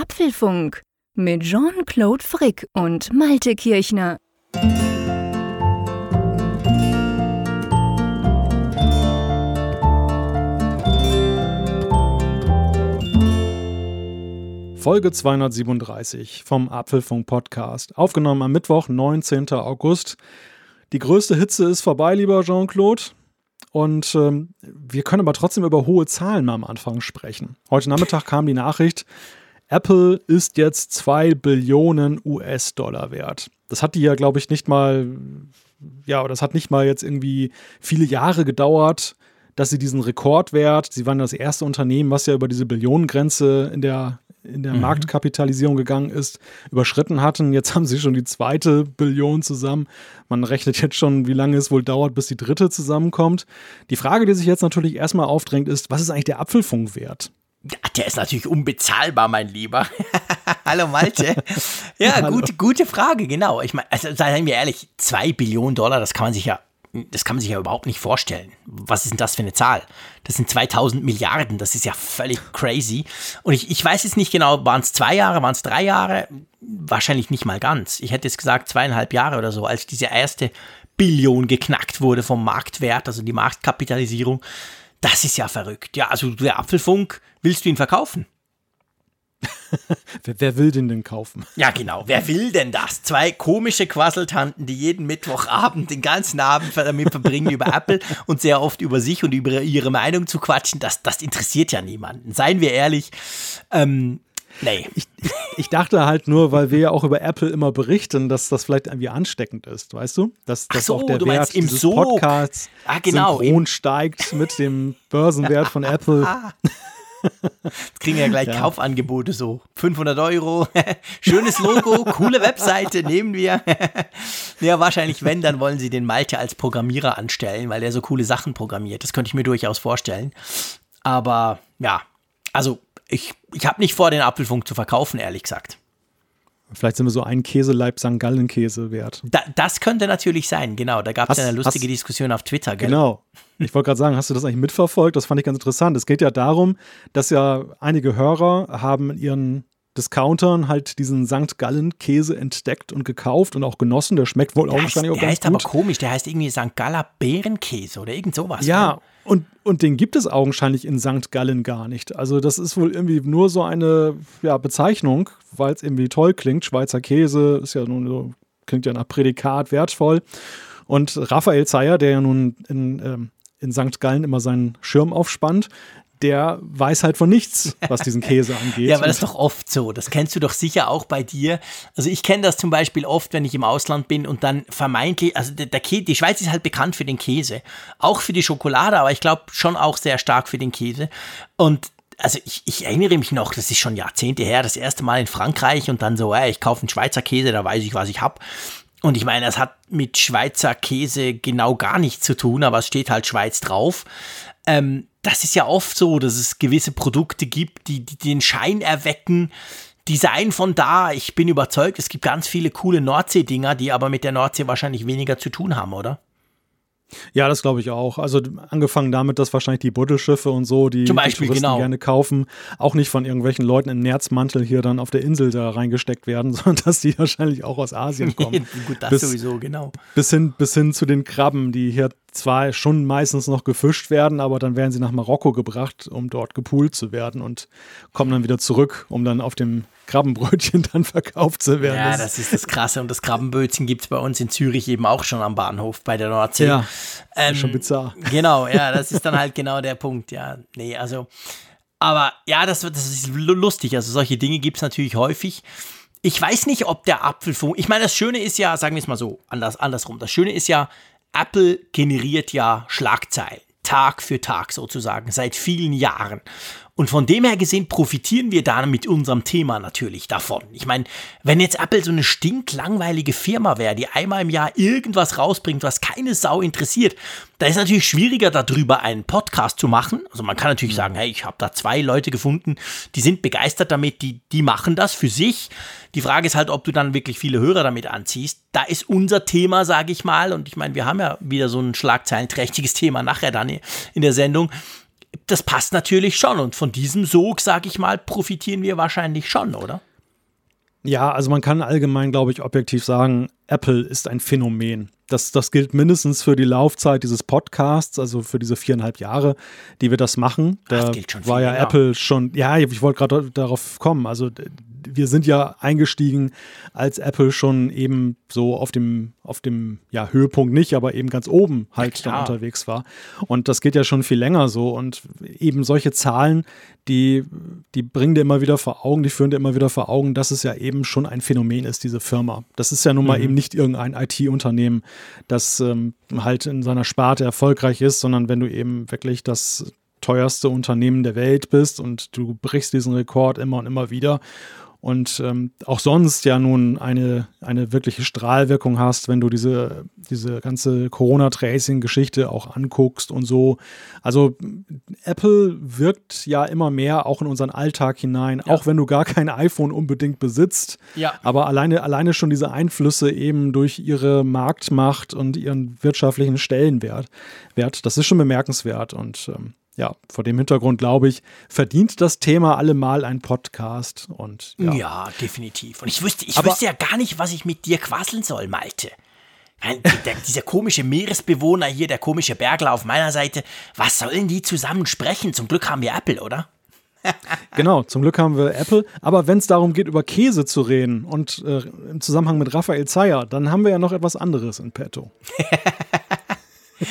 Apfelfunk mit Jean-Claude Frick und Malte Kirchner. Folge 237 vom Apfelfunk Podcast, aufgenommen am Mittwoch, 19. August. Die größte Hitze ist vorbei, lieber Jean-Claude. Und ähm, wir können aber trotzdem über hohe Zahlen mal am Anfang sprechen. Heute Nachmittag kam die Nachricht, Apple ist jetzt 2 Billionen US-Dollar wert. Das hat die ja, glaube ich, nicht mal, ja, das hat nicht mal jetzt irgendwie viele Jahre gedauert, dass sie diesen Rekordwert, sie waren das erste Unternehmen, was ja über diese Billionengrenze in der in der mhm. Marktkapitalisierung gegangen ist, überschritten hatten. Jetzt haben sie schon die zweite Billion zusammen. Man rechnet jetzt schon, wie lange es wohl dauert, bis die dritte zusammenkommt. Die Frage, die sich jetzt natürlich erstmal aufdrängt, ist, was ist eigentlich der Apfelfunk wert? Der ist natürlich unbezahlbar, mein Lieber. Hallo Malte. Ja, Hallo. Gute, gute Frage, genau. Ich meine, also seien wir ehrlich, zwei Billionen Dollar, das kann man sich ja das kann man sich ja überhaupt nicht vorstellen. Was ist denn das für eine Zahl? Das sind 2000 Milliarden, das ist ja völlig crazy. Und ich, ich weiß jetzt nicht genau, waren es zwei Jahre, waren es drei Jahre? Wahrscheinlich nicht mal ganz. Ich hätte jetzt gesagt zweieinhalb Jahre oder so, als diese erste Billion geknackt wurde vom Marktwert, also die Marktkapitalisierung. Das ist ja verrückt. Ja, also der Apfelfunk, willst du ihn verkaufen? wer, wer, will den denn kaufen? Ja, genau. Wer will denn das? Zwei komische Quasseltanten, die jeden Mittwochabend den ganzen Abend damit verbringen, über Apple und sehr oft über sich und über ihre Meinung zu quatschen. Das, das interessiert ja niemanden. Seien wir ehrlich. Ähm, Nee. Ich, ich, dachte halt nur, weil wir ja auch über Apple immer berichten, dass das vielleicht irgendwie ansteckend ist, weißt du? Dass, dass so, auch der Wert dieses Sog. Podcasts ah, genau, synchron steigt mit dem Börsenwert von Apple. Jetzt kriegen ja gleich ja. Kaufangebote so. 500 Euro, schönes Logo, coole Webseite, nehmen wir. ja, wahrscheinlich, wenn, dann wollen sie den Malte als Programmierer anstellen, weil er so coole Sachen programmiert. Das könnte ich mir durchaus vorstellen. Aber ja, also ich, ich habe nicht vor, den Apfelfunk zu verkaufen, ehrlich gesagt. Vielleicht sind wir so ein Käseleib St. Gallen Käse wert. Da, das könnte natürlich sein, genau. Da gab es ja eine lustige hast, Diskussion auf Twitter, gell? Genau. Ich wollte gerade sagen, hast du das eigentlich mitverfolgt? Das fand ich ganz interessant. Es geht ja darum, dass ja einige Hörer haben in ihren Discountern halt diesen St. Gallen Käse entdeckt und gekauft und auch genossen. Der schmeckt wohl der auch wahrscheinlich auch ganz gut. Der heißt aber komisch, der heißt irgendwie St. Galler Bärenkäse oder irgend sowas. Ja, oder? Und, und den gibt es augenscheinlich in St. Gallen gar nicht. Also das ist wohl irgendwie nur so eine ja, Bezeichnung, weil es irgendwie toll klingt. Schweizer Käse ist ja nun so, klingt ja nach Prädikat wertvoll. Und Raphael Zeyer, der ja nun in, ähm, in St. Gallen immer seinen Schirm aufspannt, der weiß halt von nichts, was diesen Käse angeht. ja, aber das ist doch oft so. Das kennst du doch sicher auch bei dir. Also ich kenne das zum Beispiel oft, wenn ich im Ausland bin und dann vermeintlich, also der, der Käse, die Schweiz ist halt bekannt für den Käse. Auch für die Schokolade, aber ich glaube schon auch sehr stark für den Käse. Und also ich, ich, erinnere mich noch, das ist schon Jahrzehnte her, das erste Mal in Frankreich und dann so, ey, ich kaufe einen Schweizer Käse, da weiß ich, was ich habe. Und ich meine, das hat mit Schweizer Käse genau gar nichts zu tun, aber es steht halt Schweiz drauf. Ähm, das ist ja oft so, dass es gewisse Produkte gibt, die, die den Schein erwecken, die seien von da. Ich bin überzeugt, es gibt ganz viele coole Nordsee-Dinger, die aber mit der Nordsee wahrscheinlich weniger zu tun haben, oder? Ja, das glaube ich auch. Also angefangen damit, dass wahrscheinlich die Buddelschiffe und so, die, Zum Beispiel, die Touristen genau. gerne kaufen, auch nicht von irgendwelchen Leuten im Nerzmantel hier dann auf der Insel da reingesteckt werden, sondern dass die wahrscheinlich auch aus Asien kommen. Gut, das bis, sowieso, genau. Bis hin, bis hin zu den Krabben, die hier zwar schon meistens noch gefischt werden, aber dann werden sie nach Marokko gebracht, um dort gepoolt zu werden und kommen dann wieder zurück, um dann auf dem Krabbenbrötchen dann verkauft zu werden. Ja, das ist das Krasse. Und das Krabbenbrötchen gibt es bei uns in Zürich eben auch schon am Bahnhof bei der Nordsee. Ja, ähm, schon bizarr. Genau, ja, das ist dann halt genau der Punkt. Ja, nee, also, aber ja, das, das ist lustig. Also solche Dinge gibt es natürlich häufig. Ich weiß nicht, ob der Apfelfunk, ich meine, das Schöne ist ja, sagen wir es mal so, anders, andersrum. Das Schöne ist ja, Apple generiert ja Schlagzeilen. Tag für Tag sozusagen, seit vielen Jahren. Und von dem her gesehen profitieren wir da mit unserem Thema natürlich davon. Ich meine, wenn jetzt Apple so eine stinklangweilige Firma wäre, die einmal im Jahr irgendwas rausbringt, was keine Sau interessiert, da ist natürlich schwieriger darüber einen Podcast zu machen. Also man kann natürlich sagen, hey, ich habe da zwei Leute gefunden, die sind begeistert damit, die, die machen das für sich. Die Frage ist halt, ob du dann wirklich viele Hörer damit anziehst. Da ist unser Thema, sage ich mal, und ich meine, wir haben ja wieder so ein schlagzeilenträchtiges Thema nachher dann in der Sendung das passt natürlich schon. Und von diesem Sog, sag ich mal, profitieren wir wahrscheinlich schon, oder? Ja, also man kann allgemein, glaube ich, objektiv sagen, Apple ist ein Phänomen. Das, das gilt mindestens für die Laufzeit dieses Podcasts, also für diese viereinhalb Jahre, die wir das machen. Da Ach, war ja länger. Apple schon, ja, ich wollte gerade darauf kommen. Also wir sind ja eingestiegen, als Apple schon eben so auf dem, auf dem ja, Höhepunkt nicht, aber eben ganz oben halt ja, da unterwegs war. Und das geht ja schon viel länger so. Und eben solche Zahlen, die, die bringen dir immer wieder vor Augen, die führen dir immer wieder vor Augen, dass es ja eben schon ein Phänomen ist, diese Firma. Das ist ja nun mal mhm. eben nicht irgendein IT-Unternehmen, das ähm, halt in seiner Sparte erfolgreich ist, sondern wenn du eben wirklich das teuerste Unternehmen der Welt bist und du brichst diesen Rekord immer und immer wieder und ähm, auch sonst ja nun eine, eine wirkliche Strahlwirkung hast, wenn du diese, diese ganze Corona-Tracing-Geschichte auch anguckst und so. Also Apple wirkt ja immer mehr auch in unseren Alltag hinein, ja. auch wenn du gar kein iPhone unbedingt besitzt. Ja. Aber alleine, alleine schon diese Einflüsse eben durch ihre Marktmacht und ihren wirtschaftlichen Stellenwert, Wert, das ist schon bemerkenswert und ähm, ja, vor dem Hintergrund glaube ich, verdient das Thema allemal ein Podcast. Und, ja. ja definitiv. Und ich wüsste, ich wüsste ja gar nicht, was ich mit dir quasseln soll, Malte. Der, dieser komische Meeresbewohner hier, der komische Bergler auf meiner Seite, was sollen die zusammen sprechen? Zum Glück haben wir Apple, oder? genau, zum Glück haben wir Apple. Aber wenn es darum geht, über Käse zu reden und äh, im Zusammenhang mit Raphael Zeyer, dann haben wir ja noch etwas anderes in petto.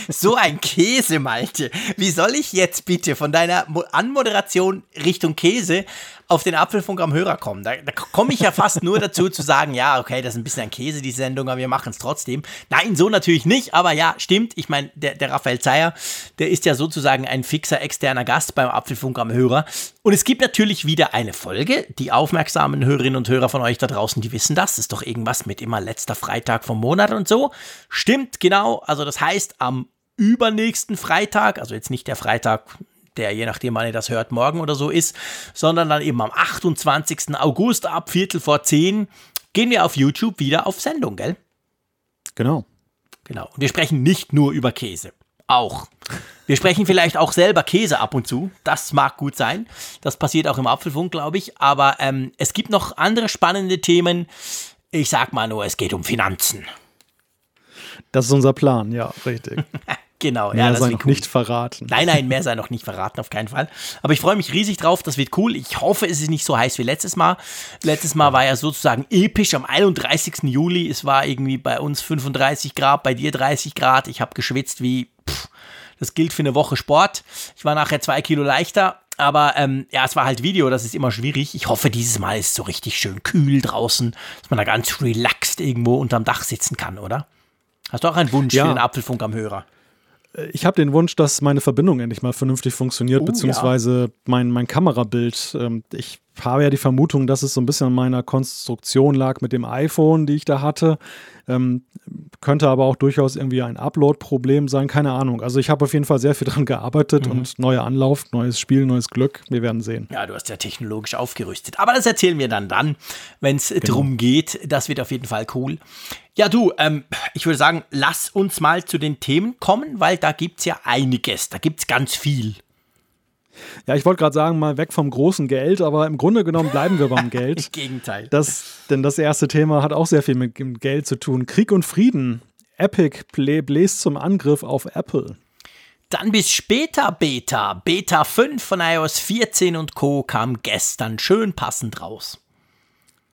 So ein Käse, Malte. Wie soll ich jetzt bitte von deiner Anmoderation Richtung Käse auf den Apfelfunk am Hörer kommen? Da, da komme ich ja fast nur dazu zu sagen, ja, okay, das ist ein bisschen ein Käse, die Sendung, aber wir machen es trotzdem. Nein, so natürlich nicht, aber ja, stimmt. Ich meine, der, der Raphael Zeyer, der ist ja sozusagen ein fixer externer Gast beim Apfelfunk am Hörer. Und es gibt natürlich wieder eine Folge. Die aufmerksamen Hörerinnen und Hörer von euch da draußen, die wissen das. Das ist doch irgendwas mit immer letzter Freitag vom Monat und so. Stimmt, genau. Also das heißt, am übernächsten Freitag, also jetzt nicht der Freitag, der je nachdem, wann ihr das hört, morgen oder so ist, sondern dann eben am 28. August ab Viertel vor zehn gehen wir auf YouTube wieder auf Sendung, gell? Genau. Genau. Und wir sprechen nicht nur über Käse. Auch. Wir sprechen vielleicht auch selber Käse ab und zu. Das mag gut sein. Das passiert auch im Apfelfunk, glaube ich. Aber ähm, es gibt noch andere spannende Themen. Ich sag mal nur, es geht um Finanzen. Das ist unser Plan, ja, richtig. Genau, mehr ja, das sei noch cool. nicht verraten. Nein, nein, mehr sei noch nicht verraten, auf keinen Fall. Aber ich freue mich riesig drauf, das wird cool. Ich hoffe, es ist nicht so heiß wie letztes Mal. Letztes Mal war ja sozusagen episch am 31. Juli. Es war irgendwie bei uns 35 Grad, bei dir 30 Grad. Ich habe geschwitzt wie, pff, das gilt für eine Woche Sport. Ich war nachher zwei Kilo leichter. Aber ähm, ja, es war halt Video, das ist immer schwierig. Ich hoffe, dieses Mal ist es so richtig schön kühl draußen, dass man da ganz relaxed irgendwo unterm Dach sitzen kann, oder? Hast du auch einen Wunsch Ja. für den Apfelfunk am Hörer? Ich habe den Wunsch, dass meine Verbindung endlich mal vernünftig funktioniert, Oh, beziehungsweise mein, mein Kamerabild. Ähm, Ich habe ja die Vermutung, dass es so ein bisschen an meiner Konstruktion lag mit dem iPhone, die ich da hatte. Ähm, könnte aber auch durchaus irgendwie ein Upload-Problem sein, keine Ahnung. Also ich habe auf jeden Fall sehr viel dran gearbeitet Mhm. und neuer Anlauf, neues Spiel, neues Glück. Wir werden sehen. Ja, du hast ja technologisch aufgerüstet. Aber das erzählen wir dann dann, wenn es Genau. drum geht. Das wird auf jeden Fall cool. Ja, du, ähm, ich würde sagen, lass uns mal zu den Themen kommen, weil da gibt es ja einiges. Da gibt es ganz viel. Ja, ich wollte gerade sagen, mal weg vom großen Geld, aber im Grunde genommen bleiben wir beim Geld. Gegenteil. Das, denn das erste Thema hat auch sehr viel mit dem Geld zu tun. Krieg und Frieden. Epic blä- bläst zum Angriff auf Apple. Dann bis später Beta. Beta 5 von iOS 14 und Co. kam gestern schön passend raus.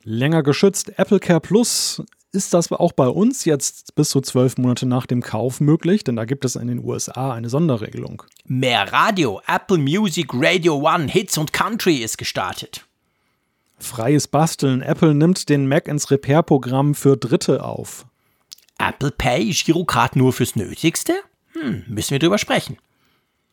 Länger geschützt. Apple Care Plus. Ist das auch bei uns jetzt bis zu zwölf Monate nach dem Kauf möglich? Denn da gibt es in den USA eine Sonderregelung. Mehr Radio. Apple Music Radio One Hits und Country ist gestartet. Freies Basteln. Apple nimmt den Mac ins Repair-Programm für Dritte auf. Apple Pay, Girocard nur fürs Nötigste? Hm, müssen wir drüber sprechen.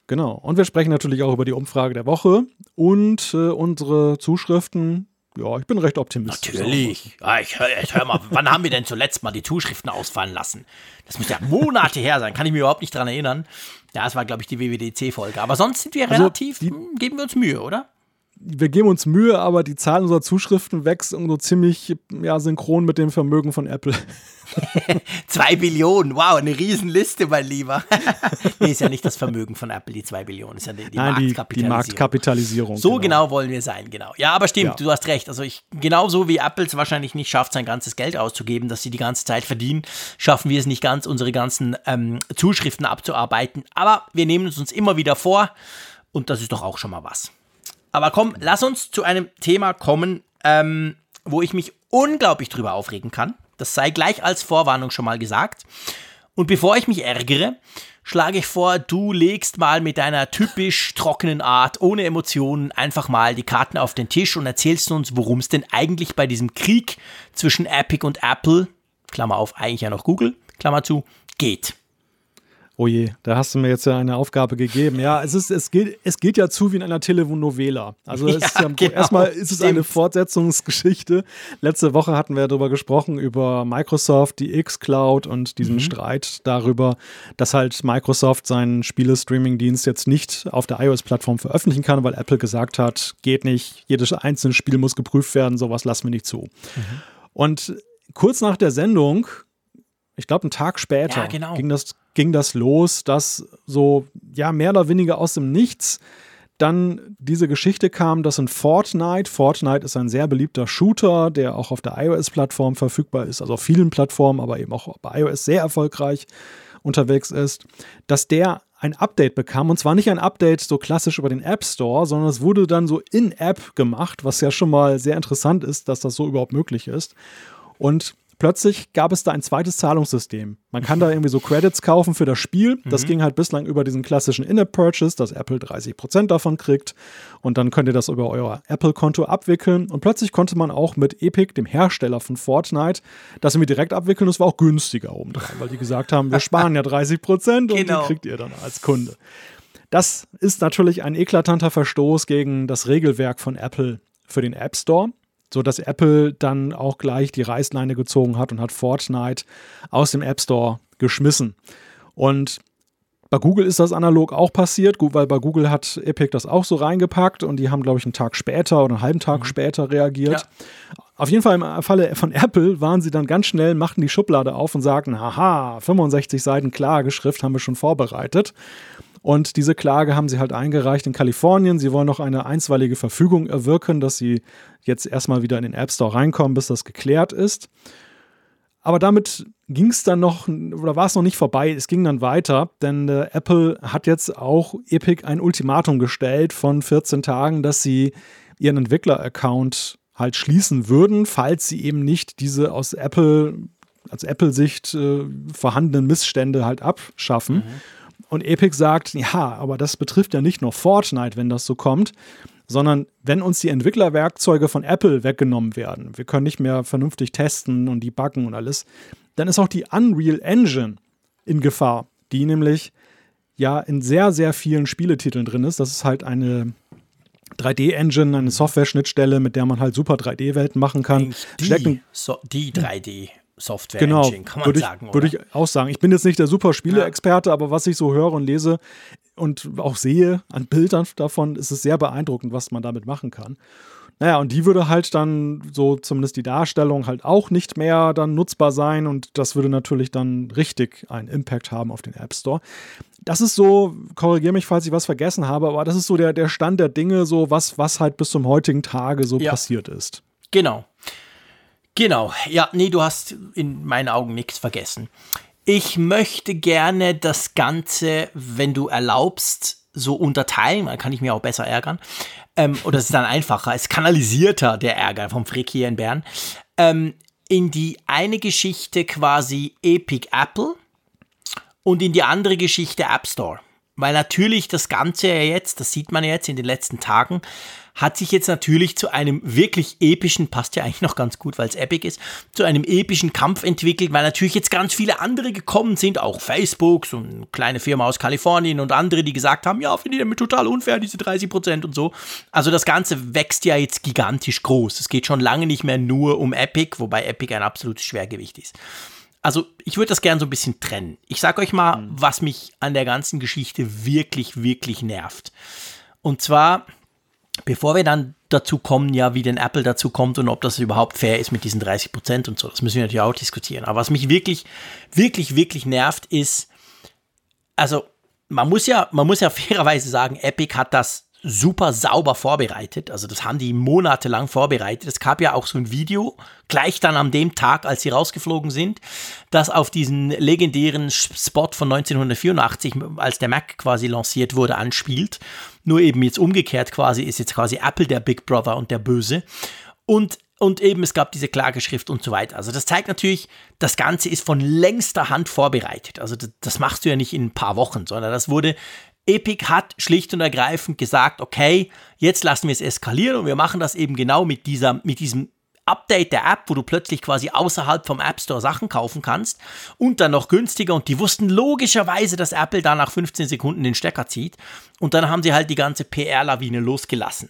Genau. Und wir sprechen natürlich auch über die Umfrage der Woche und äh, unsere Zuschriften. Ja, ich bin recht optimistisch. Natürlich. Ja, ich hör, ich hör mal, wann haben wir denn zuletzt mal die Zuschriften ausfallen lassen? Das muss ja Monate her sein, kann ich mir überhaupt nicht dran erinnern. Ja, es war, glaube ich, die WWDC-Folge. Aber sonst sind wir Also, relativ, die- hm, geben wir uns Mühe, oder? Wir geben uns Mühe, aber die Zahl unserer Zuschriften wächst so ziemlich ja, synchron mit dem Vermögen von Apple. zwei Billionen, wow, eine Riesenliste, mein Lieber. nee, ist ja nicht das Vermögen von Apple, die zwei Billionen, ist ja die, die Nein, Marktkapitalisierung. Die, die Marktkapitalisierung. So genau. genau. wollen wir sein, genau. Ja, aber stimmt, ja. du hast recht. Also ich, genauso wie Apple es wahrscheinlich nicht schafft, sein ganzes Geld auszugeben, das sie die ganze Zeit verdienen, schaffen wir es nicht ganz, unsere ganzen ähm, Zuschriften abzuarbeiten. Aber wir nehmen es uns immer wieder vor und das ist doch auch schon mal was. Aber komm, lass uns zu einem Thema kommen, ähm, wo ich mich unglaublich drüber aufregen kann. Das sei gleich als Vorwarnung schon mal gesagt. Und bevor ich mich ärgere, schlage ich vor, du legst mal mit deiner typisch trockenen Art, ohne Emotionen, einfach mal die Karten auf den Tisch und erzählst uns, worum es denn eigentlich bei diesem Krieg zwischen Epic und Apple, Klammer auf, eigentlich ja noch Google, Klammer zu, geht. Oh je, da hast du mir jetzt ja eine Aufgabe gegeben. Ja, es ist, es geht, es geht ja zu wie in einer Telenovela. Also ja, ja, genau, erstmal ist es Stimmt. eine Fortsetzungsgeschichte. Letzte Woche hatten wir darüber gesprochen, über Microsoft, die X-Cloud und diesen mhm. Streit darüber, dass halt Microsoft seinen Spiele-Streaming-Dienst jetzt nicht auf der iOS-Plattform veröffentlichen kann, weil Apple gesagt hat, geht nicht, jedes einzelne Spiel muss geprüft werden, sowas lassen wir nicht zu. Mhm. Und kurz nach der Sendung ich glaube, einen Tag später ja, genau. ging, das, ging das los, dass so, ja, mehr oder weniger aus dem Nichts dann diese Geschichte kam, dass in Fortnite, Fortnite ist ein sehr beliebter Shooter, der auch auf der iOS-Plattform verfügbar ist, also auf vielen Plattformen, aber eben auch bei iOS sehr erfolgreich unterwegs ist, dass der ein Update bekam. Und zwar nicht ein Update so klassisch über den App Store, sondern es wurde dann so in-App gemacht, was ja schon mal sehr interessant ist, dass das so überhaupt möglich ist. Und plötzlich gab es da ein zweites Zahlungssystem. Man kann da irgendwie so Credits kaufen für das Spiel. Das mhm. ging halt bislang über diesen klassischen In-App-Purchase, dass Apple 30% davon kriegt. Und dann könnt ihr das über euer Apple-Konto abwickeln. Und plötzlich konnte man auch mit Epic, dem Hersteller von Fortnite, das irgendwie direkt abwickeln. Das war auch günstiger oben dran, weil die gesagt haben, wir sparen ja 30% und genau. die kriegt ihr dann als Kunde. Das ist natürlich ein eklatanter Verstoß gegen das Regelwerk von Apple für den App Store so dass Apple dann auch gleich die Reißleine gezogen hat und hat Fortnite aus dem App Store geschmissen. Und bei Google ist das analog auch passiert, weil bei Google hat Epic das auch so reingepackt und die haben, glaube ich, einen Tag später oder einen halben Tag mhm. später reagiert. Ja. Auf jeden Fall im Falle von Apple waren sie dann ganz schnell, machten die Schublade auf und sagten, haha, 65 Seiten Klageschrift haben wir schon vorbereitet. Und diese Klage haben sie halt eingereicht in Kalifornien. Sie wollen noch eine einstweilige Verfügung erwirken, dass sie jetzt erstmal wieder in den App Store reinkommen, bis das geklärt ist. Aber damit ging es dann noch, oder war es noch nicht vorbei, es ging dann weiter, denn äh, Apple hat jetzt auch Epic ein Ultimatum gestellt von 14 Tagen, dass sie ihren Entwickler-Account halt schließen würden, falls sie eben nicht diese aus Apple, als Apple-Sicht äh, vorhandenen Missstände halt abschaffen. Mhm. Und Epic sagt, ja, aber das betrifft ja nicht nur Fortnite, wenn das so kommt, sondern wenn uns die Entwicklerwerkzeuge von Apple weggenommen werden, wir können nicht mehr vernünftig testen und debuggen und alles, dann ist auch die Unreal Engine in Gefahr, die nämlich ja in sehr, sehr vielen Spieletiteln drin ist. Das ist halt eine 3D-Engine, eine Software-Schnittstelle, mit der man halt super 3D-Welten machen kann. Die, so, die 3D. Software genau, Engine, kann man würde ich, sagen. Würde ich auch sagen. Ich bin jetzt nicht der super Spiele-Experte, ja. aber was ich so höre und lese, und auch sehe an Bildern davon, ist es sehr beeindruckend, was man damit machen kann. Naja, und die würde halt dann so zumindest die Darstellung halt auch nicht mehr dann nutzbar sein und das würde natürlich dann richtig einen Impact haben auf den App Store. Das ist so, korrigiere mich, falls ich was vergessen habe, aber das ist so der, der Stand der Dinge, so was, was halt bis zum heutigen Tage so ja. passiert ist. Genau. Genau. Ja, nee, du hast in meinen Augen nichts vergessen. Ich möchte gerne das Ganze, wenn du erlaubst, so unterteilen, dann kann ich mir auch besser ärgern. Ähm, oder es ist dann einfacher, es kanalisierter der Ärger vom Frick hier in Bern. Ähm, in die eine Geschichte quasi Epic Apple und in die andere Geschichte App Store. Weil natürlich das Ganze ja jetzt, das sieht man jetzt in den letzten Tagen, hat sich jetzt natürlich zu einem wirklich epischen, passt ja eigentlich noch ganz gut, weil es epic ist, zu einem epischen Kampf entwickelt, weil natürlich jetzt ganz viele andere gekommen sind, auch Facebook, so eine kleine Firma aus Kalifornien und andere, die gesagt haben, ja, finde ich damit total unfair, diese 30 Prozent und so. Also das Ganze wächst ja jetzt gigantisch groß. Es geht schon lange nicht mehr nur um Epic, wobei Epic ein absolutes Schwergewicht ist. Also ich würde das gerne so ein bisschen trennen. Ich sage euch mal, mhm. was mich an der ganzen Geschichte wirklich, wirklich nervt. Und zwar bevor wir dann dazu kommen, ja, wie denn Apple dazu kommt und ob das überhaupt fair ist mit diesen 30 Prozent und so, das müssen wir natürlich auch diskutieren. Aber was mich wirklich, wirklich, wirklich nervt, ist, also man muss ja, man muss ja fairerweise sagen, Epic hat das super sauber vorbereitet. Also das haben die monatelang vorbereitet. Es gab ja auch so ein Video, gleich dann an dem Tag, als sie rausgeflogen sind, das auf diesen legendären Spot von 1984, als der Mac quasi lanciert wurde, anspielt. Nur eben jetzt umgekehrt quasi, ist jetzt quasi Apple der Big Brother und der Böse. Und und eben es gab diese Klageschrift und so weiter. Also das zeigt natürlich, das Ganze ist von längster Hand vorbereitet. Also das, das, machst du ja nicht in ein paar Wochen, sondern das wurde Epic hat schlicht und ergreifend gesagt, okay, jetzt lassen wir es eskalieren und wir machen das eben genau mit, dieser, mit diesem Update der App, wo du plötzlich quasi außerhalb vom App Store Sachen kaufen kannst und dann noch günstiger. Und die wussten logischerweise, dass Apple da nach 15 Sekunden den Stecker zieht. Und dann haben sie halt die ganze PR-Lawine losgelassen.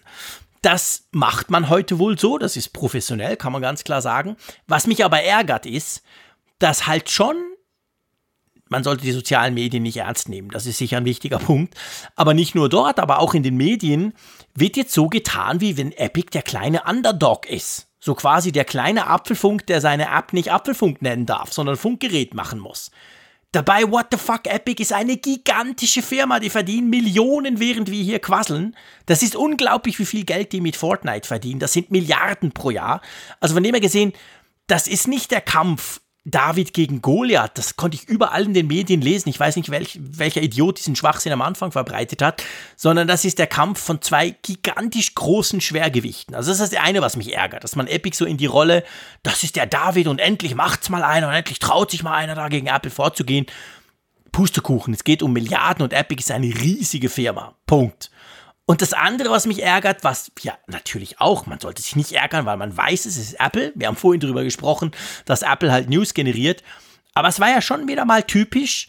Das macht man heute wohl so, das ist professionell, kann man ganz klar sagen. Was mich aber ärgert ist, dass halt schon man sollte die sozialen Medien nicht ernst nehmen. Das ist sicher ein wichtiger Punkt. Aber nicht nur dort, aber auch in den Medien wird jetzt so getan, wie wenn Epic der kleine Underdog ist. So quasi der kleine Apfelfunk, der seine App nicht Apfelfunk nennen darf, sondern Funkgerät machen muss. Dabei, what the fuck, Epic ist eine gigantische Firma, die verdienen Millionen, während wir hier quasseln. Das ist unglaublich, wie viel Geld die mit Fortnite verdienen. Das sind Milliarden pro Jahr. Also von dem her gesehen, das ist nicht der Kampf David gegen Goliath, das konnte ich überall in den Medien lesen. Ich weiß nicht, welch, welcher Idiot diesen Schwachsinn am Anfang verbreitet hat, sondern das ist der Kampf von zwei gigantisch großen Schwergewichten. Also das ist das eine, was mich ärgert, dass man Epic so in die Rolle, das ist der David und endlich macht's mal einer und endlich traut sich mal einer da gegen Apple vorzugehen. Pustekuchen, es geht um Milliarden und Epic ist eine riesige Firma. Punkt. Und das andere, was mich ärgert, was ja natürlich auch, man sollte sich nicht ärgern, weil man weiß, es ist Apple. Wir haben vorhin darüber gesprochen, dass Apple halt News generiert. Aber es war ja schon wieder mal typisch,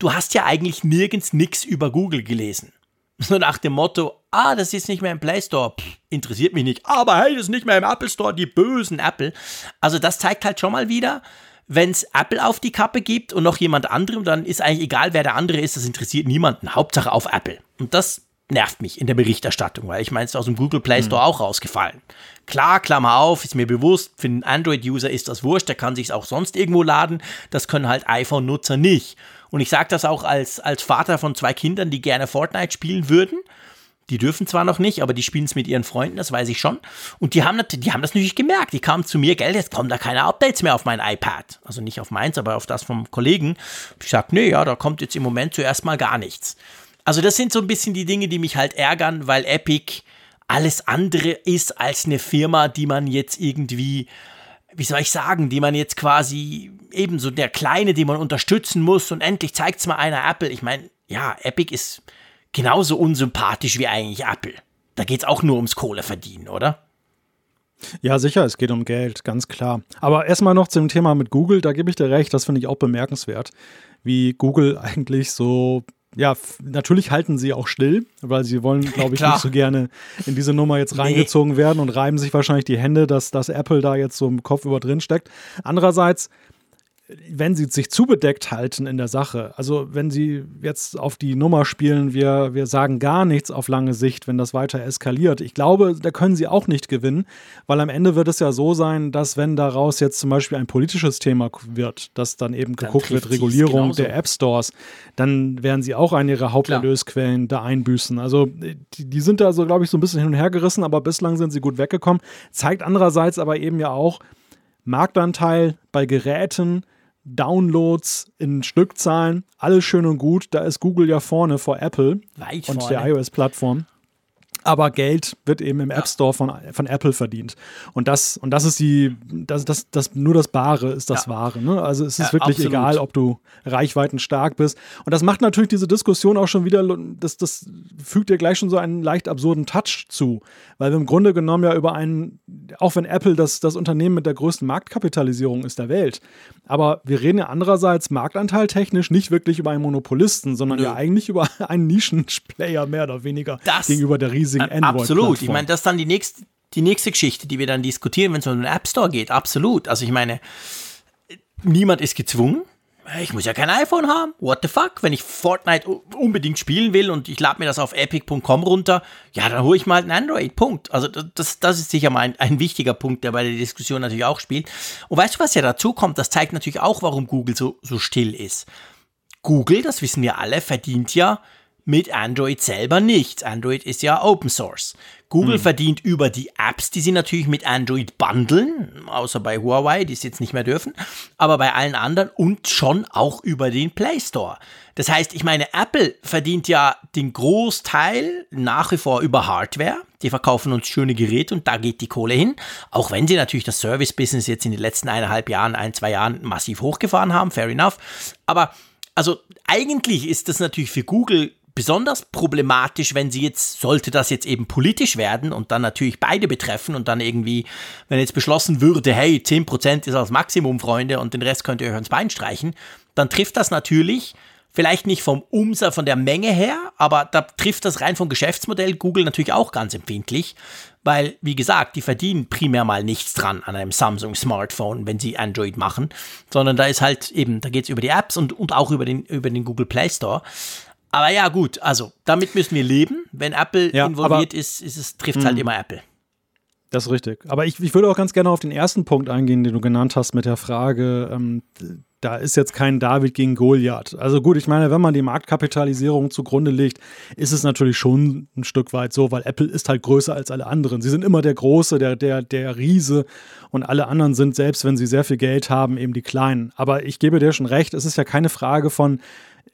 du hast ja eigentlich nirgends nichts über Google gelesen. So nach dem Motto, ah, das ist nicht mehr im Play Store, Pff, interessiert mich nicht. Aber hey, das ist nicht mehr im Apple Store, die bösen Apple. Also das zeigt halt schon mal wieder, wenn es Apple auf die Kappe gibt und noch jemand anderem, dann ist eigentlich egal, wer der andere ist, das interessiert niemanden. Hauptsache auf Apple. Und das nervt mich in der Berichterstattung, weil ich meine, es ist aus dem Google Play Store mhm. auch rausgefallen. Klar, Klammer auf, ist mir bewusst, für einen Android-User ist das wurscht, der kann sich auch sonst irgendwo laden. Das können halt iPhone-Nutzer nicht. Und ich sage das auch als, als Vater von zwei Kindern, die gerne Fortnite spielen würden. Die dürfen zwar noch nicht, aber die spielen es mit ihren Freunden, das weiß ich schon. Und die haben, die haben das natürlich gemerkt. Die kamen zu mir, gell, jetzt kommen da keine Updates mehr auf mein iPad. Also nicht auf meins, aber auf das vom Kollegen. Ich sage, nee, ja, da kommt jetzt im Moment zuerst mal gar nichts. Also das sind so ein bisschen die Dinge, die mich halt ärgern, weil Epic alles andere ist als eine Firma, die man jetzt irgendwie, wie soll ich sagen, die man jetzt quasi ebenso der Kleine, die man unterstützen muss und endlich zeigt es mal einer Apple. Ich meine, ja, Epic ist genauso unsympathisch wie eigentlich Apple. Da geht es auch nur ums Kohle verdienen, oder? Ja, sicher, es geht um Geld, ganz klar. Aber erstmal noch zum Thema mit Google, da gebe ich dir recht, das finde ich auch bemerkenswert, wie Google eigentlich so ja, natürlich halten sie auch still, weil sie wollen, glaube ich, nicht so gerne in diese Nummer jetzt reingezogen nee. werden und reiben sich wahrscheinlich die Hände, dass, dass Apple da jetzt so im Kopf über drin steckt. Andererseits wenn sie sich zubedeckt halten in der Sache, also wenn sie jetzt auf die Nummer spielen, wir, wir sagen gar nichts auf lange Sicht, wenn das weiter eskaliert, ich glaube, da können sie auch nicht gewinnen, weil am Ende wird es ja so sein, dass wenn daraus jetzt zum Beispiel ein politisches Thema wird, dass dann eben dann geguckt wird, Regulierung der App Stores, dann werden sie auch eine ihrer Haupterlösquellen da einbüßen. Also die, die sind da so, glaube ich, so ein bisschen hin und her gerissen, aber bislang sind sie gut weggekommen. Zeigt andererseits aber eben ja auch, Marktanteil bei Geräten, Downloads in Stückzahlen, alles schön und gut. Da ist Google ja vorne vor Apple Weit und vorne. der iOS-Plattform aber Geld wird eben im App Store von, von Apple verdient. Und das, und das ist die, das, das, das, nur das Bare ist das ja. Wahre. Ne? Also es ist ja, wirklich absolut. egal, ob du reichweiten stark bist. Und das macht natürlich diese Diskussion auch schon wieder, das, das fügt dir gleich schon so einen leicht absurden Touch zu. Weil wir im Grunde genommen ja über einen, auch wenn Apple das, das Unternehmen mit der größten Marktkapitalisierung ist der Welt, aber wir reden ja andererseits marktanteiltechnisch nicht wirklich über einen Monopolisten, sondern Nö. ja eigentlich über einen Nischenplayer mehr oder weniger das gegenüber der riesigen riesigen Android. Absolut. Ich meine, das ist dann die nächste, die nächste Geschichte, die wir dann diskutieren, wenn es um den App Store geht. Absolut. Also ich meine, niemand ist gezwungen. Ich muss ja kein iPhone haben. What the fuck? Wenn ich Fortnite unbedingt spielen will und ich lade mir das auf epic.com runter, ja, dann hole ich mal ein Android. Punkt. Also das, das ist sicher mal ein, ein wichtiger Punkt, der bei der Diskussion natürlich auch spielt. Und weißt du, was ja dazu kommt? Das zeigt natürlich auch, warum Google so, so still ist. Google, das wissen wir alle, verdient ja mit Android selber nichts. Android ist ja Open Source. Google mhm. verdient über die Apps, die sie natürlich mit Android bundeln, außer bei Huawei, die es jetzt nicht mehr dürfen, aber bei allen anderen und schon auch über den Play Store. Das heißt, ich meine, Apple verdient ja den Großteil nach wie vor über Hardware. Die verkaufen uns schöne Geräte und da geht die Kohle hin. Auch wenn sie natürlich das Service-Business jetzt in den letzten eineinhalb Jahren, ein, zwei Jahren massiv hochgefahren haben, fair enough. Aber also eigentlich ist das natürlich für Google besonders problematisch, wenn sie jetzt, sollte das jetzt eben politisch werden und dann natürlich beide betreffen und dann irgendwie, wenn jetzt beschlossen würde, hey, 10% ist das Maximum, Freunde, und den Rest könnt ihr euch ans Bein streichen, dann trifft das natürlich vielleicht nicht vom Umsatz, von der Menge her, aber da trifft das rein vom Geschäftsmodell Google natürlich auch ganz empfindlich, weil, wie gesagt, die verdienen primär mal nichts dran an einem Samsung-Smartphone, wenn sie Android machen, sondern da ist halt eben, da geht es über die Apps und, und auch über den, über den Google Play Store. Aber ja, gut, also damit müssen wir leben. Wenn Apple ja, involviert ist, ist es, trifft es halt mhm. immer Apple. Das ist richtig. Aber ich, ich würde auch ganz gerne auf den ersten Punkt eingehen, den du genannt hast mit der Frage, ähm, da ist jetzt kein David gegen Goliath. Also gut, ich meine, wenn man die Marktkapitalisierung zugrunde legt, ist es natürlich schon ein Stück weit so, weil Apple ist halt größer als alle anderen. Sie sind immer der Große, der, der, der Riese und alle anderen sind, selbst wenn sie sehr viel Geld haben, eben die Kleinen. Aber ich gebe dir schon recht, es ist ja keine Frage von,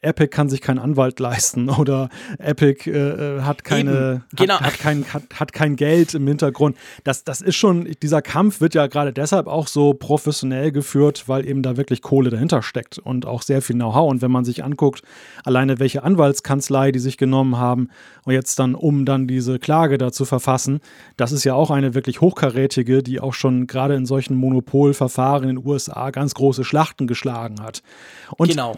Epic kann sich keinen Anwalt leisten oder Epic äh, äh hat keine genau. hat, hat, kein, hat, hat kein Geld im Hintergrund. Das, das ist schon, dieser Kampf wird ja gerade deshalb auch so professionell geführt, weil eben da wirklich Kohle dahinter steckt und auch sehr viel Know-how. Und wenn man sich anguckt, alleine welche Anwaltskanzlei die sich genommen haben und jetzt dann, um dann diese Klage da zu verfassen, das ist ja auch eine wirklich hochkarätige, die auch schon gerade in solchen Monopolverfahren in den USA ganz große Schlachten geschlagen hat. Und genau.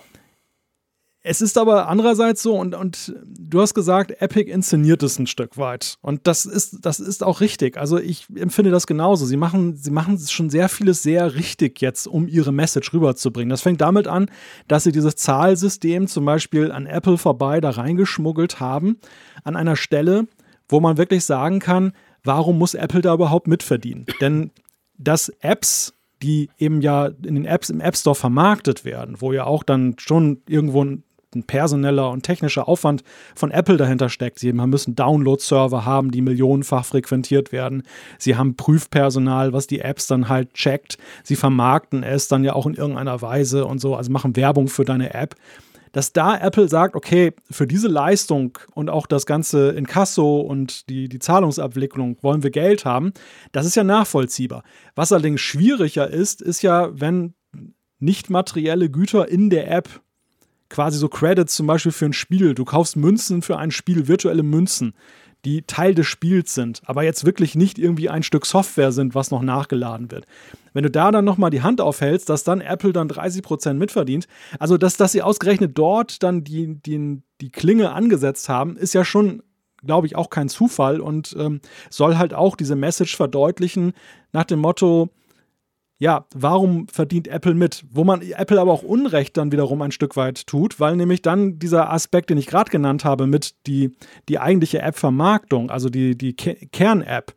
Es ist aber andererseits so, und, und du hast gesagt, Epic inszeniert es ein Stück weit. Und das ist, das ist auch richtig. Also ich empfinde das genauso. Sie machen, sie machen schon sehr vieles sehr richtig jetzt, um ihre Message rüberzubringen. Das fängt damit an, dass sie dieses Zahlsystem zum Beispiel an Apple vorbei da reingeschmuggelt haben, an einer Stelle, wo man wirklich sagen kann, warum muss Apple da überhaupt mitverdienen? Denn dass Apps die eben ja in den Apps im App Store vermarktet werden, wo ja auch dann schon irgendwo ein ein personeller und technischer Aufwand von Apple dahinter steckt. Sie müssen Download-Server haben, die millionenfach frequentiert werden. Sie haben Prüfpersonal, was die Apps dann halt checkt. Sie vermarkten es dann ja auch in irgendeiner Weise und so, also machen Werbung für deine App. Dass da Apple sagt, okay, für diese Leistung und auch das ganze Inkasso und die, die Zahlungsabwicklung wollen wir Geld haben, das ist ja nachvollziehbar. Was allerdings schwieriger ist, ist ja, wenn nicht materielle Güter in der App quasi so Credits zum Beispiel für ein Spiel. Du kaufst Münzen für ein Spiel, virtuelle Münzen, die Teil des Spiels sind, aber jetzt wirklich nicht irgendwie ein Stück Software sind, was noch nachgeladen wird. Wenn du da dann nochmal die Hand aufhältst, dass dann Apple dann 30% mitverdient, also dass, dass sie ausgerechnet dort dann die, die, die Klinge angesetzt haben, ist ja schon glaube ich, auch kein Zufall und ähm, soll halt auch diese Message verdeutlichen nach dem Motto, ja, warum verdient Apple mit? Wo man Apple aber auch Unrecht dann wiederum ein Stück weit tut, weil nämlich dann dieser Aspekt, den ich gerade genannt habe, mit die, die eigentliche App-Vermarktung, also die, die Kern-App,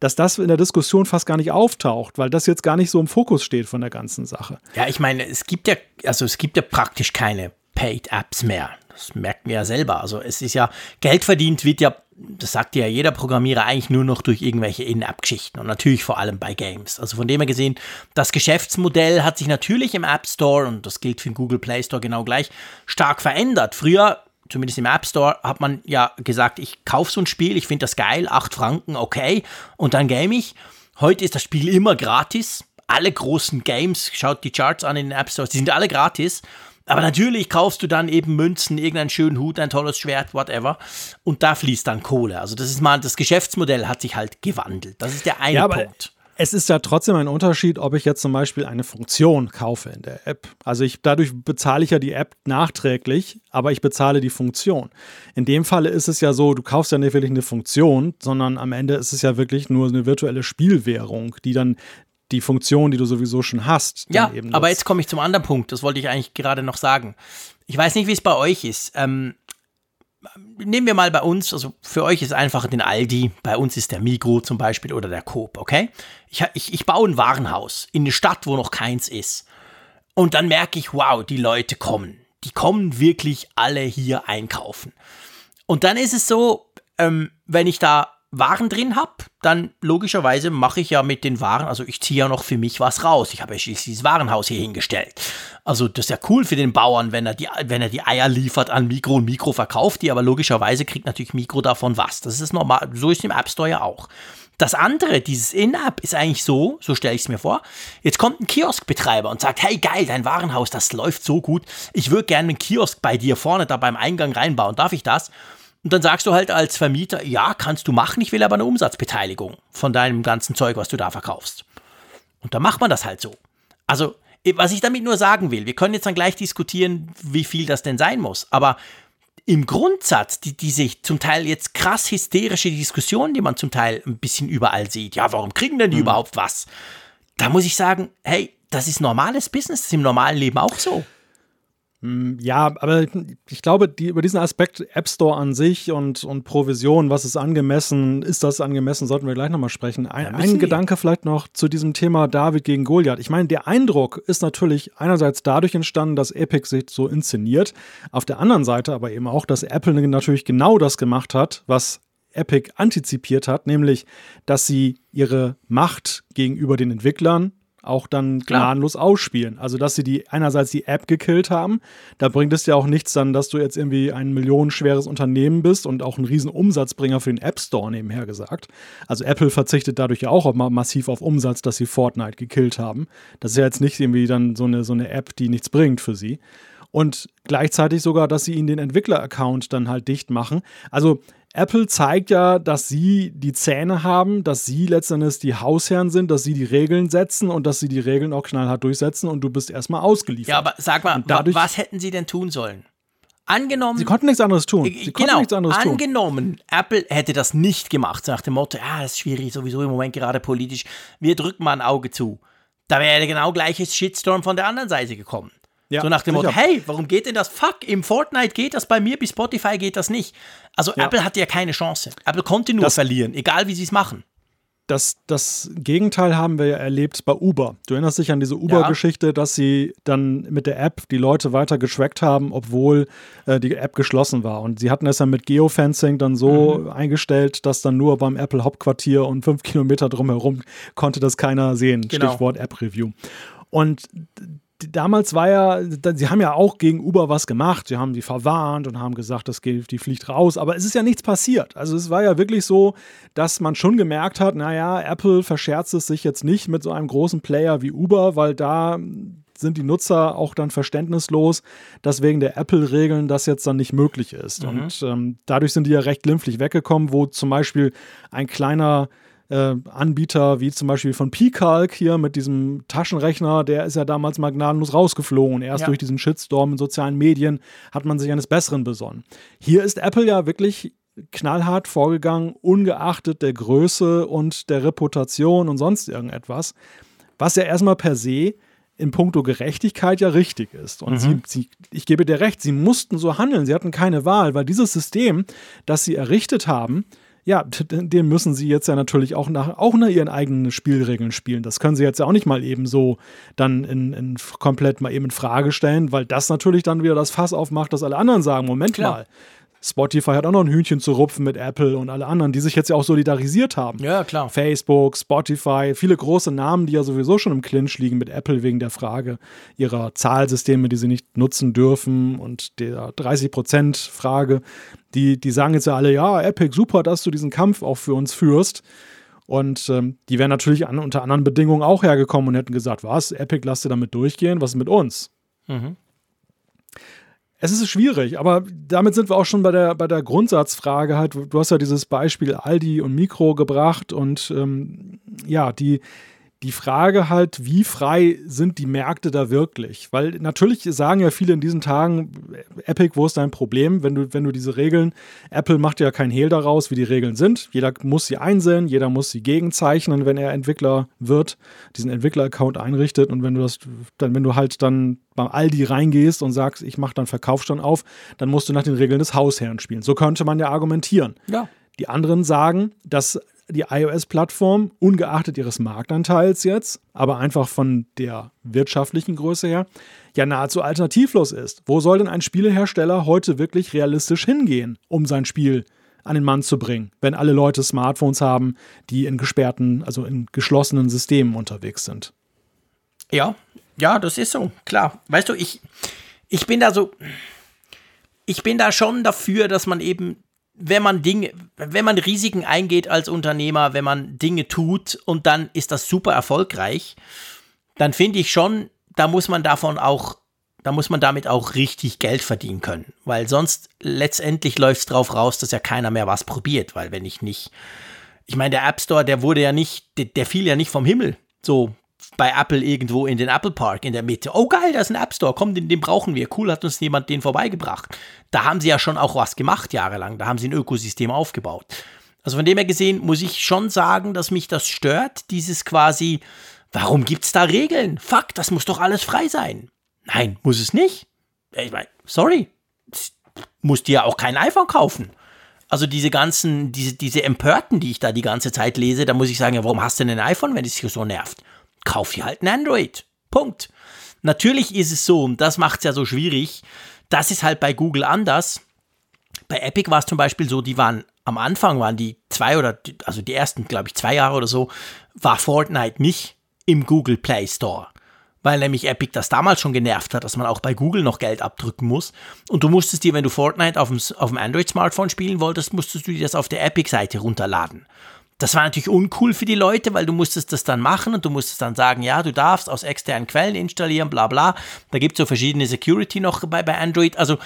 dass das in der Diskussion fast gar nicht auftaucht, weil das jetzt gar nicht so im Fokus steht von der ganzen Sache. Ja, ich meine, es gibt ja, also es gibt ja praktisch keine Paid-Apps mehr. Das merken wir ja selber. Also es ist ja, Geld verdient wird ja das sagt ja jeder Programmierer eigentlich nur noch durch irgendwelche In-App-Geschichten und natürlich vor allem bei Games. Also von dem her gesehen, das Geschäftsmodell hat sich natürlich im App Store und das gilt für den Google Play Store genau gleich stark verändert. Früher, zumindest im App Store, hat man ja gesagt, ich kaufe so ein Spiel, ich finde das geil, 8 Franken, okay, und dann game ich. Heute ist das Spiel immer gratis. Alle großen Games, schaut die Charts an in den App Stores, die sind alle gratis. Aber natürlich kaufst du dann eben Münzen, irgendeinen schönen Hut, ein tolles Schwert, whatever. Und da fließt dann Kohle. Also das ist mal, das Geschäftsmodell hat sich halt gewandelt. Das ist der eine ja, Punkt. Es ist ja trotzdem ein Unterschied, ob ich jetzt zum Beispiel eine Funktion kaufe in der App. Also ich, dadurch bezahle ich ja die App nachträglich, aber ich bezahle die Funktion. In dem Falle ist es ja so, du kaufst ja nicht wirklich eine Funktion, sondern am Ende ist es ja wirklich nur eine virtuelle Spielwährung, die dann die Funktion, die du sowieso schon hast. Ja, aber jetzt komme ich zum anderen Punkt. Das wollte ich eigentlich gerade noch sagen. Ich weiß nicht, wie es bei euch ist. Ähm, nehmen wir mal bei uns, also für euch ist einfach den Aldi, bei uns ist der Migro zum Beispiel oder der Coop, okay? Ich, ich, ich baue ein Warenhaus in eine Stadt, wo noch keins ist. Und dann merke ich, wow, die Leute kommen. Die kommen wirklich alle hier einkaufen. Und dann ist es so, ähm, wenn ich da waren drin habe, dann logischerweise mache ich ja mit den Waren, also ich ziehe ja noch für mich was raus. Ich habe ja schließlich dieses Warenhaus hier hingestellt. Also das ist ja cool für den Bauern, wenn er die, wenn er die Eier liefert an Mikro und Mikro verkauft die, aber logischerweise kriegt natürlich Mikro davon was. Das ist normal, so ist es im App Store ja auch. Das andere, dieses In-App, ist eigentlich so, so stelle ich es mir vor. Jetzt kommt ein Kioskbetreiber und sagt, hey geil, dein Warenhaus, das läuft so gut. Ich würde gerne einen Kiosk bei dir vorne da beim Eingang reinbauen. Darf ich das? Und dann sagst du halt als Vermieter, ja, kannst du machen, ich will aber eine Umsatzbeteiligung von deinem ganzen Zeug, was du da verkaufst. Und dann macht man das halt so. Also, was ich damit nur sagen will, wir können jetzt dann gleich diskutieren, wie viel das denn sein muss, aber im Grundsatz, die, diese zum Teil jetzt krass hysterische Diskussion, die man zum Teil ein bisschen überall sieht, ja, warum kriegen denn die mhm. überhaupt was? Da muss ich sagen, hey, das ist normales Business, das ist im normalen Leben auch so. Hm, ja, aber ich glaube, die, über diesen Aspekt App Store an sich und, und Provision, was ist angemessen, ist das angemessen, sollten wir gleich nochmal sprechen. Ein, ja, ein Gedanke vielleicht noch zu diesem Thema David gegen Goliath. Ich meine, der Eindruck ist natürlich einerseits dadurch entstanden, dass Epic sich so inszeniert, auf der anderen Seite aber eben auch, dass Apple natürlich genau das gemacht hat, was Epic antizipiert hat, nämlich, dass sie ihre Macht gegenüber den Entwicklern auch dann gnadenlos ausspielen. Also, dass sie die einerseits die App gekillt haben, da bringt es ja auch nichts dann, dass du jetzt irgendwie ein millionenschweres Unternehmen bist und auch ein riesen Umsatzbringer für den App Store nebenher gesagt. Also Apple verzichtet dadurch ja auch massiv auf Umsatz, dass sie Fortnite gekillt haben. Das ist ja jetzt nicht irgendwie dann so eine, so eine App, die nichts bringt für sie. Und gleichzeitig sogar, dass sie ihnen den Entwickler-Account dann halt dicht machen. Also Apple zeigt ja, dass sie die Zähne haben, dass sie letztendlich die Hausherren sind, dass sie die Regeln setzen und dass sie die Regeln auch knallhart durchsetzen und du bist erstmal ausgeliefert. Ja, aber sag mal, dadurch, was hätten sie denn tun sollen? Angenommen. Sie konnten nichts anderes tun. Sie genau, nichts anderes angenommen, tun. Apple hätte das nicht gemacht, nach dem Motto, ja, das ist schwierig, sowieso im Moment gerade politisch, wir drücken mal ein Auge zu. Da wäre genau gleiches Shitstorm von der anderen Seite gekommen. Ja, so nach dem sicher. Motto, hey, warum geht denn das? Fuck, im Fortnite geht das, bei mir, bei Spotify geht das nicht. Also ja. Apple hatte ja keine Chance. Apple konnte nur das, verlieren, egal wie sie es machen. Das, das Gegenteil haben wir ja erlebt bei Uber. Du erinnerst dich an diese Uber-Geschichte, ja. dass sie dann mit der App die Leute weiter geschweckt haben, obwohl äh, die App geschlossen war. Und sie hatten es ja mit Geofencing dann so mhm. eingestellt, dass dann nur beim Apple Hauptquartier und fünf Kilometer drumherum konnte das keiner sehen. Genau. Stichwort App-Review. Und damals war ja, sie haben ja auch gegen Uber was gemacht. Sie haben sie verwarnt und haben gesagt, das geht, die fliegt raus. Aber es ist ja nichts passiert. Also es war ja wirklich so, dass man schon gemerkt hat, naja, Apple verscherzt es sich jetzt nicht mit so einem großen Player wie Uber, weil da sind die Nutzer auch dann verständnislos, dass wegen der Apple-Regeln das jetzt dann nicht möglich ist. Mhm. Und ähm, dadurch sind die ja recht glimpflich weggekommen, wo zum Beispiel ein kleiner äh, Anbieter wie zum Beispiel von Picalc hier mit diesem Taschenrechner, der ist ja damals mal gnadenlos rausgeflogen. Erst ja. durch diesen Shitstorm in sozialen Medien hat man sich eines Besseren besonnen. Hier ist Apple ja wirklich knallhart vorgegangen, ungeachtet der Größe und der Reputation und sonst irgendetwas, was ja erstmal per se in puncto Gerechtigkeit ja richtig ist. Und mhm. sie, sie, ich gebe dir recht, sie mussten so handeln, sie hatten keine Wahl, weil dieses System, das sie errichtet haben, ja, dem müssen sie jetzt ja natürlich auch nach, auch nach ihren eigenen Spielregeln spielen. Das können sie jetzt ja auch nicht mal eben so dann in, in komplett mal eben in Frage stellen, weil das natürlich dann wieder das Fass aufmacht, dass alle anderen sagen: Moment Klar. mal, Spotify hat auch noch ein Hühnchen zu rupfen mit Apple und alle anderen, die sich jetzt ja auch solidarisiert haben. Ja, klar. Facebook, Spotify, viele große Namen, die ja sowieso schon im Clinch liegen mit Apple wegen der Frage ihrer Zahlsysteme, die sie nicht nutzen dürfen und der 30%-Frage. Die, die sagen jetzt ja alle, ja, Epic, super, dass du diesen Kampf auch für uns führst. Und ähm, die wären natürlich an, unter anderen Bedingungen auch hergekommen und hätten gesagt, was, Epic, lass dir damit durchgehen, was ist mit uns? Mhm. Es ist schwierig, aber damit sind wir auch schon bei der, bei der Grundsatzfrage halt. Du hast ja dieses Beispiel Aldi und Mikro gebracht und ähm, ja, die, die Frage halt, wie frei sind die Märkte da wirklich? Weil natürlich sagen ja viele in diesen Tagen, Epic, wo ist dein Problem, wenn du, wenn du diese Regeln, Apple macht ja kein Hehl daraus, wie die Regeln sind. Jeder muss sie einsehen, jeder muss sie gegenzeichnen, wenn er Entwickler wird, diesen Entwickler-Account einrichtet und wenn du das, dann, wenn du halt dann beim Aldi reingehst und sagst, ich mache dann Verkaufsstand auf, dann musst du nach den Regeln des Hausherrn spielen. So könnte man ja argumentieren. Ja. Die anderen sagen, dass die iOS-Plattform, ungeachtet ihres Marktanteils jetzt, aber einfach von der wirtschaftlichen Größe her, ja nahezu alternativlos ist. Wo soll denn ein Spielehersteller heute wirklich realistisch hingehen, um sein Spiel an den Mann zu bringen, wenn alle Leute Smartphones haben, die in gesperrten, also in geschlossenen Systemen unterwegs sind? Ja, ja, das ist so, klar. Weißt du, ich, ich bin da so, ich bin da schon dafür, dass man eben wenn man Dinge, wenn man Risiken eingeht als Unternehmer, wenn man Dinge tut und dann ist das super erfolgreich, dann finde ich schon, da muss man davon auch, da muss man damit auch richtig Geld verdienen können. Weil sonst letztendlich läuft es drauf raus, dass ja keiner mehr was probiert. Weil wenn ich nicht, ich meine, der App Store, der wurde ja nicht, der, der fiel ja nicht vom Himmel. So bei Apple irgendwo in den Apple Park in der Mitte. Oh geil, da ist ein App Store, komm, den, den brauchen wir. Cool, hat uns jemand den vorbeigebracht. Da haben sie ja schon auch was gemacht jahrelang. Da haben sie ein Ökosystem aufgebaut. Also von dem her gesehen muss ich schon sagen, dass mich das stört, dieses quasi, warum gibt es da Regeln? Fuck, das muss doch alles frei sein. Nein, muss es nicht. Ich meine, sorry, musst dir ja auch kein iPhone kaufen. Also diese ganzen, diese, diese Empörten, die ich da die ganze Zeit lese, da muss ich sagen, ja, warum hast du denn ein iPhone, wenn es dich so nervt? Kauf dir halt ein Android. Punkt. Natürlich ist es so, und das macht es ja so schwierig, das ist halt bei Google anders. Bei Epic war es zum Beispiel so, die waren am Anfang, waren die zwei oder, also die ersten, glaube ich, zwei Jahre oder so, war Fortnite nicht im Google Play Store. Weil nämlich Epic das damals schon genervt hat, dass man auch bei Google noch Geld abdrücken muss. Und du musstest dir, wenn du Fortnite auf dem, auf dem Android-Smartphone spielen wolltest, musstest du dir das auf der Epic-Seite runterladen. Das war natürlich uncool für die Leute, weil du musstest das dann machen und du musstest dann sagen, ja, du darfst aus externen Quellen installieren, bla bla. Da gibt es so verschiedene Security noch bei, bei Android. Also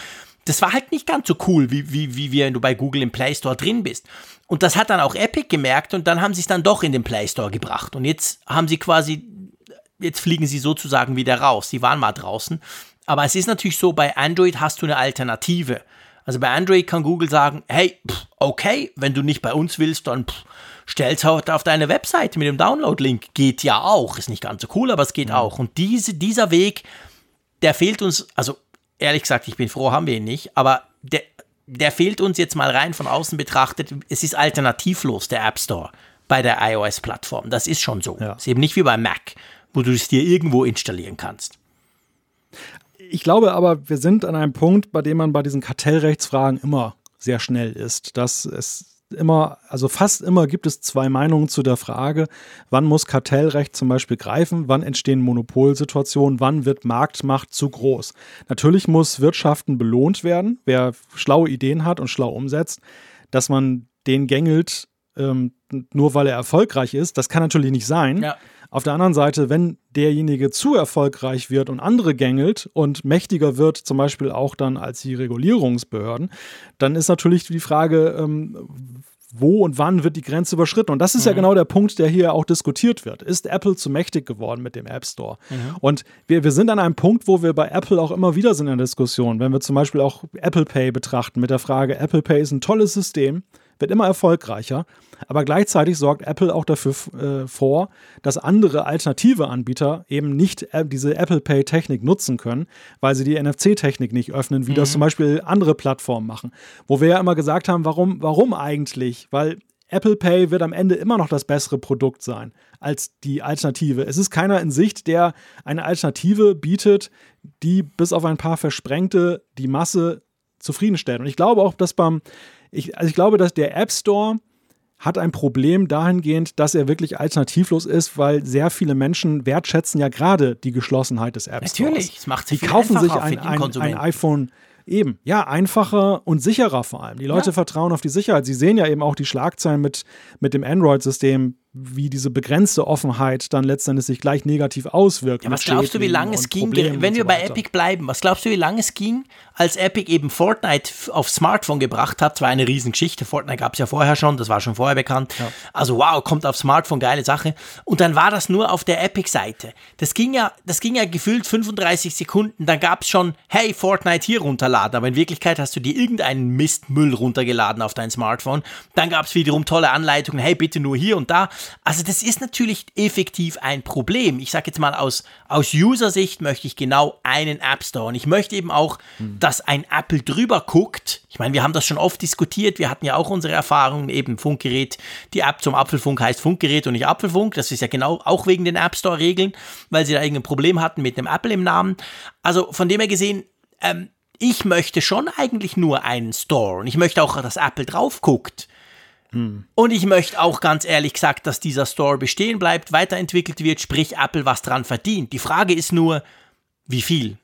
das war halt nicht ganz so cool, wie, wie, wie wenn du bei Google im Play Store drin bist. Und das hat dann auch Epic gemerkt und dann haben sie es dann doch in den Play Store gebracht. Und jetzt haben sie quasi, jetzt fliegen sie sozusagen wieder raus. Sie waren mal draußen. Aber es ist natürlich so, bei Android hast du eine Alternative. Also bei Android kann Google sagen, hey, okay, wenn du nicht bei uns willst, dann pff, stell's halt auf deine Webseite mit dem Download-Link. Geht ja auch. Ist nicht ganz so cool, aber es geht mhm. auch. Und diese, dieser Weg, der fehlt uns, also ehrlich gesagt, ich bin froh, haben wir ihn nicht, aber der, der fehlt uns jetzt mal rein von außen betrachtet. Es ist alternativlos, der App Store bei der iOS-Plattform. Das ist schon so. Ja. Ist eben nicht wie bei Mac, wo du es dir irgendwo installieren kannst. Ich glaube aber, wir sind an einem Punkt, bei dem man bei diesen Kartellrechtsfragen immer sehr schnell ist, dass es immer, also fast immer gibt es zwei Meinungen zu der Frage, wann muss Kartellrecht zum Beispiel greifen, wann entstehen Monopolsituationen, wann wird Marktmacht zu groß. Natürlich muss Wirtschaften belohnt werden, wer schlaue Ideen hat und schlau umsetzt, dass man den gängelt, ähm, nur weil er erfolgreich ist. Das kann natürlich nicht sein. Ja. Auf der anderen Seite, wenn derjenige zu erfolgreich wird und andere gängelt und mächtiger wird, zum Beispiel auch dann als die Regulierungsbehörden, dann ist natürlich die Frage, ähm, wo und wann wird die Grenze überschritten? Und das ist mhm. ja genau der Punkt, der hier auch diskutiert wird. Ist Apple zu mächtig geworden mit dem App Store? Mhm. Und wir, wir sind an einem Punkt, wo wir bei Apple auch immer wieder sind in der Diskussion, wenn wir zum Beispiel auch Apple Pay betrachten mit der Frage, Apple Pay ist ein tolles System, wird immer erfolgreicher. Aber gleichzeitig sorgt Apple auch dafür äh, vor, dass andere alternative Anbieter eben nicht äh, diese Apple Pay-Technik nutzen können, weil sie die NFC-Technik nicht öffnen, wie mhm. das zum Beispiel andere Plattformen machen. Wo wir ja immer gesagt haben, warum, warum eigentlich? Weil Apple Pay wird am Ende immer noch das bessere Produkt sein als die Alternative. Es ist keiner in Sicht, der eine Alternative bietet, die bis auf ein paar Versprengte die Masse zufriedenstellt. Und ich glaube auch, dass beim ich, also ich glaube, dass der App Store hat ein Problem dahingehend, dass er wirklich alternativlos ist, weil sehr viele Menschen wertschätzen ja gerade die Geschlossenheit des App Stores. Natürlich, es macht sie Die kaufen sich ein, ein, ein, iPhone eben, ja, einfacher und sicherer vor allem. Die Leute ja. vertrauen auf die Sicherheit. Sie sehen ja eben auch die Schlagzeilen mit, mit dem Android-System wie diese begrenzte Offenheit dann letztendlich sich gleich negativ auswirkt. Ja, was glaubst du, wie lange es ging, wenn wir so bei. Epic bleiben, was glaubst du, wie lange es ging, als Epic eben Fortnite f- auf Smartphone gebracht hat? War eine Riesengeschichte. Fortnite gab es ja vorher schon, das war schon vorher bekannt. Also wow, kommt auf Smartphone, geile Sache. Und dann war das nur auf der Epic-Seite. Das ging ja, das ging ja gefühlt 35 Sekunden. Dann gab es schon, hey, Fortnite hier runterladen. Aber in Wirklichkeit hast du dir irgendeinen Mistmüll runtergeladen auf dein Smartphone. Dann gab es wiederum tolle Anleitungen, hey, bitte nur hier und da. Also das ist natürlich effektiv ein Problem. Ich sage jetzt mal, aus, aus User-Sicht möchte ich genau einen App Store. Und ich möchte eben auch, dass ein Apple drüber guckt. Ich meine, wir haben das schon oft diskutiert. Wir hatten ja auch unsere Erfahrungen, eben Funkgerät. Die App zum Apfelfunk heißt Funkgerät und nicht Apfelfunk. Das ist ja genau auch wegen den App Store-Regeln, weil sie da irgendein Problem hatten mit einem Apple im Namen. Also von dem her gesehen, ähm, ich möchte schon eigentlich nur einen Store und ich möchte auch, dass Apple drauf guckt. Und ich möchte auch ganz ehrlich gesagt, dass dieser Store bestehen bleibt, weiterentwickelt wird, sprich Apple was dran verdient. Die Frage ist nur, wie viel?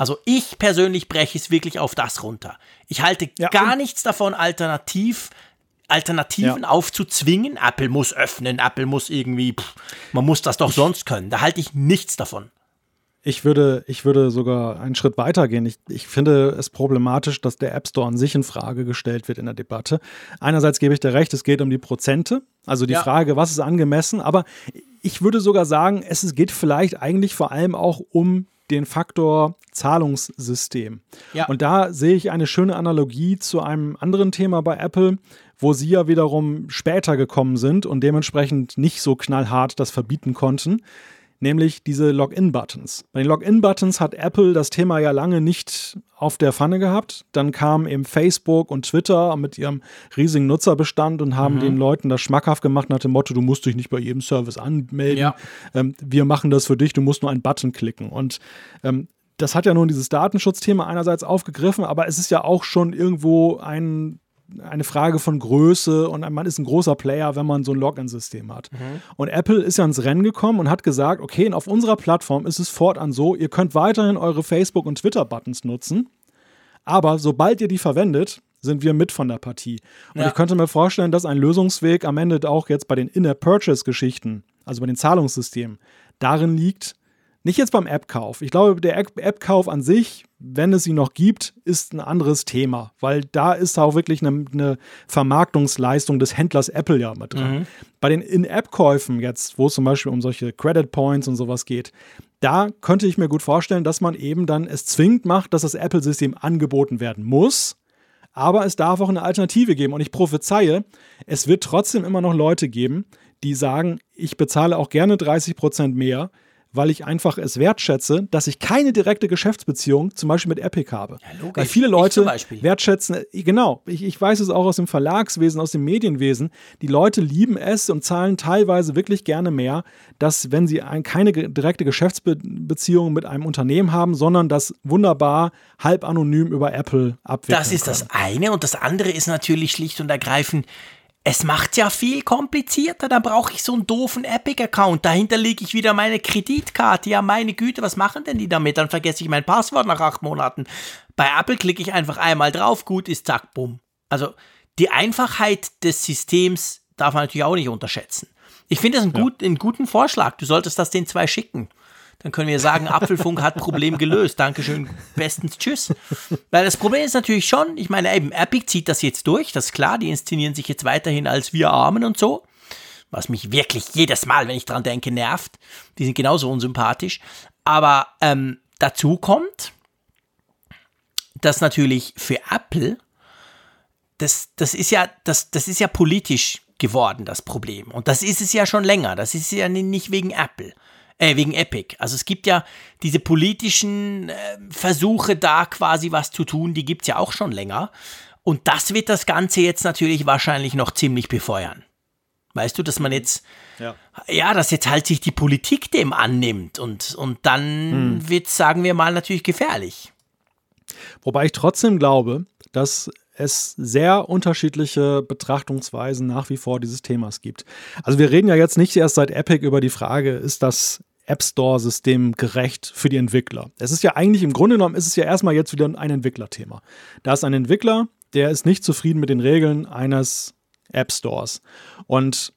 Also ich persönlich breche es wirklich auf das runter. Ich halte Ja, gar nichts davon, alternativ Alternativen Ja. aufzuzwingen. Apple muss öffnen, Apple muss irgendwie, pff, man muss das doch sonst können. Da halte ich nichts davon. Ich würde, ich würde sogar einen Schritt weiter gehen. Ich, ich finde es problematisch, dass der App Store an sich in Frage gestellt wird in der Debatte. Einerseits gebe ich dir recht, es geht um die Prozente, also die Ja. Frage, was ist angemessen, aber ich würde sogar sagen, es geht vielleicht eigentlich vor allem auch um den Faktor Zahlungssystem. Ja. Und da sehe ich eine schöne Analogie zu einem anderen Thema bei Apple, wo sie ja wiederum später gekommen sind und dementsprechend nicht so knallhart das verbieten konnten nämlich diese Login-Buttons. Bei den Login-Buttons hat Apple das Thema ja lange nicht auf der Pfanne gehabt. Dann kamen eben Facebook und Twitter mit ihrem riesigen Nutzerbestand und haben den Leuten das schmackhaft gemacht nach dem Motto, du musst dich nicht bei jedem Service anmelden. Ja. Ähm, wir machen das für dich, du musst nur einen Button klicken. Und ähm, das hat ja nun dieses Datenschutzthema einerseits aufgegriffen, aber es ist ja auch schon irgendwo ein eine Frage von Größe und man ist ein großer Player, wenn man so ein Login-System hat. Und Apple ist ja ins Rennen gekommen und hat gesagt, okay, auf unserer Plattform ist es fortan so, ihr könnt weiterhin eure Facebook- und Twitter-Buttons nutzen, aber sobald ihr die verwendet, sind wir mit von der Partie. Und Ja. ich könnte mir vorstellen, dass ein Lösungsweg am Ende auch jetzt bei den In-App-Purchase-Geschichten, also bei den Zahlungssystemen, darin liegt, nicht jetzt beim App-Kauf. Ich glaube, der App- App-Kauf an sich, wenn es ihn noch gibt, ist ein anderes Thema, weil da ist auch wirklich eine, eine Vermarktungsleistung des Händlers Apple ja mit drin. Bei den In-App-Käufen jetzt, wo es zum Beispiel um solche Credit Points und sowas geht, da könnte ich mir gut vorstellen, dass man eben dann es zwingend macht, dass das Apple-System angeboten werden muss. Aber es darf auch eine Alternative geben. Und ich prophezeie, es wird trotzdem immer noch Leute geben, die sagen, ich bezahle auch gerne 30 Prozent mehr, weil ich einfach es wertschätze, dass ich keine direkte Geschäftsbeziehung zum Beispiel mit Epic habe. logisch. weil viele Leute wertschätzen, äh, genau, ich, ich weiß es auch aus dem Verlagswesen, aus dem Medienwesen, die Leute lieben es und zahlen teilweise wirklich gerne mehr, dass wenn sie ein, keine direkte Geschäftsbeziehung mit einem Unternehmen haben, sondern das wunderbar halb anonym über Apple abwickeln Das ist das können. eine. Und das andere ist natürlich schlicht und ergreifend, es macht ja viel komplizierter. Da brauche ich so einen doofen Epic-Account. Dahinter lege ich wieder meine Kreditkarte. Ja, meine Güte, was machen denn die damit? Dann vergesse ich mein Passwort nach acht Monaten. Bei Apple klicke ich einfach einmal drauf, gut ist, zack, bumm. Also die Einfachheit des Systems darf man natürlich auch nicht unterschätzen. Ich finde das einen, gut, einen guten Vorschlag. Du solltest das den zwei schicken. Dann können wir sagen, Apfelfunk hat Problem gelöst. Dankeschön, bestens, tschüss. Weil das Problem ist natürlich schon, ich meine, eben, Epic zieht das jetzt durch, das ist klar, die inszenieren sich jetzt weiterhin als wir Armen und so. Was mich wirklich jedes Mal, wenn ich dran denke, nervt. Die sind genauso unsympathisch. Aber ähm, dazu kommt, dass natürlich für Apple, das, das, ist ja, das, das ist ja politisch geworden, das Problem. Und das ist es ja schon länger. Das ist ja ni- nicht wegen Apple, äh, wegen Epic. Also es gibt ja diese politischen äh, Versuche, da quasi was zu tun, die gibt es ja auch schon länger. Und das wird das Ganze jetzt natürlich wahrscheinlich noch ziemlich befeuern. Weißt du, dass man jetzt, Ja. ja, dass jetzt halt sich die Politik dem annimmt und, und dann wird, sagen wir mal, natürlich gefährlich. Wobei ich trotzdem glaube, dass es sehr unterschiedliche Betrachtungsweisen nach wie vor dieses Themas gibt. Also wir reden ja jetzt nicht erst seit Epic über die Frage, ist das App Store-System gerecht für die Entwickler? Es ist ja eigentlich im Grunde genommen, ist es ja erstmal jetzt wieder ein Entwicklerthema. Da ist ein Entwickler, der ist nicht zufrieden mit den Regeln eines App Stores. Und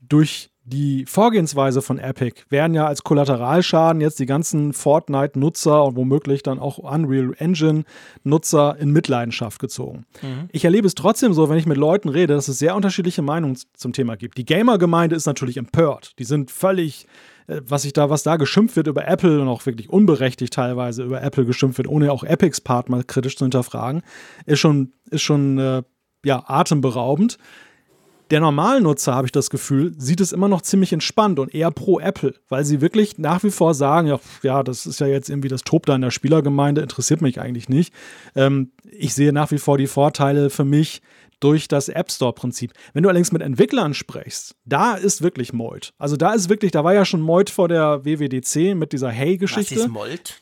durch die Vorgehensweise von Epic werden ja als Kollateralschaden jetzt die ganzen Fortnite-Nutzer und womöglich dann auch Unreal Engine-Nutzer in Mitleidenschaft gezogen. Mhm. Ich erlebe es trotzdem so, wenn ich mit Leuten rede, dass es sehr unterschiedliche Meinungen zum Thema gibt. Die Gamer-Gemeinde ist natürlich empört. Die sind völlig was ich da, was da geschimpft wird über Apple und auch wirklich unberechtigt teilweise über Apple geschimpft wird, ohne auch Epics Part mal kritisch zu hinterfragen, ist schon, ist schon äh, ja, atemberaubend der Normalnutzer, habe ich das Gefühl, sieht es immer noch ziemlich entspannt und eher pro Apple, weil sie wirklich nach wie vor sagen, ja, das ist ja jetzt irgendwie das Top da in der Spielergemeinde, interessiert mich eigentlich nicht. Ähm, ich sehe nach wie vor die Vorteile für mich durch das App Store-Prinzip. Wenn du allerdings mit Entwicklern sprichst, da ist wirklich Mold. Also da ist wirklich, da war ja schon Mold vor der WWDC mit dieser Hey-Geschichte. Was ist Mold?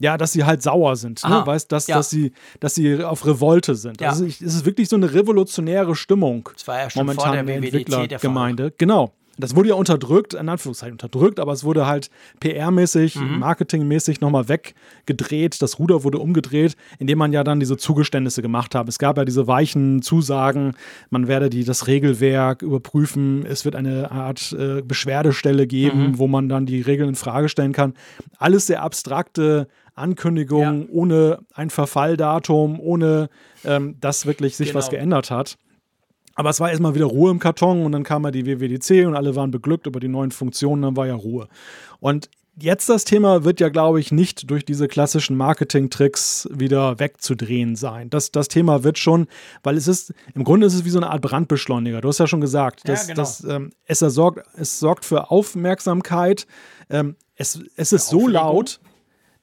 Ja, dass sie halt sauer sind, ne? weißt, dass, ja. dass, sie, dass sie auf Revolte sind. Ja. Also es ist wirklich so eine revolutionäre Stimmung das war ja schon momentan vor der in der Entwicklergemeinde. Genau. Das wurde ja unterdrückt, in Anführungszeichen unterdrückt, aber es wurde halt PR-mäßig, mhm. Marketing-mäßig nochmal weggedreht. Das Ruder wurde umgedreht, indem man ja dann diese Zugeständnisse gemacht hat. Es gab ja diese weichen Zusagen, man werde die, das Regelwerk überprüfen, es wird eine Art äh, Beschwerdestelle geben, mhm. wo man dann die Regeln in Frage stellen kann. Alles sehr abstrakte Ankündigung, ja. ohne ein Verfalldatum, ohne ähm, dass wirklich sich genau. was geändert hat. Aber es war erstmal wieder Ruhe im Karton und dann kam ja die WWDC und alle waren beglückt über die neuen Funktionen, dann war ja Ruhe. Und jetzt das Thema wird ja, glaube ich, nicht durch diese klassischen Marketing-Tricks wieder wegzudrehen sein. Das, das Thema wird schon, weil es ist, im Grunde ist es wie so eine Art Brandbeschleuniger. Du hast ja schon gesagt, dass, ja, genau. dass ähm, es, sorgt, es sorgt für Aufmerksamkeit. Ähm, es, es ist so laut,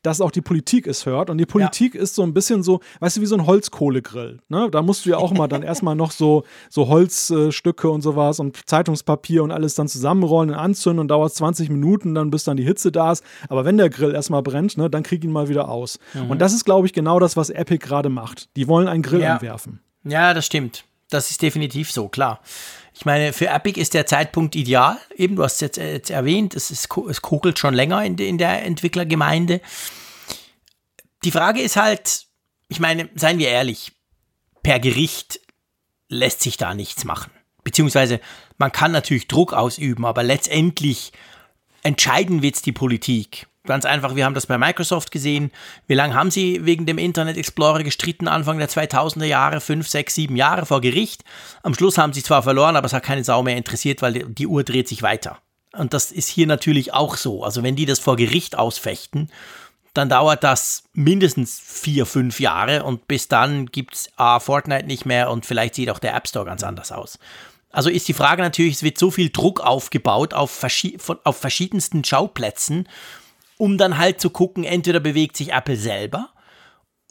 dass auch die Politik es hört. Und die Politik ja. ist so ein bisschen so, weißt du, wie so ein Holzkohlegrill. Ne? Da musst du ja auch mal dann erstmal noch so, so Holzstücke und sowas und Zeitungspapier und alles dann zusammenrollen und anzünden und dauert 20 Minuten, dann bis dann die Hitze da ist. Aber wenn der Grill erstmal brennt, ne, dann krieg ihn mal wieder aus. Mhm. Und das ist, glaube ich, genau das, was Epic gerade macht. Die wollen einen Grill ja. anwerfen. Ja, das stimmt. Das ist definitiv so, klar. Ich meine, für Epic ist der Zeitpunkt ideal. Eben, du hast es jetzt, jetzt erwähnt, es, ist, es kokelt schon länger in, in der Entwicklergemeinde. Die Frage ist halt, ich meine, seien wir ehrlich, per Gericht lässt sich da nichts machen. Beziehungsweise man kann natürlich Druck ausüben, aber letztendlich entscheiden wird es die Politik. Ganz einfach, wir haben das bei Microsoft gesehen. Wie lange haben sie wegen dem Internet Explorer gestritten? Anfang der 2000er Jahre, fünf, sechs, sieben Jahre vor Gericht. Am Schluss haben sie zwar verloren, aber es hat keine Sau mehr interessiert, weil die Uhr dreht sich weiter. Und das ist hier natürlich auch so. Also wenn die das vor Gericht ausfechten, dann dauert das mindestens vier, fünf Jahre und bis dann gibt es Fortnite nicht mehr und vielleicht sieht auch der App Store ganz anders aus. Also ist die Frage natürlich, es wird so viel Druck aufgebaut auf, verschi auf verschiedensten Schauplätzen, um dann halt zu gucken, entweder bewegt sich Apple selber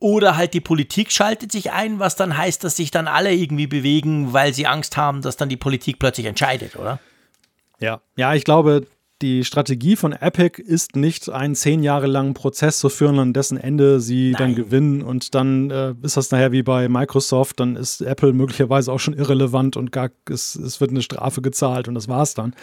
oder halt die Politik schaltet sich ein, was dann heißt, dass sich dann alle irgendwie bewegen, weil sie Angst haben, dass dann die Politik plötzlich entscheidet, oder? Ja, ja, ich glaube, die Strategie von Epic ist nicht, einen zehn Jahre langen Prozess zu führen, an dessen Ende sie Nein. dann gewinnen und dann äh, ist das nachher wie bei Microsoft, dann ist Apple möglicherweise auch schon irrelevant und gar, es, es wird eine Strafe gezahlt und das war's dann.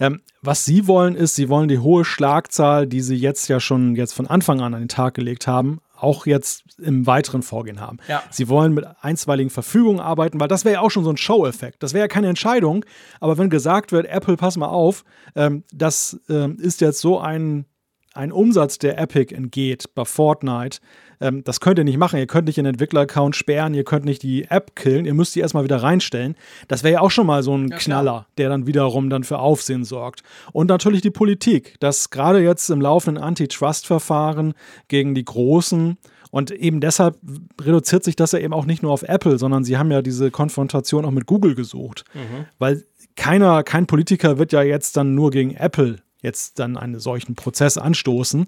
Ähm, was sie wollen, ist, sie wollen die hohe Schlagzahl, die sie jetzt ja schon jetzt von Anfang an an den Tag gelegt haben, auch jetzt im weiteren Vorgehen haben. Ja. Sie wollen mit einstweiligen Verfügungen arbeiten, weil das wäre ja auch schon so ein Show-Effekt. Das wäre ja keine Entscheidung, aber wenn gesagt wird, Apple, pass mal auf, ähm, das ähm, ist jetzt so ein, ein Umsatz, der Epic entgeht bei Fortnite, ähm, das könnt ihr nicht machen. Ihr könnt nicht den Entwickler-Account sperren, ihr könnt nicht die App killen, ihr müsst die erstmal wieder reinstellen. Das wäre ja auch schon mal so ein ja, Knaller, der dann wiederum dann für Aufsehen sorgt. Und natürlich die Politik, dass gerade jetzt im laufenden Antitrust-Verfahren gegen die Großen und eben deshalb reduziert sich das ja eben auch nicht nur auf Apple, sondern sie haben ja diese Konfrontation auch mit Google gesucht. Mhm. Weil keiner, kein Politiker wird ja jetzt dann nur gegen Apple jetzt dann einen solchen Prozess anstoßen,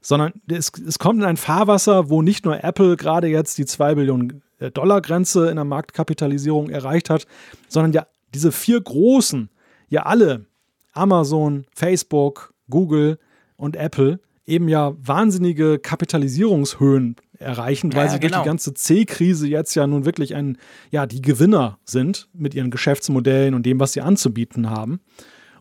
sondern es, es kommt in ein Fahrwasser, wo nicht nur Apple gerade jetzt die 2 Billionen äh, Dollar Grenze in der Marktkapitalisierung erreicht hat, sondern ja diese vier großen, ja alle, Amazon, Facebook, Google und Apple, eben ja wahnsinnige Kapitalisierungshöhen erreichen, weil ja, sie genau. durch die ganze C-Krise jetzt ja nun wirklich ein, ja, die Gewinner sind mit ihren Geschäftsmodellen und dem, was sie anzubieten haben.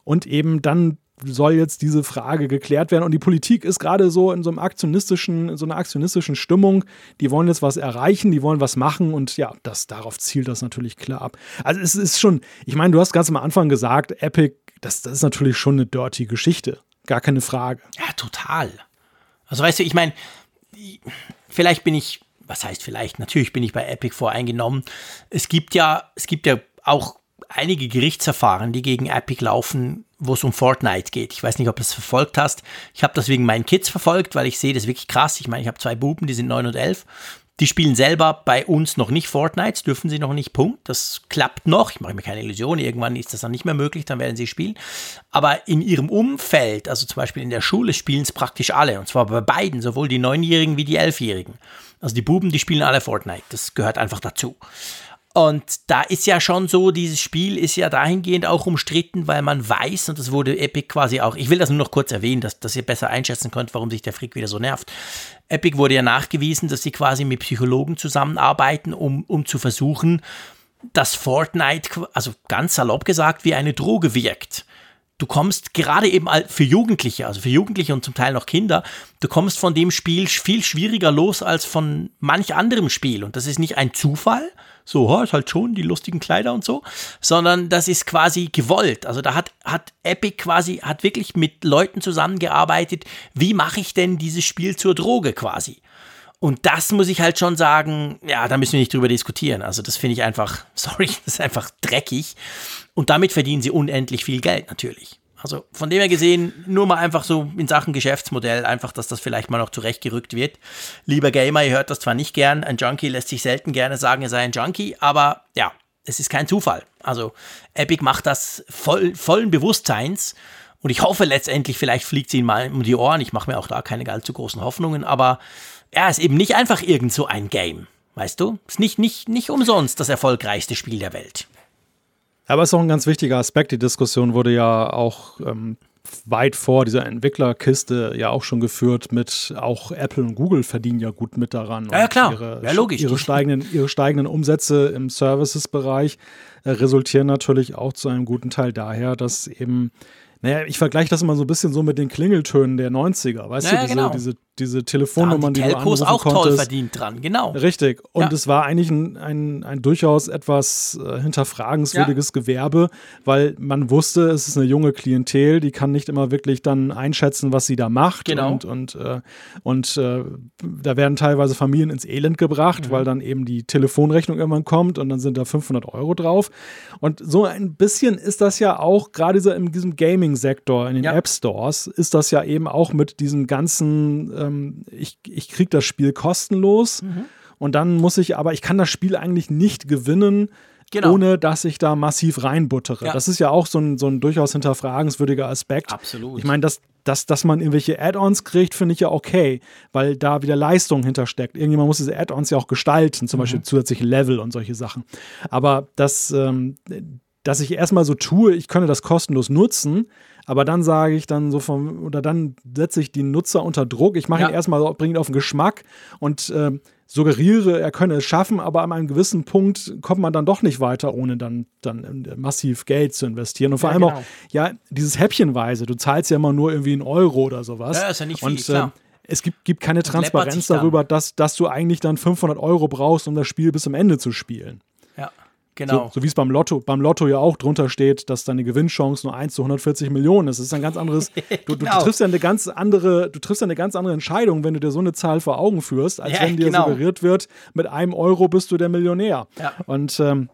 Und eben dann soll jetzt diese Frage geklärt werden. Und die Politik ist gerade so in so einem aktionistischen, so einer aktionistischen Stimmung. Die wollen jetzt was erreichen, die wollen was machen und ja, das, darauf zielt das natürlich klar ab. Also es ist schon, ich meine, du hast ganz am Anfang gesagt, Epic, das, das ist natürlich schon eine dirty Geschichte. Gar keine Frage. Ja, total. Also weißt du, ich meine, vielleicht bin ich, was heißt vielleicht, natürlich bin ich bei Epic voreingenommen. Es gibt ja, es gibt ja auch einige Gerichtsverfahren, die gegen Epic laufen, wo es um Fortnite geht. Ich weiß nicht, ob du es verfolgt hast. Ich habe das wegen meinen Kids verfolgt, weil ich sehe das wirklich krass. Ich meine, ich habe zwei Buben, die sind neun und elf. Die spielen selber bei uns noch nicht Fortnite, dürfen sie noch nicht, Punkt. Das klappt noch. Ich mache mir keine Illusion. Irgendwann ist das dann nicht mehr möglich, dann werden sie spielen. Aber in ihrem Umfeld, also zum Beispiel in der Schule, spielen es praktisch alle. Und zwar bei beiden, sowohl die Neunjährigen wie die Elfjährigen. Also die Buben, die spielen alle Fortnite. Das gehört einfach dazu. Und da ist ja schon so, dieses Spiel ist ja dahingehend auch umstritten, weil man weiß, und das wurde Epic quasi auch, ich will das nur noch kurz erwähnen, dass, dass ihr besser einschätzen könnt, warum sich der Frick wieder so nervt. Epic wurde ja nachgewiesen, dass sie quasi mit Psychologen zusammenarbeiten, um, um zu versuchen, dass Fortnite, also ganz salopp gesagt, wie eine Droge wirkt du kommst gerade eben für Jugendliche, also für Jugendliche und zum Teil noch Kinder, du kommst von dem Spiel viel schwieriger los als von manch anderem Spiel. Und das ist nicht ein Zufall, so, oh, ist halt schon die lustigen Kleider und so, sondern das ist quasi gewollt. Also da hat, hat Epic quasi, hat wirklich mit Leuten zusammengearbeitet, wie mache ich denn dieses Spiel zur Droge quasi. Und das muss ich halt schon sagen, ja, da müssen wir nicht drüber diskutieren. Also das finde ich einfach, sorry, das ist einfach dreckig. Und damit verdienen sie unendlich viel Geld natürlich. Also von dem her gesehen, nur mal einfach so in Sachen Geschäftsmodell, einfach, dass das vielleicht mal noch zurechtgerückt wird. Lieber Gamer, ihr hört das zwar nicht gern, ein Junkie lässt sich selten gerne sagen, er sei ein Junkie, aber ja, es ist kein Zufall. Also Epic macht das voll, vollen Bewusstseins und ich hoffe letztendlich, vielleicht fliegt sie ihn mal um die Ohren. Ich mache mir auch da keine allzu großen Hoffnungen, aber ja, ist eben nicht einfach irgend so ein Game. Weißt du? Ist nicht, nicht, nicht umsonst das erfolgreichste Spiel der Welt. Aber es ist auch ein ganz wichtiger Aspekt. Die Diskussion wurde ja auch ähm, weit vor dieser Entwicklerkiste ja auch schon geführt mit, auch Apple und Google verdienen ja gut mit daran. Ja, ja klar. Ihre, ja, logisch. Ihre steigenden, ihre steigenden Umsätze im Services-Bereich äh, resultieren natürlich auch zu einem guten Teil daher, dass eben naja, ich vergleiche das immer so ein bisschen so mit den Klingeltönen der 90er, weißt ja, du, diese, genau. diese, diese Telefonnummern, die, die du auch konntest. toll verdient dran, genau. Richtig. Und Ja. es war eigentlich ein, ein, ein durchaus etwas äh, hinterfragenswürdiges Gewerbe, weil man wusste, es ist eine junge Klientel, die kann nicht immer wirklich dann einschätzen, was sie da macht. Genau. Und, und, äh, und äh, da werden teilweise Familien ins Elend gebracht, Mhm. weil dann eben die Telefonrechnung irgendwann kommt und dann sind da 500 Euro drauf. Und so ein bisschen ist das ja auch, gerade so in diesem Gaming-Sektor, in den Ja. App Stores, ist das ja eben auch mit diesem ganzen, ähm, ich, ich kriege das Spiel kostenlos Mhm. und dann muss ich, aber ich kann das Spiel eigentlich nicht gewinnen, Genau. ohne dass ich da massiv reinbuttere. Ja. Das ist ja auch so ein, so ein durchaus hinterfragenswürdiger Aspekt. Absolut. Ich meine, dass, dass, dass man irgendwelche Add-ons kriegt, finde ich ja okay, weil da wieder Leistung hintersteckt. Irgendjemand muss diese Add-ons ja auch gestalten, zum Beispiel zusätzliche Level und solche Sachen. Aber das, ähm, dass ich erstmal so tue, ich könne das kostenlos nutzen, aber dann sage ich dann so vom, oder dann setze ich die Nutzer unter Druck. Ich mache Ja. ihn erstmal, so- bringe ihn auf den Geschmack und ähm, suggeriere, er könne es schaffen, aber an einem gewissen Punkt kommt man dann doch nicht weiter, ohne dann, dann äh, massiv Geld zu investieren. Und vor Ja, allem genau. auch, ja, dieses Häppchenweise, du zahlst ja immer nur irgendwie einen Euro oder sowas. Ja, ist ja nicht viel, und, klar. es gibt, gibt keine Transparenz darüber, dass, dass du eigentlich dann 500 Euro brauchst, um das Spiel bis zum Ende zu spielen. ja, genau. So, so wie es beim Lotto, beim Lotto ja auch drunter steht, dass deine Gewinnchance nur 1 zu 140 Millionen ist. Das ist ein ganz anderes, du, Genau. du triffst ja eine ganz andere, du triffst ja eine ganz andere Entscheidung, wenn du dir so eine Zahl vor Augen führst, als Ja, wenn dir genau. suggeriert wird, mit einem Euro bist du der Millionär. Ja. Und ähm,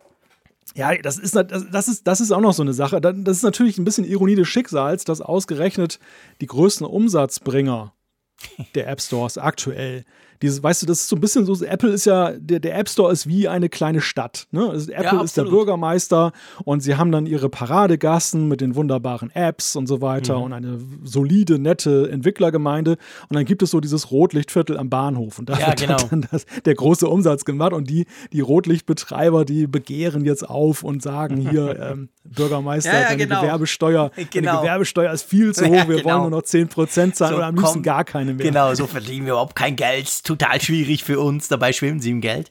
ja, das ist, das, ist, das ist auch noch so eine Sache. Da- Das ist natürlich ein bisschen Ironie des Schicksals, dass ausgerechnet die größten Umsatzbringer der App Stores aktuell. Dieses, weißt du, das ist so ein bisschen so, Apple ist ja, der, der App Store ist wie eine kleine Stadt. Ne? Also Apple ist der. Bürgermeister und sie haben dann ihre Paradegassen mit den wunderbaren Apps und so weiter Mhm. und eine solide, nette Entwicklergemeinde. Und dann gibt es so dieses Rotlichtviertel am Bahnhof. Und da Ja, wird genau. dann das, der große Umsatz gemacht. Und die, die Rotlichtbetreiber, die begehren jetzt auf und sagen hier, ähm, Bürgermeister, Ja, ja, deine genau. Gewerbesteuer, Genau. deine Gewerbesteuer ist viel zu hoch, Ja, wir genau. wollen nur noch 10% zahlen So, oder am liebsten komm. gar keine mehr. Genau, so verdienen wir überhaupt kein Geld. Total schwierig für uns. Dabei schwimmen sie im Geld.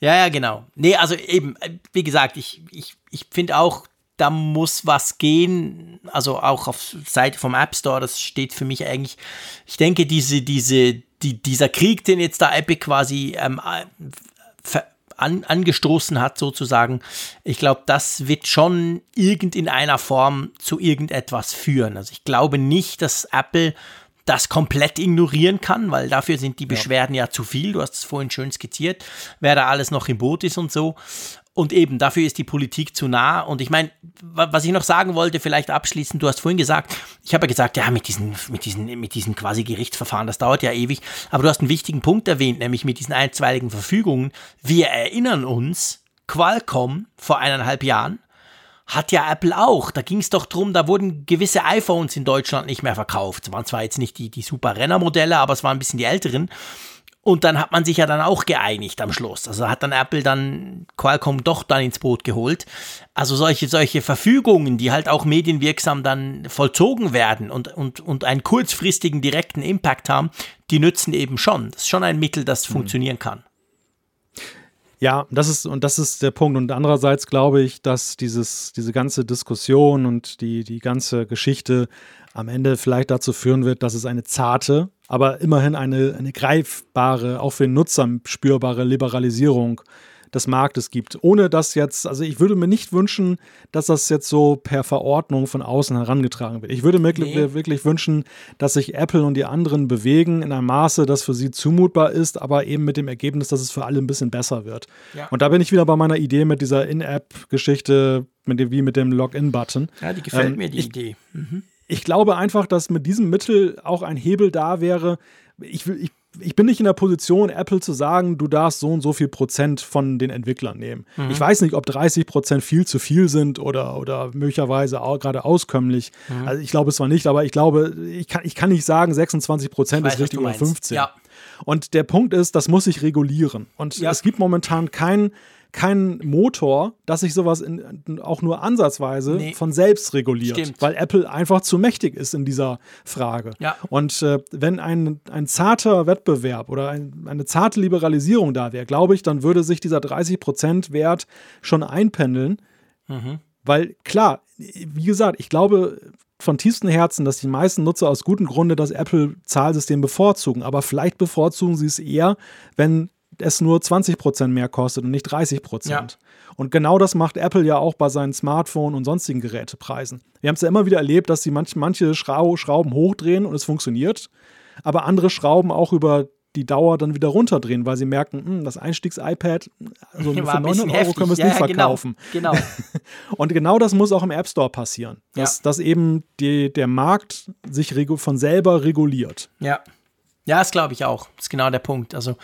Ja, ja, genau. Nee, also eben, äh, wie gesagt, ich, ich, ich finde auch, da muss was gehen. Also auch auf Seite vom App Store, das steht für mich eigentlich, ich denke, diese, diese, die, dieser Krieg, den jetzt da Epic quasi ähm, an, angestoßen hat, sozusagen, ich glaube, das wird schon irgend in einer Form zu irgendetwas führen. Also ich glaube nicht, dass Apple das komplett ignorieren kann, weil dafür sind die Beschwerden ja, ja zu viel. Du hast es vorhin schön skizziert, wer da alles noch im Boot ist und so. Und eben, dafür ist die Politik zu nah. Und ich meine, was ich noch sagen wollte, vielleicht abschließend, du hast vorhin gesagt, ich habe ja gesagt, ja, mit diesen, mit diesen, mit diesen quasi Gerichtsverfahren, das dauert ja ewig. Aber du hast einen wichtigen Punkt erwähnt, nämlich mit diesen einstweiligen Verfügungen. Wir erinnern uns, Qualcomm vor eineinhalb Jahren hat ja Apple auch. Da ging es doch drum, da wurden gewisse iPhones in Deutschland nicht mehr verkauft. Es waren zwar jetzt nicht die, die super Rennermodelle, aber es waren ein bisschen die älteren. Und dann hat man sich ja dann auch geeinigt am Schluss. Also hat dann Apple dann Qualcomm doch dann ins Boot geholt. Also solche, solche Verfügungen, die halt auch medienwirksam dann vollzogen werden und, und, und einen kurzfristigen direkten Impact haben, die nützen eben schon. Das ist schon ein Mittel, das mhm. funktionieren kann. Ja, das ist, und das ist der Punkt. Und andererseits glaube ich, dass dieses, diese ganze Diskussion und die, die ganze Geschichte am Ende vielleicht dazu führen wird, dass es eine zarte, aber immerhin eine, eine greifbare, auch für den Nutzer spürbare Liberalisierung des Marktes gibt. Ohne dass jetzt, also ich würde mir nicht wünschen, dass das jetzt so per Verordnung von außen herangetragen wird. Ich würde mir nee. wirklich wünschen, dass sich Apple und die anderen bewegen in einem Maße, das für sie zumutbar ist, aber eben mit dem Ergebnis, dass es für alle ein bisschen besser wird. Ja. Und da bin ich wieder bei meiner Idee mit dieser In-App-Geschichte, mit dem, wie mit dem Login-Button. Ja, die gefällt ähm, mir, die ich, Idee. Mhm. Ich glaube einfach, dass mit diesem Mittel auch ein Hebel da wäre. Ich, ich ich bin nicht in der Position, Apple zu sagen, du darfst so und so viel Prozent von den Entwicklern nehmen. Mhm. Ich weiß nicht, ob 30 Prozent viel zu viel sind oder, oder möglicherweise auch gerade auskömmlich. Mhm. Also ich glaube es zwar nicht, aber ich glaube, ich kann, ich kann nicht sagen, 26 Prozent ist richtig oder 15. Ja. Und der Punkt ist, das muss sich regulieren. Und ja. es gibt momentan keinen kein Motor, dass sich sowas in, auch nur ansatzweise nee. von selbst reguliert, Stimmt. weil Apple einfach zu mächtig ist in dieser Frage. Ja. Und äh, wenn ein, ein zarter Wettbewerb oder ein, eine zarte Liberalisierung da wäre, glaube ich, dann würde sich dieser 30% Wert schon einpendeln. Mhm. Weil klar, wie gesagt, ich glaube von tiefstem Herzen, dass die meisten Nutzer aus gutem Grunde das Apple-Zahlsystem bevorzugen. Aber vielleicht bevorzugen sie es eher, wenn es nur 20% mehr kostet und nicht 30%. Ja. Und genau das macht Apple ja auch bei seinen Smartphone- und sonstigen Gerätepreisen. Wir haben es ja immer wieder erlebt, dass sie manch, manche Schrauben hochdrehen und es funktioniert, aber andere Schrauben auch über die Dauer dann wieder runterdrehen, weil sie merken, hm, das Einstiegs-iPad, also für 900 Euro heftig. können wir es ja, nicht genau. verkaufen. Genau. genau. und genau das muss auch im App Store passieren, dass, ja. dass eben die, der Markt sich von selber reguliert. Ja. Ja, das glaube ich auch. Das ist genau der Punkt. Also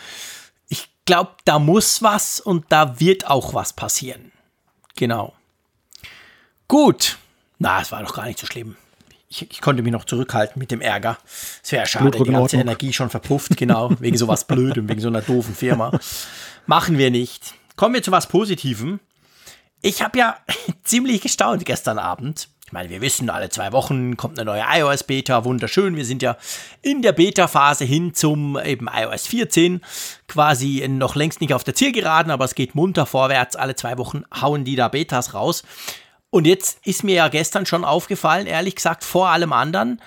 glaube, da muss was und da wird auch was passieren. Genau. Gut. Na, es war doch gar nicht so schlimm. Ich, ich konnte mich noch zurückhalten mit dem Ärger. Es wäre schade, die ganze Energie schon verpufft, genau, wegen sowas Blödem, wegen so einer doofen Firma. Machen wir nicht. Kommen wir zu was Positivem. Ich habe ja ziemlich gestaunt gestern Abend, meine, wir wissen, alle zwei Wochen kommt eine neue iOS-Beta, wunderschön. Wir sind ja in der Beta-Phase hin zum eben iOS 14, quasi noch längst nicht auf der Zielgeraden, aber es geht munter vorwärts. Alle zwei Wochen hauen die da Betas raus. Und jetzt ist mir ja gestern schon aufgefallen, ehrlich gesagt, vor allem anderen,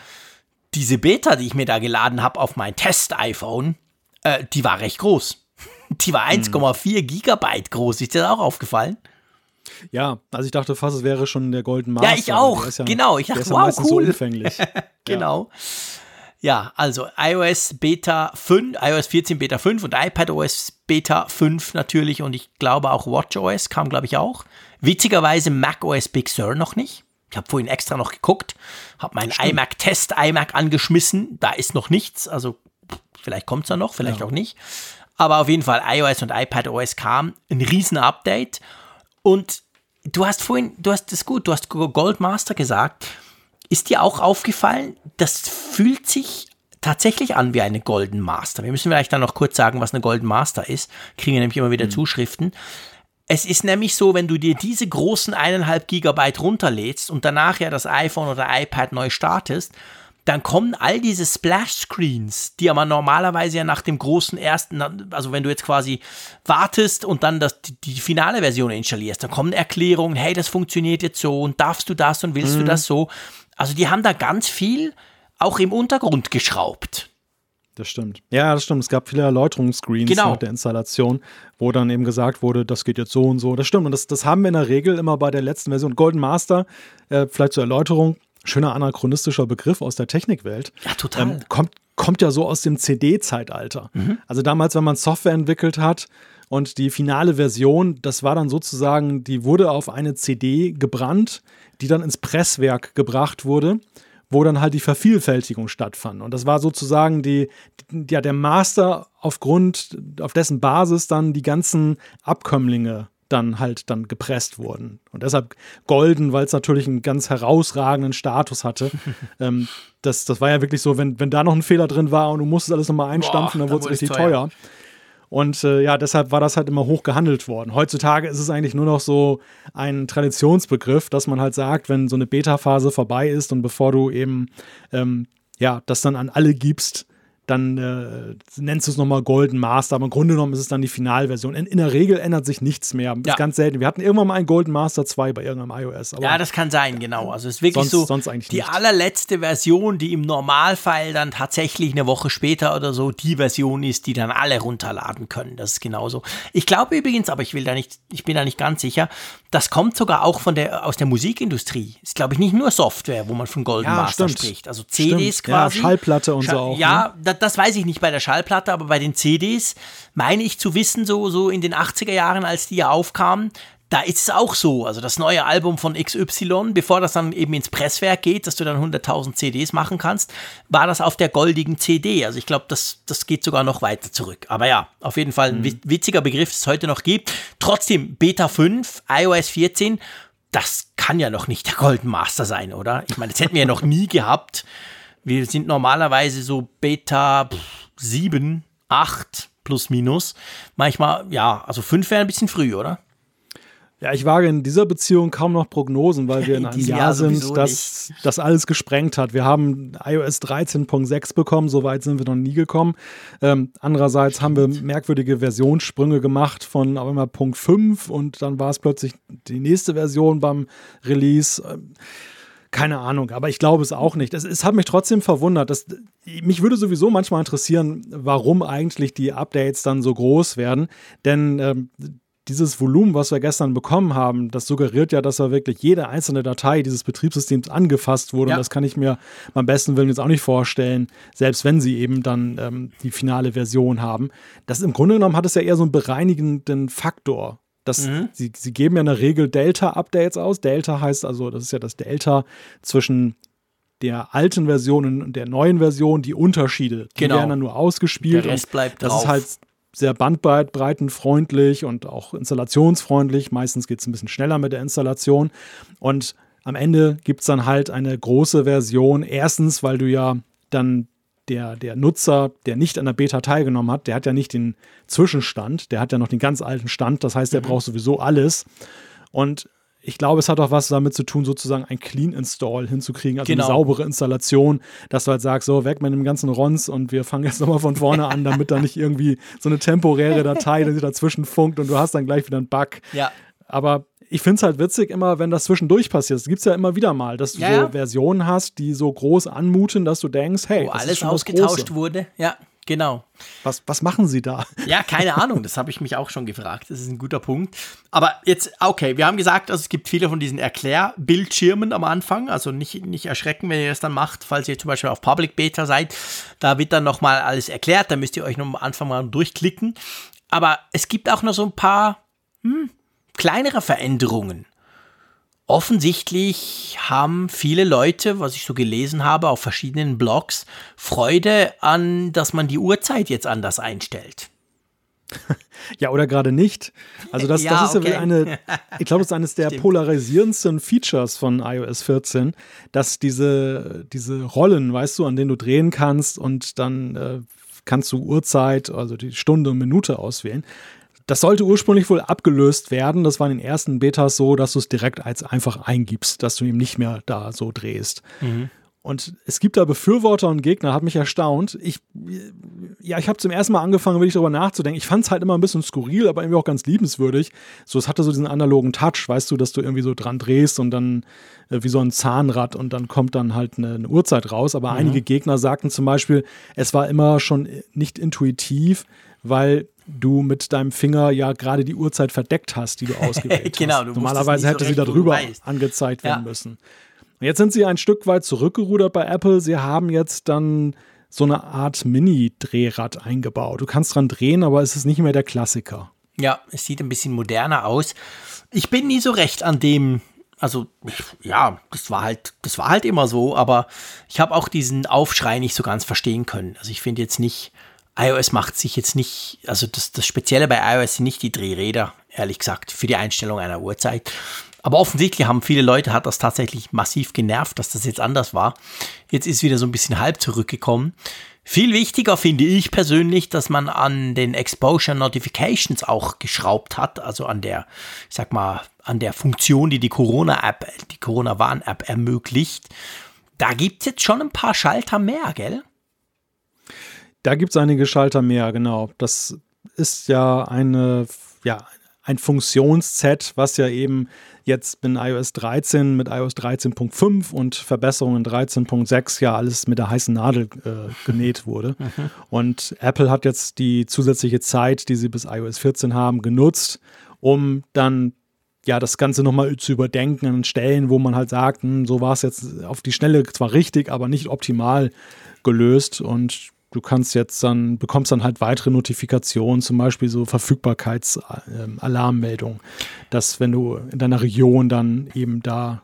diese Beta, die ich mir da geladen habe auf mein Test-iPhone, äh, die war recht groß. Die war 1,4 hm. Gigabyte groß. Ist dir das auch aufgefallen? Ja, also ich dachte fast, es wäre schon der Golden Master. Ja, ich auch. Ja, genau, ich dachte, wow, cool. So genau. Ja. ja, also iOS Beta 5, iOS 14 Beta 5 und iPadOS Beta 5 natürlich und ich glaube auch WatchOS kam, glaube ich, auch. Witzigerweise macOS Big Sur noch nicht. Ich habe vorhin extra noch geguckt, habe meinen iMac-Test iMac angeschmissen. Da ist noch nichts. Also vielleicht kommt es da noch, vielleicht ja. auch nicht. Aber auf jeden Fall iOS und iPadOS kam. Ein riesen Update. Und du hast vorhin, du hast das gut, du hast Goldmaster gesagt. Ist dir auch aufgefallen, das fühlt sich tatsächlich an wie eine Golden Master. Wir müssen vielleicht dann noch kurz sagen, was eine Golden Master ist. Kriegen wir nämlich immer wieder mhm. Zuschriften. Es ist nämlich so, wenn du dir diese großen eineinhalb Gigabyte runterlädst und danach ja das iPhone oder iPad neu startest, dann kommen all diese Splash-Screens, die aber normalerweise ja nach dem großen ersten, also wenn du jetzt quasi wartest und dann das, die, die finale Version installierst, dann kommen Erklärungen, hey, das funktioniert jetzt so und darfst du das und willst mhm. du das so. Also die haben da ganz viel auch im Untergrund geschraubt. Das stimmt. Ja, das stimmt. Es gab viele Erläuterungsscreens genau. nach der Installation, wo dann eben gesagt wurde, das geht jetzt so und so. Das stimmt. Und das, das haben wir in der Regel immer bei der letzten Version. Golden Master, äh, vielleicht zur Erläuterung, schöner anachronistischer Begriff aus der Technikwelt. Ja, total. Ähm, kommt, kommt ja so aus dem CD-Zeitalter. Mhm. Also damals, wenn man Software entwickelt hat, und die finale Version, das war dann sozusagen, die wurde auf eine CD gebrannt, die dann ins Presswerk gebracht wurde wo dann halt die Vervielfältigung stattfand. Und das war sozusagen die, die, ja, der Master aufgrund, auf dessen Basis dann die ganzen Abkömmlinge dann halt dann gepresst wurden. Und deshalb golden, weil es natürlich einen ganz herausragenden Status hatte. ähm, das, das war ja wirklich so, wenn, wenn da noch ein Fehler drin war und du musstest alles nochmal einstampfen, Boah, dann wurde es richtig teuer. teuer. Und äh, ja, deshalb war das halt immer hoch gehandelt worden. Heutzutage ist es eigentlich nur noch so ein Traditionsbegriff, dass man halt sagt, wenn so eine Beta-Phase vorbei ist und bevor du eben ähm, ja, das dann an alle gibst, dann äh, nennst du es nochmal Golden Master, aber im Grunde genommen ist es dann die Finalversion. In, in der Regel ändert sich nichts mehr. Das ja. ist ganz selten. Wir hatten irgendwann mal ein Golden Master 2 bei irgendeinem iOS. ja, das kann sein, genau. Also es ist wirklich sonst, so sonst die nicht. allerletzte Version, die im Normalfall dann tatsächlich eine Woche später oder so die Version ist, die dann alle runterladen können. Das ist genauso. Ich glaube übrigens, aber ich will da nicht, ich bin da nicht ganz sicher, das kommt sogar auch von der, aus der Musikindustrie. Ist, glaube ich, nicht nur Software, wo man von Golden ja, Master stimmt. spricht. Also CDs stimmt. quasi. Ja, Schallplatte und Schall so auch. Ja, ne? Das, weiß ich nicht bei der Schallplatte, aber bei den CDs meine ich zu wissen, so, so in den 80er Jahren, als die ja aufkamen, da ist es auch so. Also das neue Album von XY, bevor das dann eben ins Presswerk geht, dass du dann 100.000 CDs machen kannst, war das auf der goldigen CD. Also ich glaube, das, das geht sogar noch weiter zurück. Aber ja, auf jeden Fall ein mhm. witziger Begriff, es heute noch gibt. Trotzdem, Beta 5, iOS 14, das kann ja noch nicht der Golden Master sein, oder? Ich meine, das hätten wir ja noch nie gehabt. Wir sind normalerweise so Beta 7, 8 plus minus. Manchmal, ja, also 5 wäre ein bisschen früh, oder? Ja, ich wage in dieser Beziehung kaum noch Prognosen, weil wir in, in einem Jahr, Jahr sind, das das alles gesprengt hat. Wir haben iOS 13.6 bekommen, soweit sind wir noch nie gekommen. Ähm, andererseits haben wir merkwürdige Versionssprünge gemacht von auf einmal Punkt 5 und dann war es plötzlich die nächste Version beim Release. Ähm, keine Ahnung, aber ich glaube es auch nicht. Es, es hat mich trotzdem verwundert. Dass, mich würde sowieso manchmal interessieren, warum eigentlich die Updates dann so groß werden. Denn ähm, dieses Volumen, was wir gestern bekommen haben, das suggeriert ja, dass da wirklich jede einzelne Datei dieses Betriebssystems angefasst wurde. Ja. Und das kann ich mir beim besten Willen jetzt auch nicht vorstellen, selbst wenn sie eben dann ähm, die finale Version haben. Das im Grunde genommen hat es ja eher so einen bereinigenden Faktor. Das, mhm. sie, sie geben ja in der Regel Delta-Updates aus. Delta heißt also, das ist ja das Delta zwischen der alten Version und der neuen Version, die Unterschiede, die genau. werden dann nur ausgespielt. Der Rest bleibt das drauf. ist halt sehr bandbreitenfreundlich und auch installationsfreundlich. Meistens geht es ein bisschen schneller mit der Installation. Und am Ende gibt es dann halt eine große Version. Erstens, weil du ja dann der, der Nutzer, der nicht an der Beta teilgenommen hat, der hat ja nicht den Zwischenstand, der hat ja noch den ganz alten Stand. Das heißt, der mhm. braucht sowieso alles. Und ich glaube, es hat auch was damit zu tun, sozusagen ein Clean Install hinzukriegen, also genau. eine saubere Installation, dass du halt sagst, so weg mit dem ganzen Rons und wir fangen jetzt nochmal von vorne an, damit da nicht irgendwie so eine temporäre Datei dazwischen funkt und du hast dann gleich wieder einen Bug. Ja. Aber ich finde es halt witzig, immer wenn das zwischendurch passiert. Das gibt es ja immer wieder mal, dass du ja, so ja. Versionen hast, die so groß anmuten, dass du denkst, hey, wo alles ausgetauscht wurde. Ja. Genau. Was, was machen Sie da? Ja, keine Ahnung. Das habe ich mich auch schon gefragt. Das ist ein guter Punkt. Aber jetzt, okay, wir haben gesagt, also es gibt viele von diesen Erklärbildschirmen am Anfang. Also nicht, nicht erschrecken, wenn ihr das dann macht, falls ihr zum Beispiel auf Public Beta seid. Da wird dann nochmal alles erklärt. Da müsst ihr euch noch am Anfang mal durchklicken. Aber es gibt auch noch so ein paar hm, kleinere Veränderungen. Offensichtlich haben viele Leute, was ich so gelesen habe auf verschiedenen Blogs, Freude an, dass man die Uhrzeit jetzt anders einstellt. Ja, oder gerade nicht. Also das, ja, das ist okay. ja eine, ich glaube, das ist eines der Stimmt. polarisierendsten Features von iOS 14, dass diese, diese Rollen, weißt du, an denen du drehen kannst und dann äh, kannst du Uhrzeit, also die Stunde und Minute auswählen. Das sollte ursprünglich wohl abgelöst werden. Das war in den ersten Betas so, dass du es direkt als einfach eingibst, dass du ihm nicht mehr da so drehst. Mhm. Und es gibt da Befürworter und Gegner, hat mich erstaunt. Ich, ja, ich habe zum ersten Mal angefangen, wirklich darüber nachzudenken. Ich fand es halt immer ein bisschen skurril, aber irgendwie auch ganz liebenswürdig. So, es hatte so diesen analogen Touch, weißt du, dass du irgendwie so dran drehst und dann äh, wie so ein Zahnrad und dann kommt dann halt eine, eine Uhrzeit raus. Aber mhm. einige Gegner sagten zum Beispiel, es war immer schon nicht intuitiv, weil du mit deinem Finger ja gerade die Uhrzeit verdeckt hast, die du ausgewählt genau, hast. Normalerweise hätte so sie darüber angezeigt werden ja. müssen. Jetzt sind sie ein Stück weit zurückgerudert bei Apple. Sie haben jetzt dann so eine Art Mini-Drehrad eingebaut. Du kannst dran drehen, aber es ist nicht mehr der Klassiker. Ja, es sieht ein bisschen moderner aus. Ich bin nie so recht an dem, also ja, das war halt, das war halt immer so, aber ich habe auch diesen Aufschrei nicht so ganz verstehen können. Also ich finde jetzt nicht, iOS macht sich jetzt nicht, also das, das Spezielle bei iOS sind nicht die Drehräder, ehrlich gesagt, für die Einstellung einer Uhrzeit. Aber offensichtlich haben viele Leute, hat das tatsächlich massiv genervt, dass das jetzt anders war. Jetzt ist wieder so ein bisschen halb zurückgekommen. Viel wichtiger finde ich persönlich, dass man an den Exposure Notifications auch geschraubt hat, also an der, ich sag mal, an der Funktion, die die Corona-App, die Corona-Warn-App ermöglicht. Da gibt es jetzt schon ein paar Schalter mehr, gell? Da gibt es einige Schalter mehr, genau. Das ist ja eine, ja, ein Funktionsset, was ja eben jetzt in iOS 13 mit iOS 13.5 und Verbesserungen 13.6 ja alles mit der heißen Nadel äh, genäht wurde. Mhm. Und Apple hat jetzt die zusätzliche Zeit, die sie bis iOS 14 haben, genutzt, um dann ja, das Ganze nochmal zu überdenken an Stellen, wo man halt sagt, hm, so war es jetzt auf die Schnelle zwar richtig, aber nicht optimal gelöst. Und du kannst jetzt dann, bekommst dann halt weitere Notifikationen, zum Beispiel so Verfügbarkeitsalarmmeldungen, dass wenn du in deiner Region dann eben da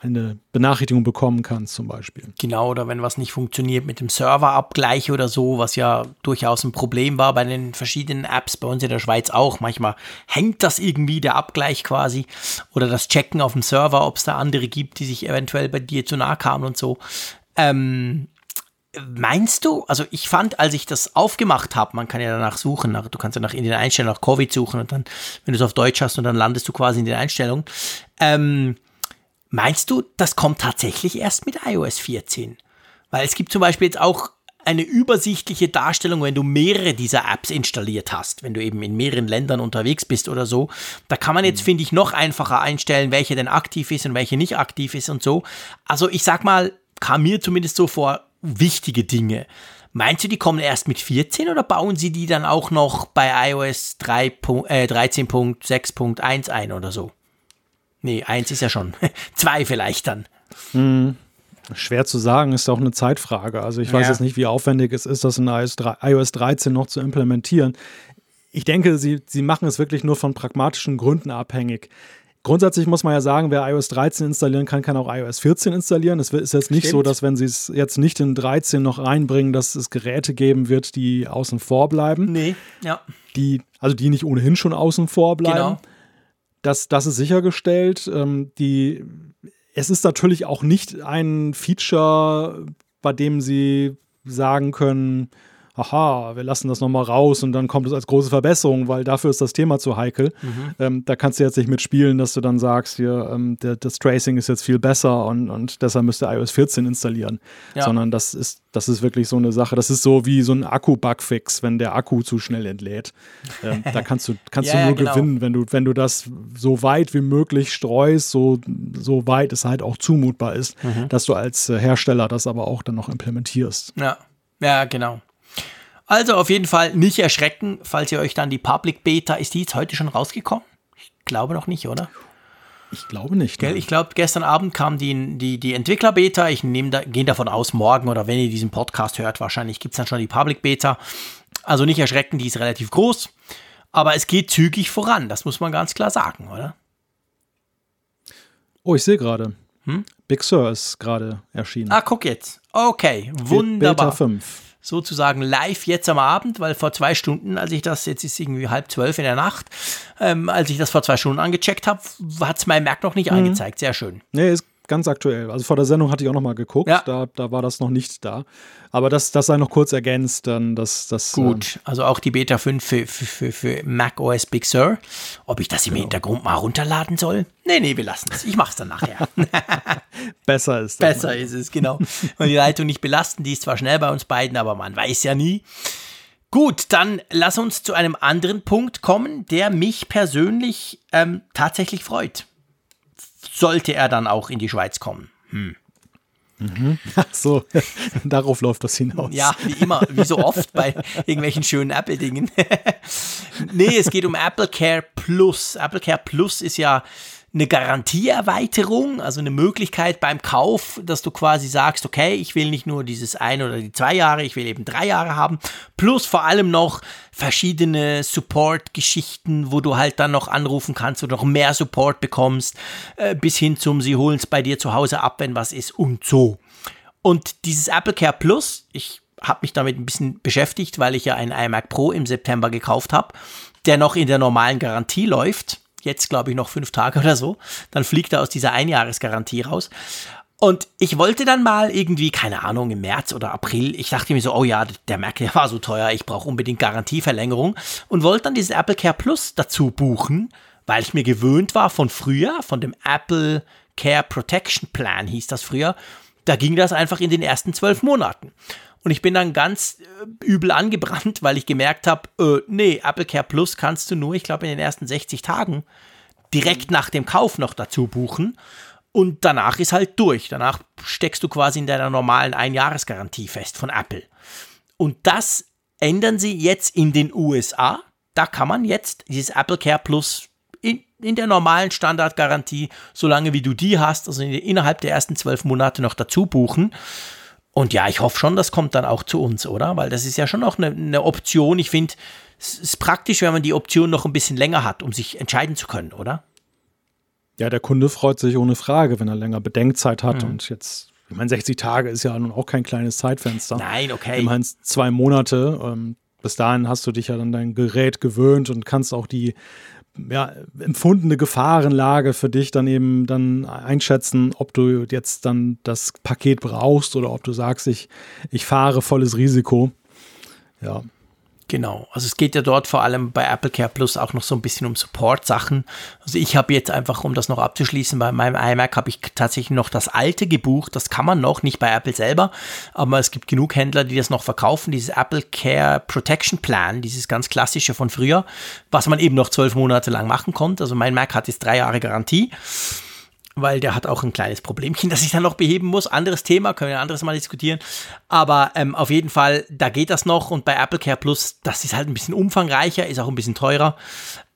eine Benachrichtigung bekommen kannst, zum Beispiel. Genau, oder wenn was nicht funktioniert mit dem Serverabgleich oder so, was ja durchaus ein Problem war bei den verschiedenen Apps, bei uns in der Schweiz auch. Manchmal hängt das irgendwie, der Abgleich quasi, oder das Checken auf dem Server, ob es da andere gibt, die sich eventuell bei dir zu nahe kamen und so. Ähm, Meinst du, also ich fand, als ich das aufgemacht habe, man kann ja danach suchen, nach, du kannst ja nach in den Einstellungen nach Covid suchen und dann, wenn du es auf Deutsch hast und dann landest du quasi in den Einstellungen. Ähm, meinst du, das kommt tatsächlich erst mit iOS 14? Weil es gibt zum Beispiel jetzt auch eine übersichtliche Darstellung, wenn du mehrere dieser Apps installiert hast, wenn du eben in mehreren Ländern unterwegs bist oder so. Da kann man jetzt, mhm. finde ich, noch einfacher einstellen, welche denn aktiv ist und welche nicht aktiv ist und so. Also ich sag mal, kam mir zumindest so vor, wichtige Dinge. Meinst du, die kommen erst mit 14 oder bauen sie die dann auch noch bei iOS 3, äh, 13.6.1 ein oder so? Nee, 1 ist ja schon. 2 vielleicht dann. Hm. Schwer zu sagen, ist auch eine Zeitfrage. Also ich weiß ja. jetzt nicht, wie aufwendig es ist, das in iOS 13 noch zu implementieren. Ich denke, sie, sie machen es wirklich nur von pragmatischen Gründen abhängig. Grundsätzlich muss man ja sagen, wer iOS 13 installieren kann, kann auch iOS 14 installieren. Es ist jetzt nicht Stimmt. so, dass wenn sie es jetzt nicht in 13 noch reinbringen, dass es Geräte geben wird, die außen vor bleiben. Nee, ja. Die, also die nicht ohnehin schon außen vor bleiben. Genau. Das, das ist sichergestellt. Ähm, die, es ist natürlich auch nicht ein Feature, bei dem sie sagen können, aha, wir lassen das nochmal raus und dann kommt es als große Verbesserung, weil dafür ist das Thema zu heikel. Mhm. Ähm, da kannst du jetzt nicht mitspielen, dass du dann sagst, hier, ähm, der, das Tracing ist jetzt viel besser und, und deshalb müsste iOS 14 installieren. Ja. Sondern das ist, das ist wirklich so eine Sache. Das ist so wie so ein Akku-Bugfix, wenn der Akku zu schnell entlädt. Ähm, da kannst du, kannst ja, du nur genau. gewinnen, wenn du, wenn du das so weit wie möglich streust, so, so weit es halt auch zumutbar ist, mhm. dass du als äh, Hersteller das aber auch dann noch implementierst. Ja, ja, genau. Also auf jeden Fall nicht erschrecken, falls ihr euch dann die Public Beta, ist die jetzt heute schon rausgekommen? Ich glaube noch nicht, oder? Ich glaube nicht. Gell? Ich glaube, gestern Abend kam die, die, die Entwickler-Beta. Ich da, gehe davon aus, morgen oder wenn ihr diesen Podcast hört, wahrscheinlich gibt es dann schon die Public Beta. Also nicht erschrecken, die ist relativ groß. Aber es geht zügig voran, das muss man ganz klar sagen, oder? Oh, ich sehe gerade. Hm? Big Sur ist gerade erschienen. Ah, guck jetzt. Okay, wunderbar. Beta 5 sozusagen live jetzt am Abend, weil vor zwei Stunden, als ich das, jetzt ist irgendwie halb zwölf in der Nacht, ähm, als ich das vor zwei Stunden angecheckt habe, hat es mein Merk noch nicht mhm. angezeigt. Sehr schön. Nee, ist ganz aktuell. Also vor der Sendung hatte ich auch noch mal geguckt, Ja. da, da war das noch nicht da. Aber das, das sei noch kurz ergänzt, dann das, das Gut, also auch die Beta 5 für, für, für, für Mac OS Big Sur. Ob ich das im Hintergrund mal runterladen soll? Nee, nee, wir lassen es. Ich mach's dann nachher. besser ist. das. Besser ist es, genau. Und die Leitung nicht belasten, die ist zwar schnell bei uns beiden, aber man weiß ja nie. Gut, dann lass uns zu einem anderen Punkt kommen, der mich persönlich ähm, tatsächlich freut. Sollte er dann auch in die Schweiz kommen. Ach so, darauf läuft das hinaus. Ja, wie immer, wie so oft bei irgendwelchen schönen Apple-Dingen. nee, es geht um Apple Care Plus. Apple Care Plus ist ja eine Garantieerweiterung, also eine Möglichkeit beim Kauf, dass du quasi sagst, okay, ich will nicht nur dieses ein oder die zwei Jahre, ich will eben drei Jahre haben, plus vor allem noch verschiedene Support-Geschichten, wo du halt dann noch anrufen kannst oder noch mehr Support bekommst, äh, bis hin zum, sie holen es bei dir zu Hause ab, wenn was ist und so. Und dieses Apple Care Plus, ich habe mich damit ein bisschen beschäftigt, weil ich ja einen iMac Pro im September gekauft habe, der noch in der normalen Garantie läuft. Jetzt glaube ich noch fünf Tage oder so. Dann fliegt er aus dieser Einjahresgarantie raus. Und ich wollte dann mal irgendwie, keine Ahnung, im März oder April, ich dachte mir so, oh ja, der Mac, der war so teuer, ich brauche unbedingt Garantieverlängerung und wollte dann dieses Apple Care Plus dazu buchen, weil ich mir gewöhnt war von früher, von dem Apple Care Protection Plan hieß das früher. Da ging das einfach in den ersten zwölf Monaten. Und ich bin dann ganz äh, übel angebrannt, weil ich gemerkt habe, äh, nee, Apple Care Plus kannst du nur, ich glaube, in den ersten 60 Tagen direkt nach dem Kauf noch dazu buchen. Und danach ist halt durch. Danach steckst du quasi in deiner normalen Einjahresgarantie fest von Apple. Und das ändern sie jetzt in den USA. Da kann man jetzt dieses Apple Care Plus in, in der normalen Standardgarantie, solange wie du die hast, also in, innerhalb der ersten zwölf Monate noch dazu buchen. Und ja, ich hoffe schon, das kommt dann auch zu uns, oder? Weil das ist ja schon noch eine, eine Option. Ich finde, es ist praktisch, wenn man die Option noch ein bisschen länger hat, um sich entscheiden zu können, oder? Ja, der Kunde freut sich ohne Frage, wenn er länger Bedenkzeit hat. Mhm. Und jetzt, ich meine, 60 Tage ist ja nun auch kein kleines Zeitfenster. Nein, okay. Immerhin zwei Monate. Ähm, bis dahin hast du dich ja dann dein Gerät gewöhnt und kannst auch die ja, empfundene Gefahrenlage für dich dann eben dann einschätzen, ob du jetzt dann das Paket brauchst oder ob du sagst, ich, ich fahre volles Risiko. Ja, Genau, also es geht ja dort vor allem bei Apple Care Plus auch noch so ein bisschen um Support-Sachen. Also ich habe jetzt einfach, um das noch abzuschließen, bei meinem iMac habe ich tatsächlich noch das alte gebucht. Das kann man noch, nicht bei Apple selber, aber es gibt genug Händler, die das noch verkaufen. Dieses Apple Care Protection Plan, dieses ganz klassische von früher, was man eben noch zwölf Monate lang machen konnte. Also mein Mac hat jetzt drei Jahre Garantie weil der hat auch ein kleines Problemchen, das ich dann noch beheben muss. Anderes Thema, können wir ein anderes Mal diskutieren. Aber ähm, auf jeden Fall, da geht das noch. Und bei Apple Care Plus, das ist halt ein bisschen umfangreicher, ist auch ein bisschen teurer,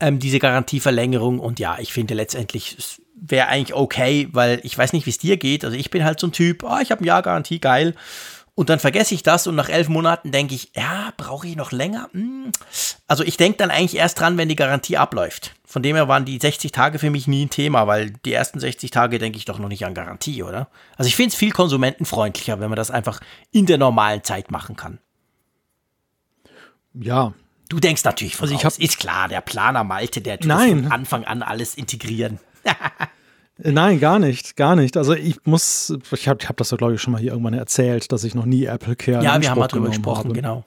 ähm, diese Garantieverlängerung. Und ja, ich finde letztendlich, es wäre eigentlich okay, weil ich weiß nicht, wie es dir geht. Also ich bin halt so ein Typ, oh, ich habe ein Jahr Garantie, geil. Und dann vergesse ich das und nach elf Monaten denke ich, ja, brauche ich noch länger? Hm. Also ich denke dann eigentlich erst dran, wenn die Garantie abläuft. Von dem her waren die 60 Tage für mich nie ein Thema, weil die ersten 60 Tage denke ich doch noch nicht an Garantie, oder? Also ich finde es viel konsumentenfreundlicher, wenn man das einfach in der normalen Zeit machen kann. ja, Du denkst natürlich von Also ich hab- ist klar, der Planer Malte, der tut Nein. von Anfang an alles integrieren. Nein, gar nicht, gar nicht. Also ich muss, ich habe hab das ja, glaube ich, schon mal hier irgendwann erzählt, dass ich noch nie Apple Care Ja, wir haben mal drüber gesprochen, habe. genau.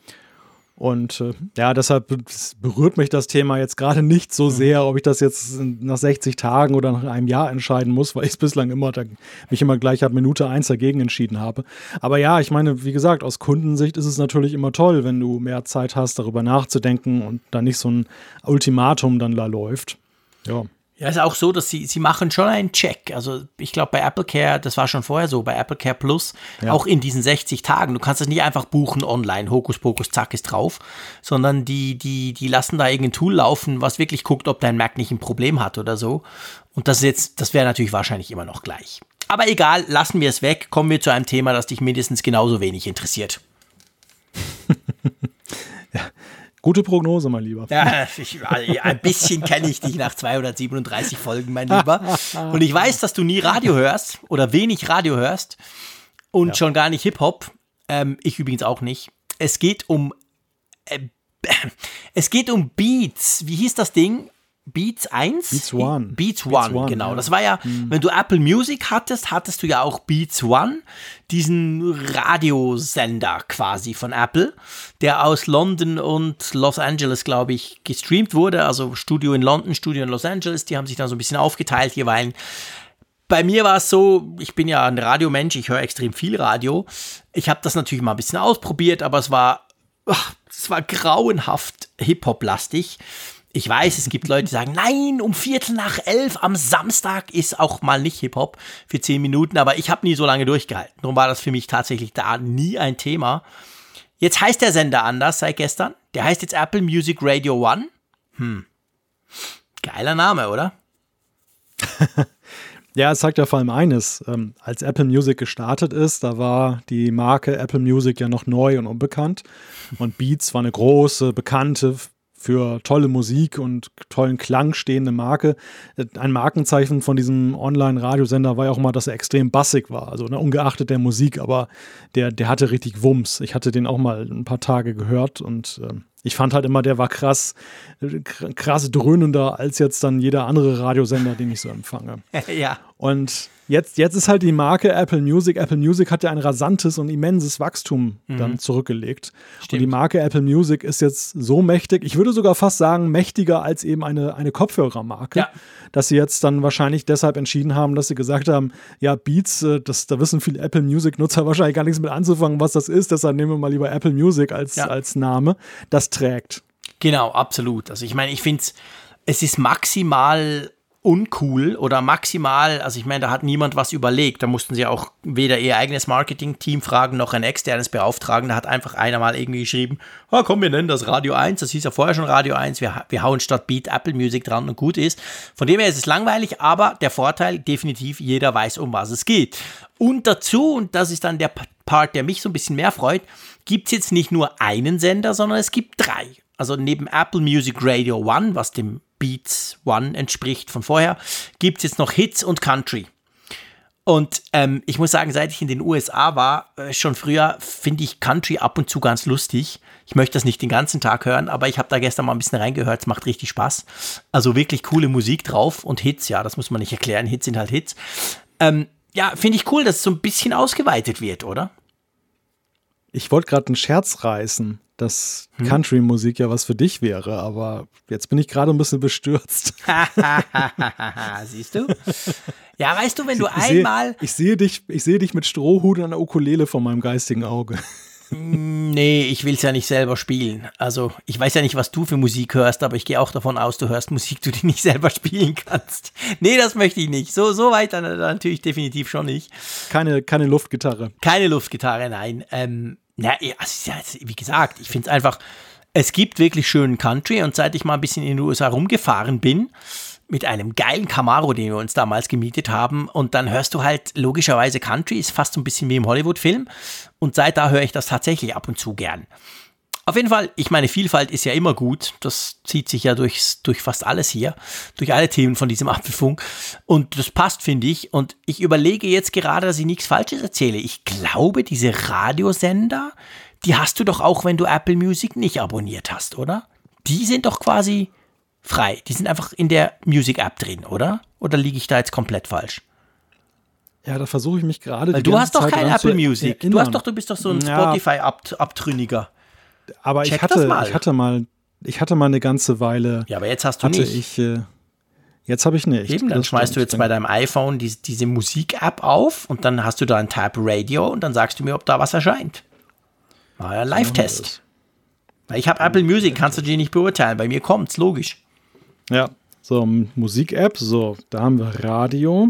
Und äh, ja, deshalb be- berührt mich das Thema jetzt gerade nicht so sehr, ob ich das jetzt nach 60 Tagen oder nach einem Jahr entscheiden muss, weil ich es bislang immer da, mich immer gleich ab Minute eins dagegen entschieden habe. Aber ja, ich meine, wie gesagt, aus Kundensicht ist es natürlich immer toll, wenn du mehr Zeit hast, darüber nachzudenken und da nicht so ein Ultimatum dann da läuft. Ja. Ja, ist auch so, dass sie, sie machen schon einen Check. Also ich glaube bei Apple Care, das war schon vorher so, bei Apple Care Plus, Ja. auch in diesen 60 Tagen. Du kannst es nicht einfach buchen online, Hokus Pokus, zack, ist drauf, sondern die, die, die lassen da irgendein Tool laufen, was wirklich guckt, ob dein Mac nicht ein Problem hat oder so. Und das ist jetzt, das wäre natürlich wahrscheinlich immer noch gleich. Aber egal, lassen wir es weg, kommen wir zu einem Thema, das dich mindestens genauso wenig interessiert. Gute Prognose, mein Lieber. Ja, ich, also, ein bisschen kenne ich dich nach 237 Folgen, mein Lieber. Und ich weiß, dass du nie Radio hörst oder wenig Radio hörst und schon gar nicht Hip-Hop. Ähm, ich übrigens auch nicht. Es geht um. Äh, es geht um Beats. Wie hieß das Ding? Beats 1? Beats One. Beats, Beats One, One, genau. Ja. Das war ja, mhm. wenn du Apple Music hattest, hattest du ja auch Beats One, diesen Radiosender quasi von Apple, der aus London und Los Angeles, glaube ich, gestreamt wurde. Also Studio in London, Studio in Los Angeles, die haben sich dann so ein bisschen aufgeteilt jeweils. Bei mir war es so, ich bin ja ein Radiomensch, ich höre extrem viel Radio. Ich habe das natürlich mal ein bisschen ausprobiert, aber es war, ach, es war grauenhaft Hip-Hop-lastig. Ich weiß, es gibt Leute, die sagen, nein, um Viertel nach elf am Samstag ist auch mal nicht Hip-Hop für zehn Minuten, aber ich habe nie so lange durchgehalten. Darum war das für mich tatsächlich da nie ein Thema. Jetzt heißt der Sender anders seit gestern. Der heißt jetzt Apple Music Radio One. Hm. Geiler Name, oder? ja, es sagt ja vor allem eines. Ähm, als Apple Music gestartet ist, da war die Marke Apple Music ja noch neu und unbekannt. Und Beats war eine große, bekannte, für tolle Musik und tollen Klang stehende Marke. Ein Markenzeichen von diesem Online-Radiosender war ja auch mal, dass er extrem bassig war, also ne, ungeachtet der Musik, aber der, der hatte richtig Wumms. Ich hatte den auch mal ein paar Tage gehört und äh, ich fand halt immer, der war krass, krass dröhnender als jetzt dann jeder andere Radiosender, den ich so empfange. ja. Und jetzt, jetzt ist halt die Marke Apple Music. Apple Music hat ja ein rasantes und immenses Wachstum mhm. dann zurückgelegt. Stimmt. Und die Marke Apple Music ist jetzt so mächtig, ich würde sogar fast sagen, mächtiger als eben eine, eine Kopfhörermarke, ja. dass sie jetzt dann wahrscheinlich deshalb entschieden haben, dass sie gesagt haben, ja, Beats, äh, das, da wissen viele Apple Music-Nutzer wahrscheinlich gar nichts mit anzufangen, was das ist. Deshalb nehmen wir mal lieber Apple Music als, ja. als Name. Das trägt. Genau, absolut. Also ich meine, ich finde es, es ist maximal uncool oder maximal, also ich meine, da hat niemand was überlegt. Da mussten sie auch weder ihr eigenes Marketing-Team fragen, noch ein externes beauftragen. Da hat einfach einer mal irgendwie geschrieben, oh, komm, wir nennen das Radio 1. Das hieß ja vorher schon Radio 1. Wir, wir hauen statt Beat Apple Music dran und gut ist. Von dem her ist es langweilig, aber der Vorteil definitiv, jeder weiß, um was es geht. Und dazu, und das ist dann der Part, der mich so ein bisschen mehr freut, gibt es jetzt nicht nur einen Sender, sondern es gibt drei. Also neben Apple Music Radio One, was dem Beats One entspricht von vorher, gibt es jetzt noch Hits und Country. Und ähm, ich muss sagen, seit ich in den USA war, äh, schon früher finde ich Country ab und zu ganz lustig. Ich möchte das nicht den ganzen Tag hören, aber ich habe da gestern mal ein bisschen reingehört. Es macht richtig Spaß. Also wirklich coole Musik drauf und Hits, ja, das muss man nicht erklären. Hits sind halt Hits. Ähm, ja, finde ich cool, dass es so ein bisschen ausgeweitet wird, oder? Ich wollte gerade einen Scherz reißen dass hm? Country-Musik ja was für dich wäre, aber jetzt bin ich gerade ein bisschen bestürzt. Siehst du? Ja, weißt du, wenn du ich einmal. Sehe, ich, sehe dich, ich sehe dich mit Strohhut und einer Ukulele vor meinem geistigen Auge. Mm, nee, ich will es ja nicht selber spielen. Also, ich weiß ja nicht, was du für Musik hörst, aber ich gehe auch davon aus, du hörst Musik, die du nicht selber spielen kannst. Nee, das möchte ich nicht. So, so weit dann natürlich definitiv schon nicht. Keine, keine Luftgitarre. Keine Luftgitarre, nein. Ähm, also, wie gesagt, ich finde es einfach, es gibt wirklich schönen Country und seit ich mal ein bisschen in den USA rumgefahren bin, mit einem geilen Camaro, den wir uns damals gemietet haben. Und dann hörst du halt logischerweise Country, ist fast so ein bisschen wie im Hollywood-Film. Und seit da höre ich das tatsächlich ab und zu gern. Auf jeden Fall, ich meine, Vielfalt ist ja immer gut. Das zieht sich ja durchs, durch fast alles hier, durch alle Themen von diesem Apfelfunk. Und das passt, finde ich. Und ich überlege jetzt gerade, dass ich nichts Falsches erzähle. Ich glaube, diese Radiosender, die hast du doch auch, wenn du Apple Music nicht abonniert hast, oder? Die sind doch quasi frei. Die sind einfach in der Music App drin, oder? Oder liege ich da jetzt komplett falsch? Ja, da versuche ich mich gerade. Weil du hast doch kein Apple Music. Du hast doch, du bist doch so ein ja. Spotify-Abtrünniger. Aber Check ich hatte, ich hatte mal, ich hatte mal eine ganze Weile. Ja, aber jetzt hast du hatte nicht. Ich, äh, jetzt habe ich nicht. Eben, dann schmeißt stimmt. du jetzt bei deinem iPhone die, diese Musik-App auf und dann hast du da ein Tab Radio und dann sagst du mir, ob da was erscheint. War ja ein Live-Test. Ich habe Apple Music, kannst du dir nicht beurteilen. Bei mir kommt's, logisch. Ja, so Musik-App, so, da haben wir Radio.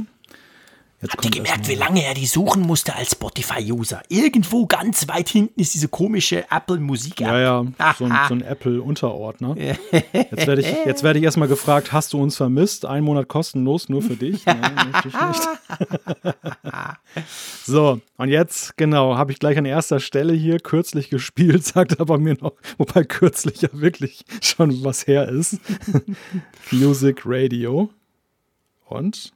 Jetzt Habt ihr gemerkt, wie lange er die suchen musste als Spotify-User? Irgendwo ganz weit hinten ist diese komische Apple-Musik-App. Ja, ja, so ein, so ein Apple-Unterordner. Jetzt werde ich, jetzt werd ich erstmal gefragt, hast du uns vermisst? Ein Monat kostenlos, nur für dich? Nein, natürlich nicht. so, und jetzt, genau, habe ich gleich an erster Stelle hier kürzlich gespielt, sagt aber mir noch, wobei kürzlich ja wirklich schon was her ist. Music Radio. Und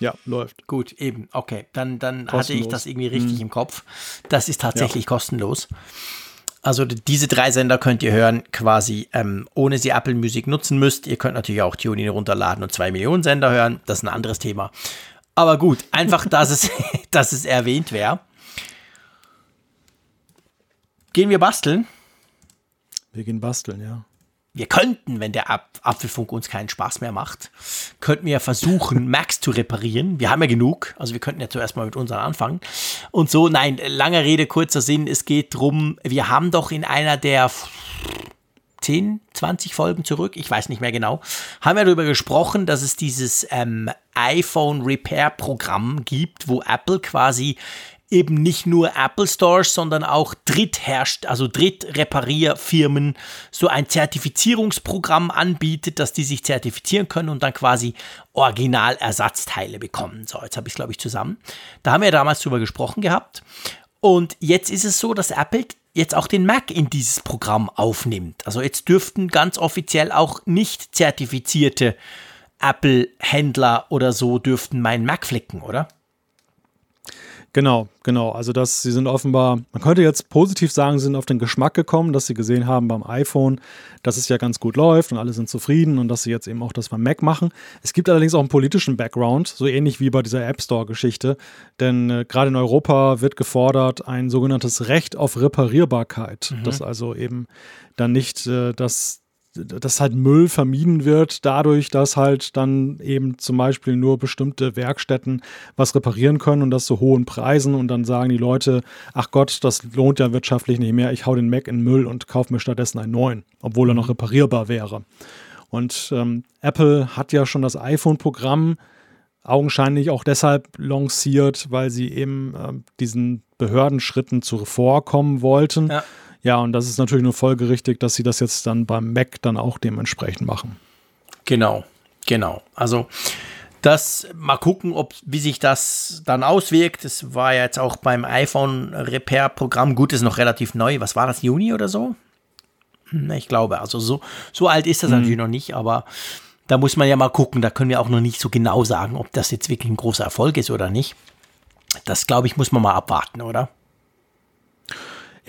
ja, läuft. Gut, eben. Okay, dann, dann hatte ich das irgendwie richtig mhm. im Kopf. Das ist tatsächlich ja. kostenlos. Also diese drei Sender könnt ihr hören, quasi ähm, ohne sie Apple Music nutzen müsst. Ihr könnt natürlich auch TuneIn runterladen und zwei Millionen Sender hören. Das ist ein anderes Thema. Aber gut, einfach, dass es, dass es erwähnt wäre. Gehen wir basteln? Wir gehen basteln, ja. Wir könnten, wenn der Ap Apfelfunk uns keinen Spaß mehr macht, könnten wir versuchen, Macs zu reparieren. Wir haben ja genug, also wir könnten ja zuerst mal mit unseren anfangen. Und so, nein, lange Rede, kurzer Sinn, es geht darum, wir haben doch in einer der 10, 20 Folgen zurück, ich weiß nicht mehr genau, haben wir darüber gesprochen, dass es dieses ähm, iPhone Repair Programm gibt, wo Apple quasi eben nicht nur Apple Stores, sondern auch Drittherrscht, also Drittreparierfirmen so ein Zertifizierungsprogramm anbietet, dass die sich zertifizieren können und dann quasi Originalersatzteile bekommen. So, jetzt habe ich es, glaube ich, zusammen. Da haben wir damals drüber gesprochen gehabt. Und jetzt ist es so, dass Apple jetzt auch den Mac in dieses Programm aufnimmt. Also jetzt dürften ganz offiziell auch nicht zertifizierte Apple-Händler oder so dürften meinen Mac flicken, oder? Genau, genau. Also das, sie sind offenbar, man könnte jetzt positiv sagen, sie sind auf den Geschmack gekommen, dass sie gesehen haben beim iPhone, dass es ja ganz gut läuft und alle sind zufrieden und dass sie jetzt eben auch das beim Mac machen. Es gibt allerdings auch einen politischen Background, so ähnlich wie bei dieser App Store-Geschichte. Denn äh, gerade in Europa wird gefordert ein sogenanntes Recht auf Reparierbarkeit. Mhm. Dass also eben dann nicht äh, das dass halt Müll vermieden wird, dadurch, dass halt dann eben zum Beispiel nur bestimmte Werkstätten was reparieren können und das zu hohen Preisen und dann sagen die Leute, ach Gott, das lohnt ja wirtschaftlich nicht mehr, ich hau den Mac in Müll und kaufe mir stattdessen einen neuen, obwohl er noch reparierbar wäre. Und ähm, Apple hat ja schon das iPhone-Programm augenscheinlich auch deshalb lanciert, weil sie eben äh, diesen Behördenschritten zuvorkommen wollten. Ja ja, und das ist natürlich nur folgerichtig, dass sie das jetzt dann beim Mac dann auch dementsprechend machen. Genau, genau. Also das mal gucken, ob wie sich das dann auswirkt. Das war ja jetzt auch beim iPhone Repair Programm. Gut, ist noch relativ neu. Was war das Juni oder so? Hm, ich glaube, also so so alt ist das mhm. natürlich noch nicht, aber da muss man ja mal gucken. Da können wir auch noch nicht so genau sagen, ob das jetzt wirklich ein großer Erfolg ist oder nicht. Das glaube ich, muss man mal abwarten, oder?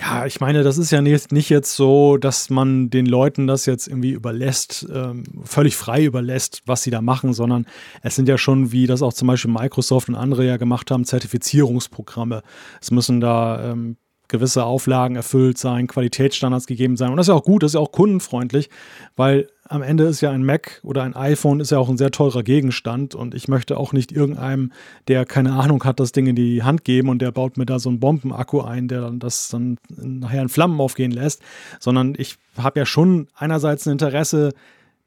Ja, ich meine, das ist ja nicht, nicht jetzt so, dass man den Leuten das jetzt irgendwie überlässt, ähm, völlig frei überlässt, was sie da machen, sondern es sind ja schon, wie das auch zum Beispiel Microsoft und andere ja gemacht haben, Zertifizierungsprogramme. Es müssen da ähm, gewisse Auflagen erfüllt sein, Qualitätsstandards gegeben sein. Und das ist ja auch gut, das ist ja auch kundenfreundlich, weil am Ende ist ja ein Mac oder ein iPhone ist ja auch ein sehr teurer Gegenstand und ich möchte auch nicht irgendeinem, der keine Ahnung hat, das Ding in die Hand geben und der baut mir da so einen Bombenakku ein, der dann das dann nachher in Flammen aufgehen lässt, sondern ich habe ja schon einerseits ein Interesse,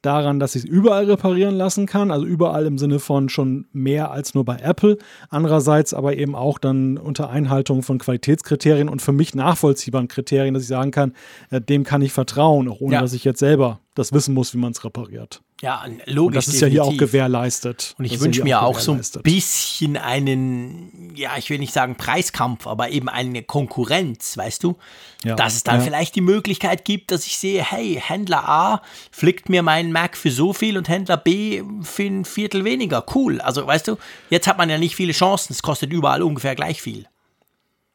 daran, dass ich es überall reparieren lassen kann, also überall im Sinne von schon mehr als nur bei Apple. Andererseits aber eben auch dann unter Einhaltung von Qualitätskriterien und für mich nachvollziehbaren Kriterien, dass ich sagen kann, äh, dem kann ich vertrauen, auch ohne ja. dass ich jetzt selber das wissen muss, wie man es repariert. Ja, logisch. Und das ist definitiv. ja hier auch gewährleistet. Und ich wünsche mir auch, auch so ein bisschen einen, ja, ich will nicht sagen Preiskampf, aber eben eine Konkurrenz, weißt du? Ja. Dass es dann ja. vielleicht die Möglichkeit gibt, dass ich sehe, hey, Händler A flickt mir meinen Mac für so viel und Händler B für ein Viertel weniger. Cool. Also, weißt du, jetzt hat man ja nicht viele Chancen. Es kostet überall ungefähr gleich viel.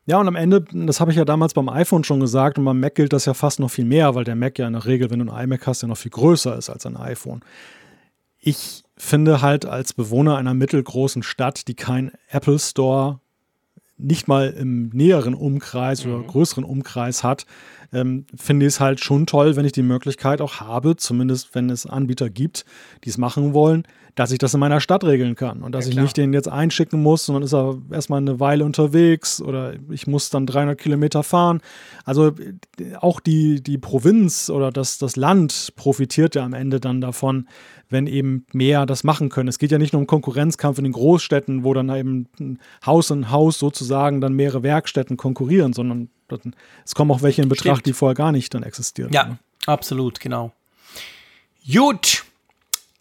Ja, und am Ende, das habe ich ja damals beim iPhone schon gesagt, und beim Mac gilt das ja fast noch viel mehr, weil der Mac ja in der Regel, wenn du ein iMac hast, ja noch viel größer ist als ein iPhone. Ich finde halt als Bewohner einer mittelgroßen Stadt, die keinen Apple Store nicht mal im näheren Umkreis mhm. oder größeren Umkreis hat, ähm, finde ich es halt schon toll, wenn ich die Möglichkeit auch habe, zumindest wenn es Anbieter gibt, die es machen wollen, dass ich das in meiner Stadt regeln kann und dass ja, ich nicht den jetzt einschicken muss, sondern ist er erstmal eine Weile unterwegs oder ich muss dann 300 Kilometer fahren. Also auch die, die Provinz oder das, das Land profitiert ja am Ende dann davon, wenn eben mehr das machen können. Es geht ja nicht nur um Konkurrenzkampf in den Großstädten, wo dann eben Haus in Haus sozusagen dann mehrere Werkstätten konkurrieren, sondern es kommen auch welche in Betracht, Stimmt. die vorher gar nicht dann existieren. Ja, ne? absolut, genau. Gut,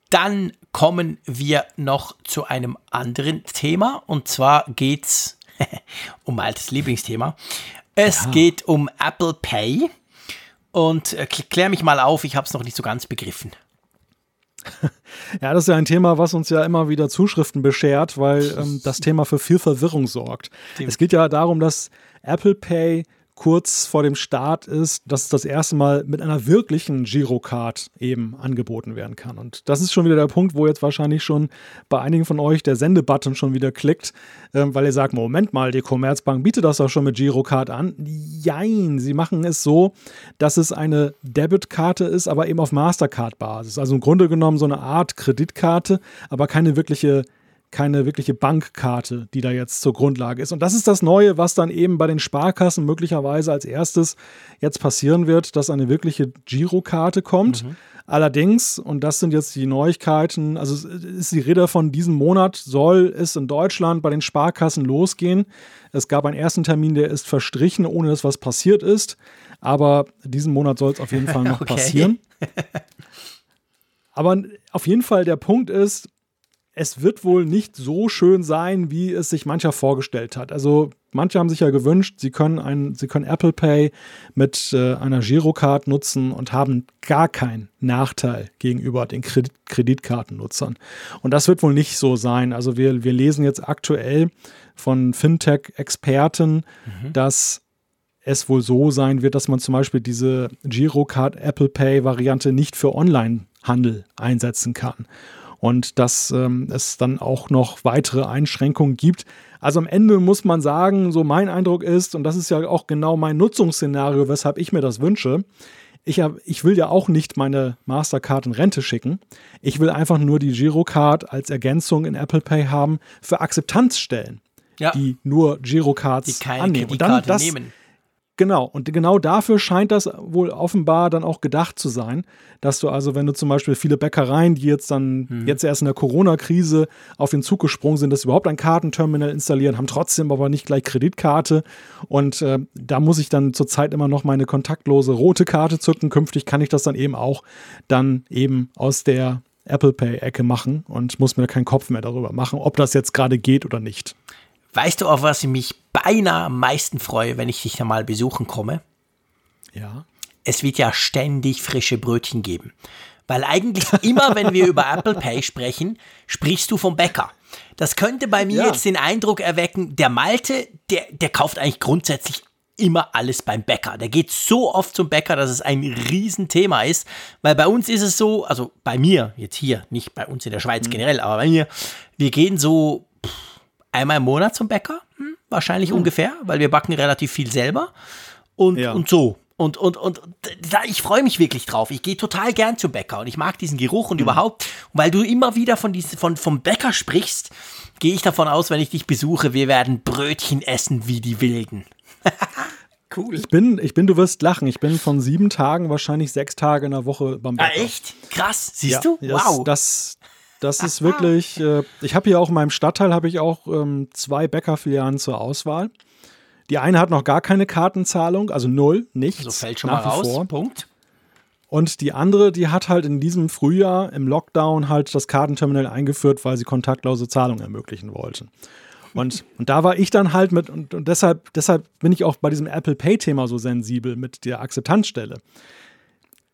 dann kommen wir noch zu einem anderen Thema und zwar geht es um mein altes Lieblingsthema. Es ja. geht um Apple Pay und äh, klär mich mal auf, ich habe es noch nicht so ganz begriffen. Ja, das ist ja ein Thema, was uns ja immer wieder Zuschriften beschert, weil ähm, das Thema für viel Verwirrung sorgt. Stimmt. Es geht ja darum, dass Apple Pay kurz vor dem Start ist, dass es das erste Mal mit einer wirklichen Girocard eben angeboten werden kann. Und das ist schon wieder der Punkt, wo jetzt wahrscheinlich schon bei einigen von euch der Sendebutton schon wieder klickt, äh, weil ihr sagt, Moment mal, die Commerzbank bietet das doch schon mit Girocard an. Jein, sie machen es so, dass es eine Debitkarte ist, aber eben auf Mastercard-Basis. Also im Grunde genommen so eine Art Kreditkarte, aber keine wirkliche keine wirkliche Bankkarte, die da jetzt zur Grundlage ist. Und das ist das Neue, was dann eben bei den Sparkassen möglicherweise als erstes jetzt passieren wird, dass eine wirkliche Girokarte kommt. Mhm. Allerdings, und das sind jetzt die Neuigkeiten, also ist die Rede von diesem Monat, soll es in Deutschland bei den Sparkassen losgehen. Es gab einen ersten Termin, der ist verstrichen, ohne dass was passiert ist. Aber diesen Monat soll es auf jeden Fall noch okay. passieren. Aber auf jeden Fall der Punkt ist, es wird wohl nicht so schön sein, wie es sich mancher vorgestellt hat. Also manche haben sich ja gewünscht, sie können, ein, sie können Apple Pay mit äh, einer Girocard nutzen und haben gar keinen Nachteil gegenüber den Kredit Kreditkartennutzern. Und das wird wohl nicht so sein. Also wir, wir lesen jetzt aktuell von Fintech-Experten, mhm. dass es wohl so sein wird, dass man zum Beispiel diese Girocard Apple Pay Variante nicht für Online-Handel einsetzen kann und dass ähm, es dann auch noch weitere Einschränkungen gibt. Also am Ende muss man sagen, so mein Eindruck ist, und das ist ja auch genau mein Nutzungsszenario, weshalb ich mir das wünsche, ich, hab, ich will ja auch nicht meine Mastercard in Rente schicken. Ich will einfach nur die Girocard als Ergänzung in Apple Pay haben für Akzeptanzstellen, ja. die nur Girocards die keine annehmen. Und dann das, nehmen. Genau, und genau dafür scheint das wohl offenbar dann auch gedacht zu sein, dass du also, wenn du zum Beispiel viele Bäckereien, die jetzt dann mhm. jetzt erst in der Corona-Krise auf den Zug gesprungen sind, dass sie überhaupt ein Kartenterminal installieren, haben trotzdem aber nicht gleich Kreditkarte. Und äh, da muss ich dann zurzeit immer noch meine kontaktlose rote Karte zücken. Künftig kann ich das dann eben auch dann eben aus der Apple Pay-Ecke machen und muss mir keinen Kopf mehr darüber machen, ob das jetzt gerade geht oder nicht. Weißt du, auf was ich mich beinahe am meisten freue, wenn ich dich da mal besuchen komme? Ja. Es wird ja ständig frische Brötchen geben. Weil eigentlich immer, wenn wir über Apple Pay sprechen, sprichst du vom Bäcker. Das könnte bei mir ja. jetzt den Eindruck erwecken, der Malte, der, der kauft eigentlich grundsätzlich immer alles beim Bäcker. Der geht so oft zum Bäcker, dass es ein Riesenthema ist. Weil bei uns ist es so, also bei mir, jetzt hier, nicht bei uns in der Schweiz mhm. generell, aber bei mir, wir gehen so einmal im Monat zum Bäcker, hm, wahrscheinlich hm. ungefähr, weil wir backen relativ viel selber und, ja. und so. Und, und, und da, ich freue mich wirklich drauf. Ich gehe total gern zum Bäcker und ich mag diesen Geruch und mhm. überhaupt. Und weil du immer wieder von, diesen, von vom Bäcker sprichst, gehe ich davon aus, wenn ich dich besuche, wir werden Brötchen essen wie die Wilden. cool. Ich bin, ich bin, du wirst lachen. Ich bin von sieben Tagen wahrscheinlich sechs Tage in der Woche beim Bäcker. Ah, echt? Krass. Siehst ja, du? Wow. Das, das ist wirklich, äh, ich habe hier auch in meinem Stadtteil habe ich auch ähm, zwei Bäckerfilialen zur Auswahl. Die eine hat noch gar keine Kartenzahlung, also null, nichts. Also fällt schon mal raus, vor. Punkt. Und die andere, die hat halt in diesem Frühjahr im Lockdown halt das Kartenterminal eingeführt, weil sie kontaktlose Zahlungen ermöglichen wollten. Und, und da war ich dann halt mit, und, und deshalb, deshalb bin ich auch bei diesem Apple Pay-Thema so sensibel mit der Akzeptanzstelle.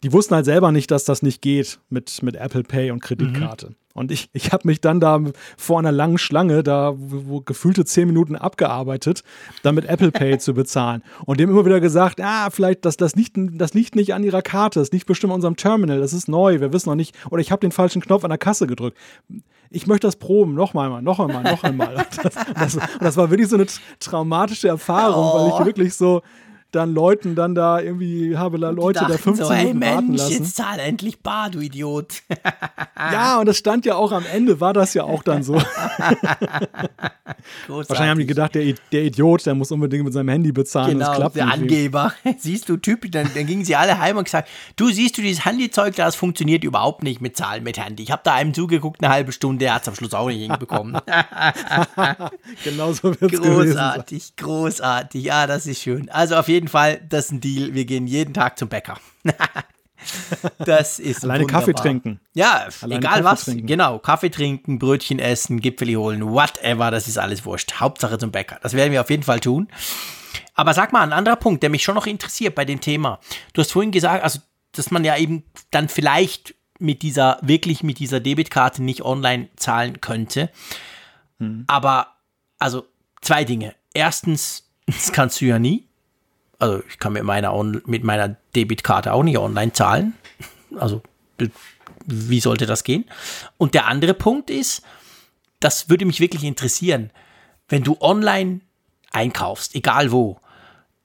Die wussten halt selber nicht, dass das nicht geht mit, mit Apple Pay und Kreditkarte. Mhm. Und ich, ich habe mich dann da vor einer langen Schlange, da wo, wo gefühlte zehn Minuten abgearbeitet, dann mit Apple Pay zu bezahlen. Und dem immer wieder gesagt, ah, vielleicht, das, das, liegt, das liegt nicht an ihrer Karte, das liegt bestimmt an unserem Terminal, das ist neu, wir wissen noch nicht. Oder ich habe den falschen Knopf an der Kasse gedrückt. Ich möchte das proben, noch einmal, noch einmal, noch einmal. Das, das, das, war wirklich so eine traumatische Erfahrung, oh. weil ich oh. wirklich so, dann Leuten dann da irgendwie, habe da Leute da 15 so, Minuten warten lassen. jetzt zahl endlich bar, du Idiot. ja, und das stand ja auch am Ende, war das ja auch dann so. Wahrscheinlich haben die gedacht, der, der, Idiot, der muss unbedingt mit seinem Handy bezahlen. Genau, das klappt der Angeber. Siehst du, Typ, dann, dann gingen sie alle heim und gesagt, du siehst du, dieses Handyzeug, das funktioniert überhaupt nicht mit Zahlen mit Handy. Ich habe da einem zugeguckt, eine halbe Stunde, der hat es am Schluss auch nicht hinbekommen. genau so wird es Großartig, großartig. Ja, das ist schön. Also auf jeden Fall, das ist ein Deal. Wir gehen jeden Tag zum Bäcker. Das ist Alleine wunderbar. Kaffee trinken. Ja, Alleine egal Kaffee was. Trinken. Genau, Kaffee trinken, Brötchen essen, Gipfeli holen, whatever, das ist alles wurscht. Hauptsache zum Bäcker. Das werden wir auf jeden Fall tun. Aber sag mal, ein anderer Punkt, der mich schon noch interessiert bei dem Thema. Du hast vorhin gesagt, also, dass man ja eben dann vielleicht mit dieser, wirklich mit dieser Debitkarte nicht online zahlen könnte. Hm. Aber, also, zwei Dinge. Erstens, das kannst du ja nie. Also ich kann mit meiner, On mit meiner Debitkarte auch nicht online zahlen. Also wie sollte das gehen? Und der andere Punkt ist, das würde mich wirklich interessieren, wenn du online einkaufst, egal wo,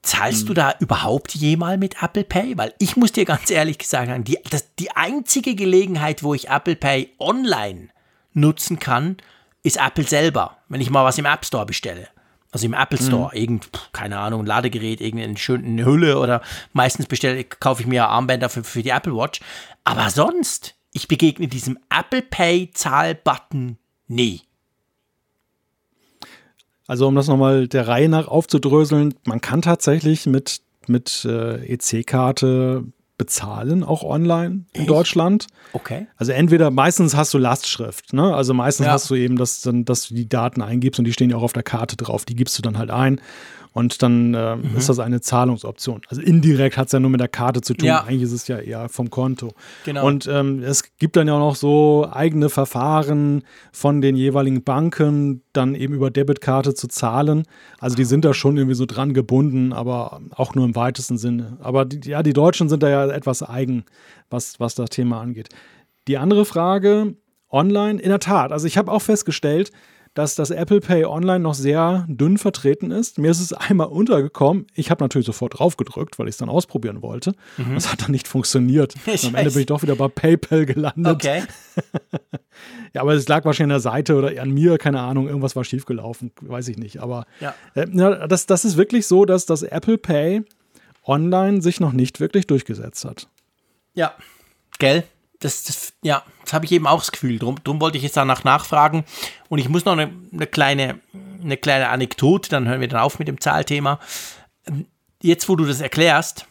zahlst hm. du da überhaupt jemals mit Apple Pay? Weil ich muss dir ganz ehrlich sagen, die, das, die einzige Gelegenheit, wo ich Apple Pay online nutzen kann, ist Apple selber, wenn ich mal was im App Store bestelle. Also im Apple Store, mhm. irgend, keine Ahnung, ein Ladegerät, irgendeine schöne Hülle oder meistens bestelle, kaufe ich mir Armbänder für, für die Apple Watch. Aber sonst, ich begegne diesem Apple Pay Zahl-Button nie. Also um das nochmal der Reihe nach aufzudröseln, man kann tatsächlich mit, mit äh, EC-Karte bezahlen, auch online in Echt? Deutschland. Okay. Also entweder, meistens hast du Lastschrift, ne? Also meistens ja. hast du eben, dass, dass du die Daten eingibst und die stehen ja auch auf der Karte drauf, die gibst du dann halt ein. Und dann äh, mhm. ist das eine Zahlungsoption. Also indirekt hat es ja nur mit der Karte zu tun. Ja. Eigentlich ist es ja eher vom Konto. Genau. Und ähm, es gibt dann ja auch noch so eigene Verfahren von den jeweiligen Banken, dann eben über Debitkarte zu zahlen. Also die sind da schon irgendwie so dran gebunden, aber auch nur im weitesten Sinne. Aber die, ja, die Deutschen sind da ja etwas eigen, was, was das Thema angeht. Die andere Frage, online, in der Tat. Also ich habe auch festgestellt, dass das Apple Pay online noch sehr dünn vertreten ist. Mir ist es einmal untergekommen. Ich habe natürlich sofort drauf gedrückt, weil ich es dann ausprobieren wollte. Mhm. Das hat dann nicht funktioniert. Am Ende bin ich doch wieder bei PayPal gelandet. Okay. ja, aber es lag wahrscheinlich an der Seite oder an mir, keine Ahnung, irgendwas war schiefgelaufen, weiß ich nicht. Aber ja. äh, das, das ist wirklich so, dass das Apple Pay online sich noch nicht wirklich durchgesetzt hat. Ja, gell? Das, das, ja, das habe ich eben auch das Gefühl. Drum, drum wollte ich jetzt danach nachfragen. Und ich muss noch eine, eine, kleine, eine kleine Anekdote, dann hören wir dann auf mit dem Zahlthema. Jetzt, wo du das erklärst,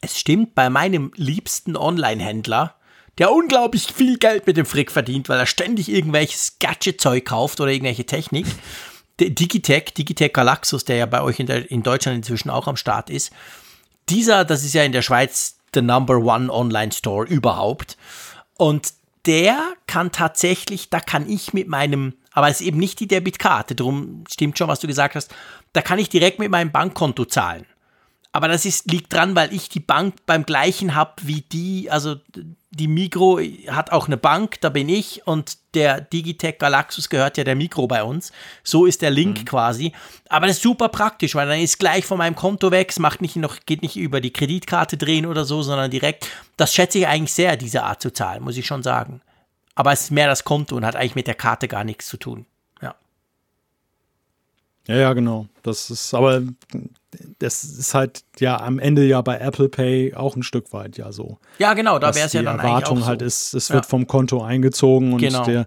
es stimmt, bei meinem liebsten Online-Händler, der unglaublich viel Geld mit dem Frick verdient, weil er ständig irgendwelches Gadget-Zeug kauft oder irgendwelche Technik. Digitech, Digitech Galaxus, der ja bei euch in, der, in Deutschland inzwischen auch am Start ist. Dieser, das ist ja in der Schweiz the number one Online Store überhaupt. Und der kann tatsächlich, da kann ich mit meinem, aber es ist eben nicht die Debitkarte, darum stimmt schon, was du gesagt hast, da kann ich direkt mit meinem Bankkonto zahlen. Aber das ist, liegt dran, weil ich die Bank beim gleichen habe wie die, also die Migro hat auch eine Bank, da bin ich und der Digitech Galaxus gehört ja der Migro bei uns. So ist der Link mhm. quasi. Aber das ist super praktisch, weil dann ist gleich von meinem Konto weg, es macht nicht noch, geht nicht über die Kreditkarte drehen oder so, sondern direkt. Das schätze ich eigentlich sehr, diese Art zu zahlen, muss ich schon sagen. Aber es ist mehr das Konto und hat eigentlich mit der Karte gar nichts zu tun. Ja, ja, genau. Das ist aber das ist halt ja am Ende ja bei Apple Pay auch ein Stück weit ja so. Ja, genau, da wäre es ja dann Erwartung so. halt ist, es wird ja. vom Konto eingezogen und genau. der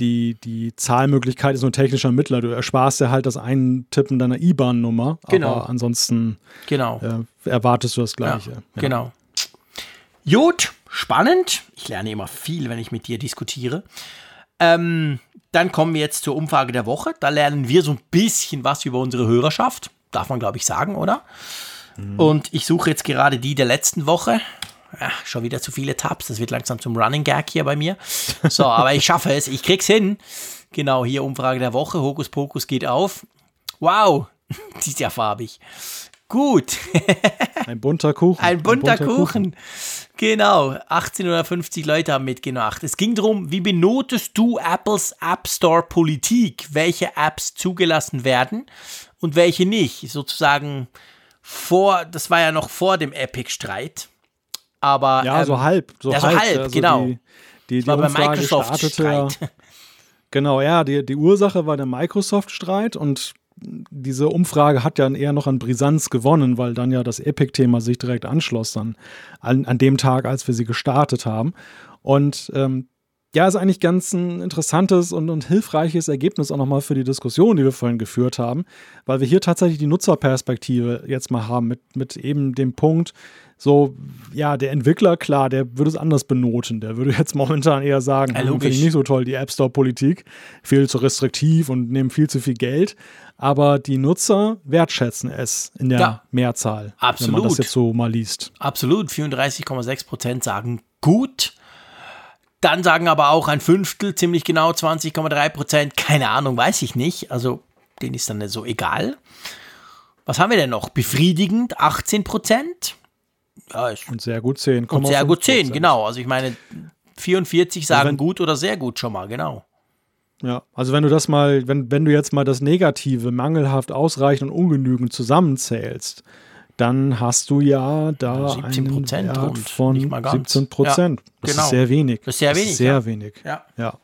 die, die Zahlmöglichkeit ist nur ein technischer Mittler. Du ersparst ja halt das Eintippen deiner IBAN-Nummer, genau. aber ansonsten genau. äh, erwartest du das Gleiche. Ja, ja. Genau. Gut, spannend. Ich lerne immer viel, wenn ich mit dir diskutiere. Ähm, dann kommen wir jetzt zur Umfrage der Woche. Da lernen wir so ein bisschen was über unsere Hörerschaft. Darf man, glaube ich, sagen, oder? Mhm. Und ich suche jetzt gerade die der letzten Woche. Ja, schon wieder zu viele Tabs. Das wird langsam zum Running Gag hier bei mir. So, aber ich schaffe es. Ich krieg's hin. Genau, hier Umfrage der Woche. Hokus Pokus geht auf. Wow, die ist ja farbig. Gut. Ein bunter Kuchen. Ein bunter, Ein bunter Kuchen. Kuchen. Genau, 1850 Leute haben mitgemacht. Es ging darum, wie benotest du Apples App Store Politik? Welche Apps zugelassen werden und welche nicht? Sozusagen vor, das war ja noch vor dem Epic-Streit. Aber. Ja, ähm, so halb. So ja, so halb, halb also genau. Die, die, die war Umfrage bei Microsoft startete. Genau, ja, die, die Ursache war der Microsoft-Streit und diese Umfrage hat ja eher noch an Brisanz gewonnen, weil dann ja das Epic-Thema sich direkt anschloss dann an, an dem Tag, als wir sie gestartet haben. Und ähm, ja, ist eigentlich ganz ein interessantes und, und hilfreiches Ergebnis auch nochmal für die Diskussion, die wir vorhin geführt haben, weil wir hier tatsächlich die Nutzerperspektive jetzt mal haben mit, mit eben dem Punkt, so, ja, der Entwickler, klar, der würde es anders benoten. Der würde jetzt momentan eher sagen, ja, hm, finde ich nicht so toll, die App Store-Politik, viel zu restriktiv und nehmen viel zu viel Geld. Aber die Nutzer wertschätzen es in der ja, Mehrzahl, absolut. wenn man das jetzt so mal liest. Absolut, 34,6 Prozent sagen gut. Dann sagen aber auch ein Fünftel, ziemlich genau 20,3 Prozent, keine Ahnung, weiß ich nicht. Also, denen ist dann so egal. Was haben wir denn noch? Befriedigend 18 Prozent. Ja, und sehr gut 10. Und sehr gut 10, genau. Also ich meine, 44 sagen wenn, gut oder sehr gut schon mal, genau. Ja, also wenn du das mal, wenn, wenn du jetzt mal das Negative, mangelhaft, ausreichend und ungenügend zusammenzählst, dann hast du ja da 17 einen Wert von 17 Prozent. Ja, das genau. ist sehr wenig. Das ist sehr wenig. Ist sehr ja. wenig. Ja. ja.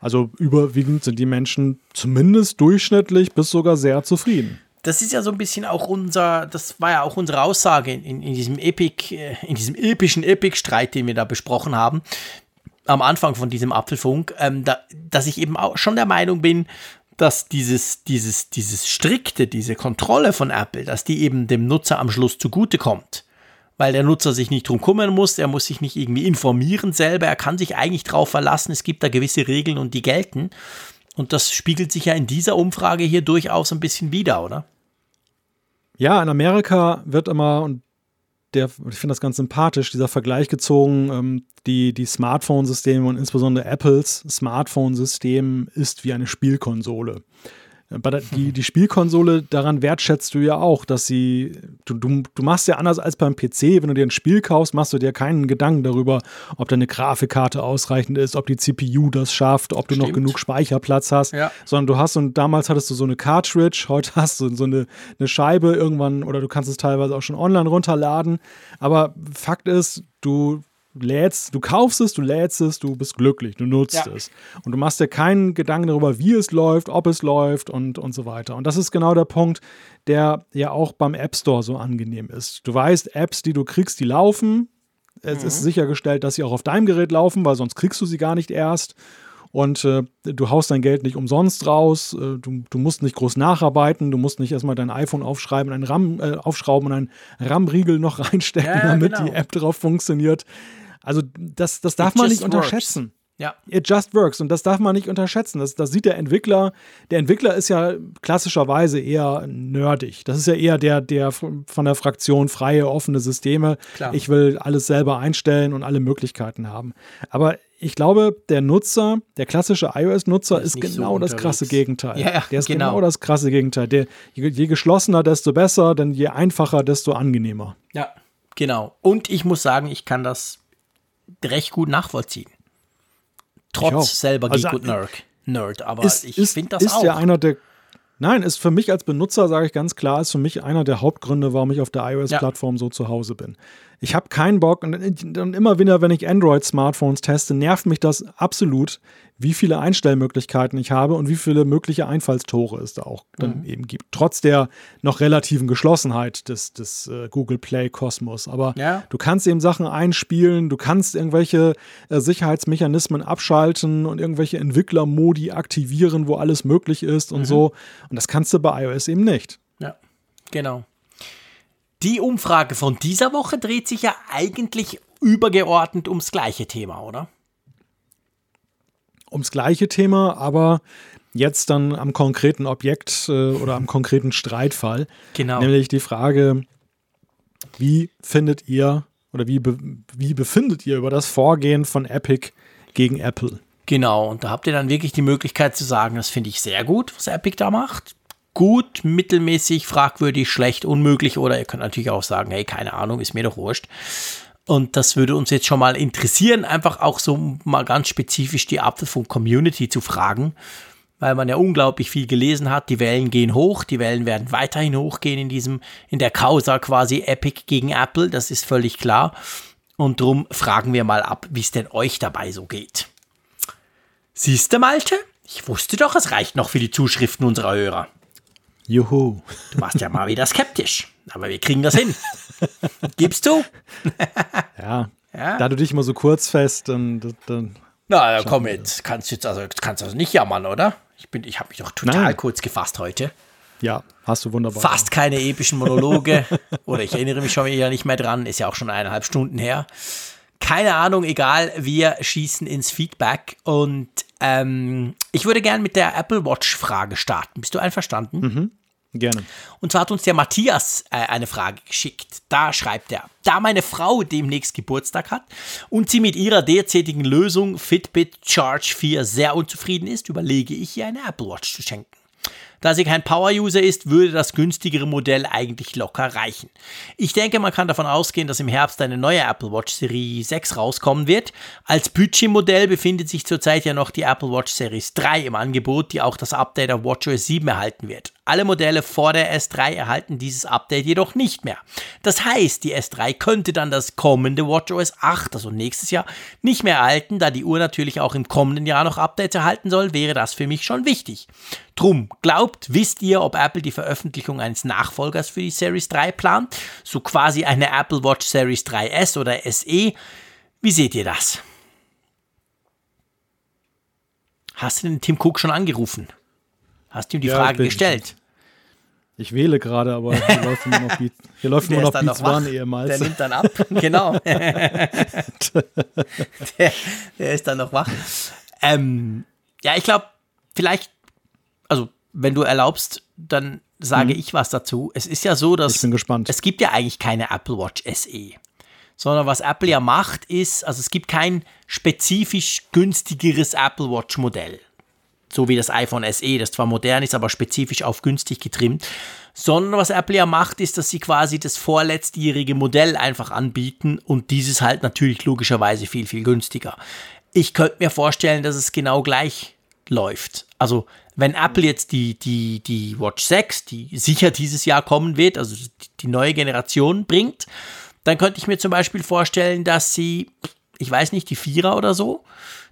Also überwiegend sind die Menschen zumindest durchschnittlich bis sogar sehr zufrieden. Das ist ja so ein bisschen auch unser, das war ja auch unsere Aussage in, in diesem Epic, äh, in diesem epischen Epic-Streit, den wir da besprochen haben, am Anfang von diesem Apfelfunk, ähm, da, dass ich eben auch schon der Meinung bin, dass dieses, dieses, dieses strikte, diese Kontrolle von Apple, dass die eben dem Nutzer am Schluss zugutekommt. Weil der Nutzer sich nicht drum kümmern muss, er muss sich nicht irgendwie informieren selber, er kann sich eigentlich darauf verlassen, es gibt da gewisse Regeln und die gelten. Und das spiegelt sich ja in dieser Umfrage hier durchaus ein bisschen wieder, oder? Ja, in Amerika wird immer, und der, ich finde das ganz sympathisch, dieser Vergleich gezogen, ähm, die, die Smartphone-Systeme und insbesondere Apples Smartphone-System ist wie eine Spielkonsole. Der, die, die Spielkonsole, daran wertschätzt du ja auch, dass sie, du, du, du machst ja anders als beim PC, wenn du dir ein Spiel kaufst, machst du dir keinen Gedanken darüber, ob deine Grafikkarte ausreichend ist, ob die CPU das schafft, ob du Stimmt. noch genug Speicherplatz hast, ja. sondern du hast, und damals hattest du so eine Cartridge, heute hast du so eine, eine Scheibe irgendwann, oder du kannst es teilweise auch schon online runterladen, aber Fakt ist, du lädst, du kaufst es, du lädst es, du bist glücklich, du nutzt ja. es. Und du machst dir keinen Gedanken darüber, wie es läuft, ob es läuft und, und so weiter. Und das ist genau der Punkt, der ja auch beim App Store so angenehm ist. Du weißt, Apps, die du kriegst, die laufen. Es mhm. ist sichergestellt, dass sie auch auf deinem Gerät laufen, weil sonst kriegst du sie gar nicht erst. Und äh, du haust dein Geld nicht umsonst raus, äh, du, du, musst nicht groß nacharbeiten, du musst nicht erstmal dein iPhone aufschreiben, einen RAM, äh, aufschrauben und einen RAM-Riegel noch reinstecken, ja, damit genau. die App drauf funktioniert. Also das, das darf It man nicht unterschätzen. Works. Ja. It just works. Und das darf man nicht unterschätzen. Das, das sieht der Entwickler. Der Entwickler ist ja klassischerweise eher nerdig. Das ist ja eher der, der von der Fraktion freie, offene Systeme. Klar. Ich will alles selber einstellen und alle Möglichkeiten haben. Aber ich glaube, der Nutzer, der klassische iOS-Nutzer, ist, ist genau so das krasse Gegenteil. Ja, der ist genau. genau das krasse Gegenteil. Der, je, je geschlossener, desto besser, denn je einfacher, desto angenehmer. Ja, genau. Und ich muss sagen, ich kann das recht gut nachvollziehen. Trotz selber also, Geek und Nerd. Nerd, aber ist, ich finde das ist auch. Ja einer der, nein, ist für mich als Benutzer, sage ich ganz klar, ist für mich einer der Hauptgründe, warum ich auf der iOS-Plattform ja. so zu Hause bin. Ich habe keinen Bock und, und immer wieder, wenn ich Android-Smartphones teste, nervt mich das absolut, wie viele Einstellmöglichkeiten ich habe und wie viele mögliche Einfallstore es da auch dann mhm. eben gibt. Trotz der noch relativen Geschlossenheit des, des äh, Google Play Kosmos. Aber ja. du kannst eben Sachen einspielen, du kannst irgendwelche äh, Sicherheitsmechanismen abschalten und irgendwelche Entwicklermodi aktivieren, wo alles möglich ist und mhm. so. Und das kannst du bei iOS eben nicht. Ja, genau. Die Umfrage von dieser Woche dreht sich ja eigentlich übergeordnet ums gleiche Thema, oder? ums gleiche Thema, aber jetzt dann am konkreten Objekt äh, oder am konkreten Streitfall. Genau. Nämlich die Frage, wie findet ihr oder wie, be wie befindet ihr über das Vorgehen von Epic gegen Apple? Genau, und da habt ihr dann wirklich die Möglichkeit zu sagen, das finde ich sehr gut, was Epic da macht. Gut, mittelmäßig, fragwürdig, schlecht, unmöglich oder ihr könnt natürlich auch sagen, hey, keine Ahnung, ist mir doch wurscht. Und das würde uns jetzt schon mal interessieren, einfach auch so mal ganz spezifisch die Apfelfunk-Community zu fragen, weil man ja unglaublich viel gelesen hat. Die Wellen gehen hoch, die Wellen werden weiterhin hochgehen in diesem, in der Causa quasi Epic gegen Apple, das ist völlig klar. Und darum fragen wir mal ab, wie es denn euch dabei so geht. Siehst du, Malte? Ich wusste doch, es reicht noch für die Zuschriften unserer Hörer. Juhu. Du warst ja mal wieder skeptisch, aber wir kriegen das hin. Gibst du? ja. ja. Da du dich immer so kurz fest, dann. dann Na, komm jetzt. Kannst jetzt also kannst also nicht jammern, oder? Ich ich habe mich doch total Nein. kurz gefasst heute. Ja, hast du wunderbar. Fast keine epischen Monologe. oder ich erinnere mich schon wieder nicht mehr dran. Ist ja auch schon eineinhalb Stunden her. Keine Ahnung, egal. Wir schießen ins Feedback und ähm, ich würde gerne mit der Apple Watch-Frage starten. Bist du einverstanden? Mhm. Gerne. Und zwar hat uns der Matthias äh, eine Frage geschickt. Da schreibt er, da meine Frau demnächst Geburtstag hat und sie mit ihrer derzeitigen Lösung Fitbit Charge 4 sehr unzufrieden ist, überlege ich ihr eine Apple Watch zu schenken. Da sie kein Power-User ist, würde das günstigere Modell eigentlich locker reichen. Ich denke, man kann davon ausgehen, dass im Herbst eine neue Apple Watch Serie 6 rauskommen wird. Als Budgetmodell befindet sich zurzeit ja noch die Apple Watch Series 3 im Angebot, die auch das Update auf WatchOS 7 erhalten wird. Alle Modelle vor der S3 erhalten dieses Update jedoch nicht mehr. Das heißt, die S3 könnte dann das kommende WatchOS 8, also nächstes Jahr, nicht mehr erhalten, da die Uhr natürlich auch im kommenden Jahr noch Updates erhalten soll, wäre das für mich schon wichtig. Drum, glaubt, wisst ihr, ob Apple die Veröffentlichung eines Nachfolgers für die Series 3 plant? So quasi eine Apple Watch Series 3S oder SE? Wie seht ihr das? Hast du den Tim Cook schon angerufen? Hast du ihm die Ja, Frage gestellt? Ich wähle gerade, aber hier läuft immer noch Beat, hier läuft immer noch Beats noch. One ehemals. Der nimmt dann ab, genau. der, der ist dann noch wach. Ähm, ja, ich glaube, vielleicht, also wenn du erlaubst, dann sage ich was dazu. Es ist ja so, dass. Ich bin gespannt. es gibt ja eigentlich keine Apple Watch SE. Sondern was Apple ja macht, ist, also es gibt kein spezifisch günstigeres Apple Watch Modell so wie das iPhone SE, das zwar modern ist, aber spezifisch auf günstig getrimmt, sondern was Apple ja macht, ist, dass sie quasi das vorletztjährige Modell einfach anbieten und dieses halt natürlich logischerweise viel, viel günstiger. Ich könnte mir vorstellen, dass es genau gleich läuft. Also wenn Apple jetzt die, die, die Watch 6, die sicher dieses Jahr kommen wird, also die neue Generation bringt, dann könnte ich mir zum Beispiel vorstellen, dass sie, ich weiß nicht, die Vierer oder so,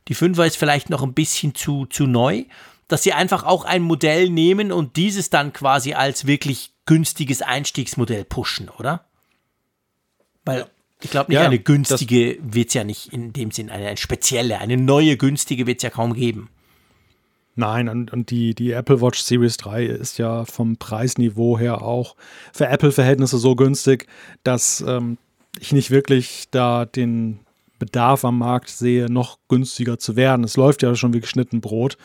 die Fünfer ist vielleicht noch ein bisschen zu, zu neu, dass sie einfach auch ein Modell nehmen und dieses dann quasi als wirklich günstiges Einstiegsmodell pushen, oder? Weil ich glaube, nicht Ja, eine günstige wird es ja nicht in dem Sinn, eine, eine spezielle, eine neue günstige wird es ja kaum geben. Nein, und, und die, die Apple Watch Series 3 ist ja vom Preisniveau her auch für Apple-Verhältnisse so günstig, dass ähm, ich nicht wirklich da den Bedarf am Markt sehe, noch günstiger zu werden. Es läuft ja schon wie geschnitten Brot.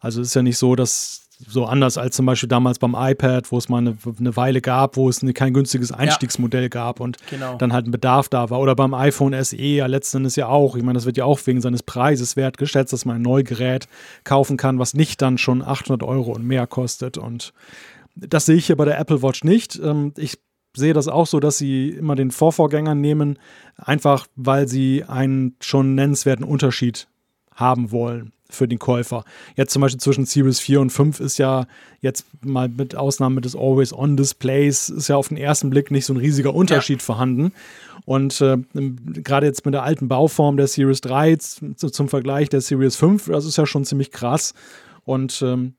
Also es ist ja nicht so, dass so anders als zum Beispiel damals beim iPad, wo es mal eine, eine Weile gab, wo es kein günstiges Einstiegsmodell gab und Genau. dann halt ein Bedarf da war. Oder beim iPhone SE ja letzten Endes ja auch. Ich meine, das wird ja auch wegen seines Preises wertgeschätzt, dass man ein Neugerät kaufen kann, was nicht dann schon 800 Euro und mehr kostet. Und das sehe ich hier bei der Apple Watch nicht. Ähm, Ich sehe das auch so, dass sie immer den Vorvorgänger nehmen, einfach weil sie einen schon nennenswerten Unterschied haben wollen für den Käufer. Jetzt zum Beispiel zwischen Series 4 und 5 ist ja jetzt mal mit Ausnahme des Always-On-Displays ist ja auf den ersten Blick nicht so ein riesiger Unterschied vorhanden. Und äh, gerade jetzt mit der alten Bauform der Series 3 z- zum Vergleich der Series 5, das ist ja schon ziemlich krass. Und ähm,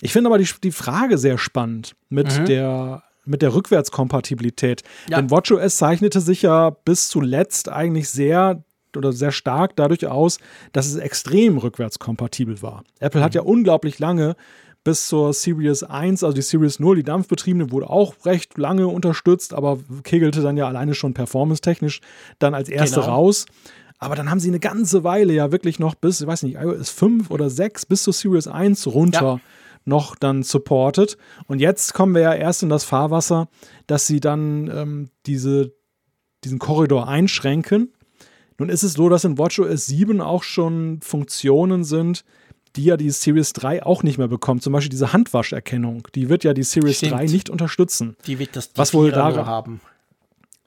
ich finde aber die, die Frage sehr spannend mit der mit der Rückwärtskompatibilität. Ja. Denn WatchOS zeichnete sich ja bis zuletzt eigentlich sehr oder sehr stark dadurch aus, dass es extrem rückwärtskompatibel war. Apple hat ja unglaublich lange bis zur Series 1, also die Series 0, die dampfbetriebene, wurde auch recht lange unterstützt, aber kegelte dann ja alleine schon performance-technisch dann als erste Genau. raus. Aber dann haben sie eine ganze Weile ja wirklich noch bis, ich weiß nicht, iOS 5 oder 6 bis zur Series 1 runter Ja. Noch dann supported. Und jetzt kommen wir ja erst in das Fahrwasser, dass sie dann ähm, diese, diesen Korridor einschränken. Nun ist es so, dass in WatchOS 7 auch schon Funktionen sind, die ja die Series 3 auch nicht mehr bekommt. Zum Beispiel diese Handwascherkennung. Die wird ja die Series Stimmt. 3 nicht unterstützen. Die wird das die Was wohl daran- haben.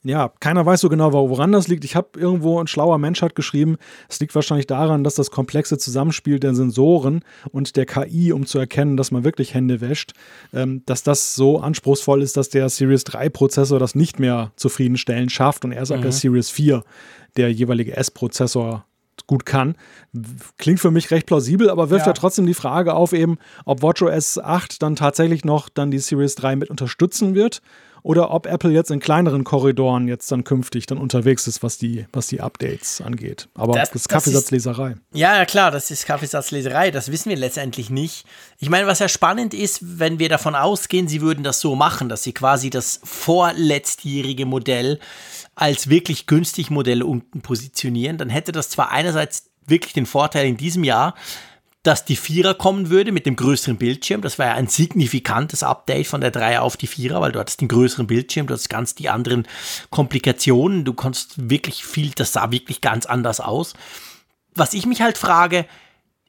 Ja, keiner weiß so genau, woran das liegt. Ich habe irgendwo, ein schlauer Mensch hat geschrieben, es liegt wahrscheinlich daran, dass das komplexe Zusammenspiel der Sensoren und der KI, um zu erkennen, dass man wirklich Hände wäscht, ähm, dass das so anspruchsvoll ist, dass der Series 3-Prozessor das nicht mehr zufriedenstellend schafft und erst ab der Series 4 der jeweilige S-Prozessor gut kann. Klingt für mich recht plausibel, aber wirft ja. Ja. trotzdem die Frage auf eben, ob WatchOS 8 dann tatsächlich noch dann die Series 3 mit unterstützen wird oder ob Apple jetzt in kleineren Korridoren jetzt dann künftig dann unterwegs ist, was die, was die Updates angeht. Aber Das- das, ist Kaffeesatzleserei. Ja, ja, klar, das ist Kaffeesatzleserei, das wissen wir letztendlich nicht. Ich meine, was ja spannend ist, wenn wir davon ausgehen, sie würden das so machen, dass sie quasi das vorletztjährige Modell als wirklich günstig Modell unten positionieren, dann hätte das zwar einerseits wirklich den Vorteil in diesem Jahr, dass die Vierer kommen würde mit dem größeren Bildschirm. Das war ja ein signifikantes Update von der Dreier auf die Vierer, weil du hattest den größeren Bildschirm, du hattest ganz die anderen Komplikationen, du konntest wirklich viel, das sah wirklich ganz anders aus. Was ich mich halt frage,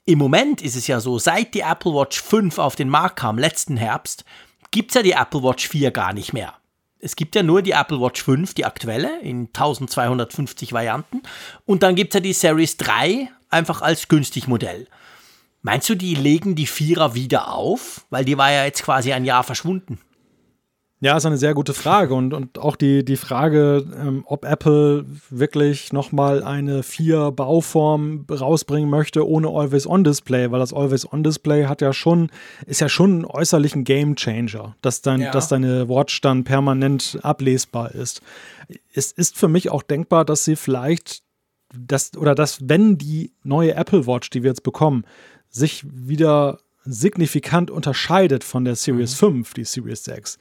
im Moment ist es ja so, seit die Apple Watch 5 auf den Markt kam, letzten Herbst, gibt es ja die Apple Watch 4 gar nicht mehr. Es gibt ja nur die Apple Watch 5, die aktuelle, in 1250 Varianten. Und dann gibt es ja die Series 3 einfach als günstig Modell. Meinst du, die legen die Vierer wieder auf? Weil die war ja jetzt quasi ein Jahr verschwunden. Ja, ist eine sehr gute Frage und, und auch die, die Frage, ähm, ob Apple wirklich nochmal eine vier Bauform rausbringen möchte ohne Always-On-Display, weil das Always-On-Display hat ja schon, ist ja schon äußerlich ein Game-Changer, dass, dein, ja. dass deine Watch dann permanent ablesbar ist. Es ist für mich auch denkbar, dass sie vielleicht das, oder dass, wenn die neue Apple Watch, die wir jetzt bekommen, sich wieder signifikant unterscheidet von der Series mhm. 5, die Series 6,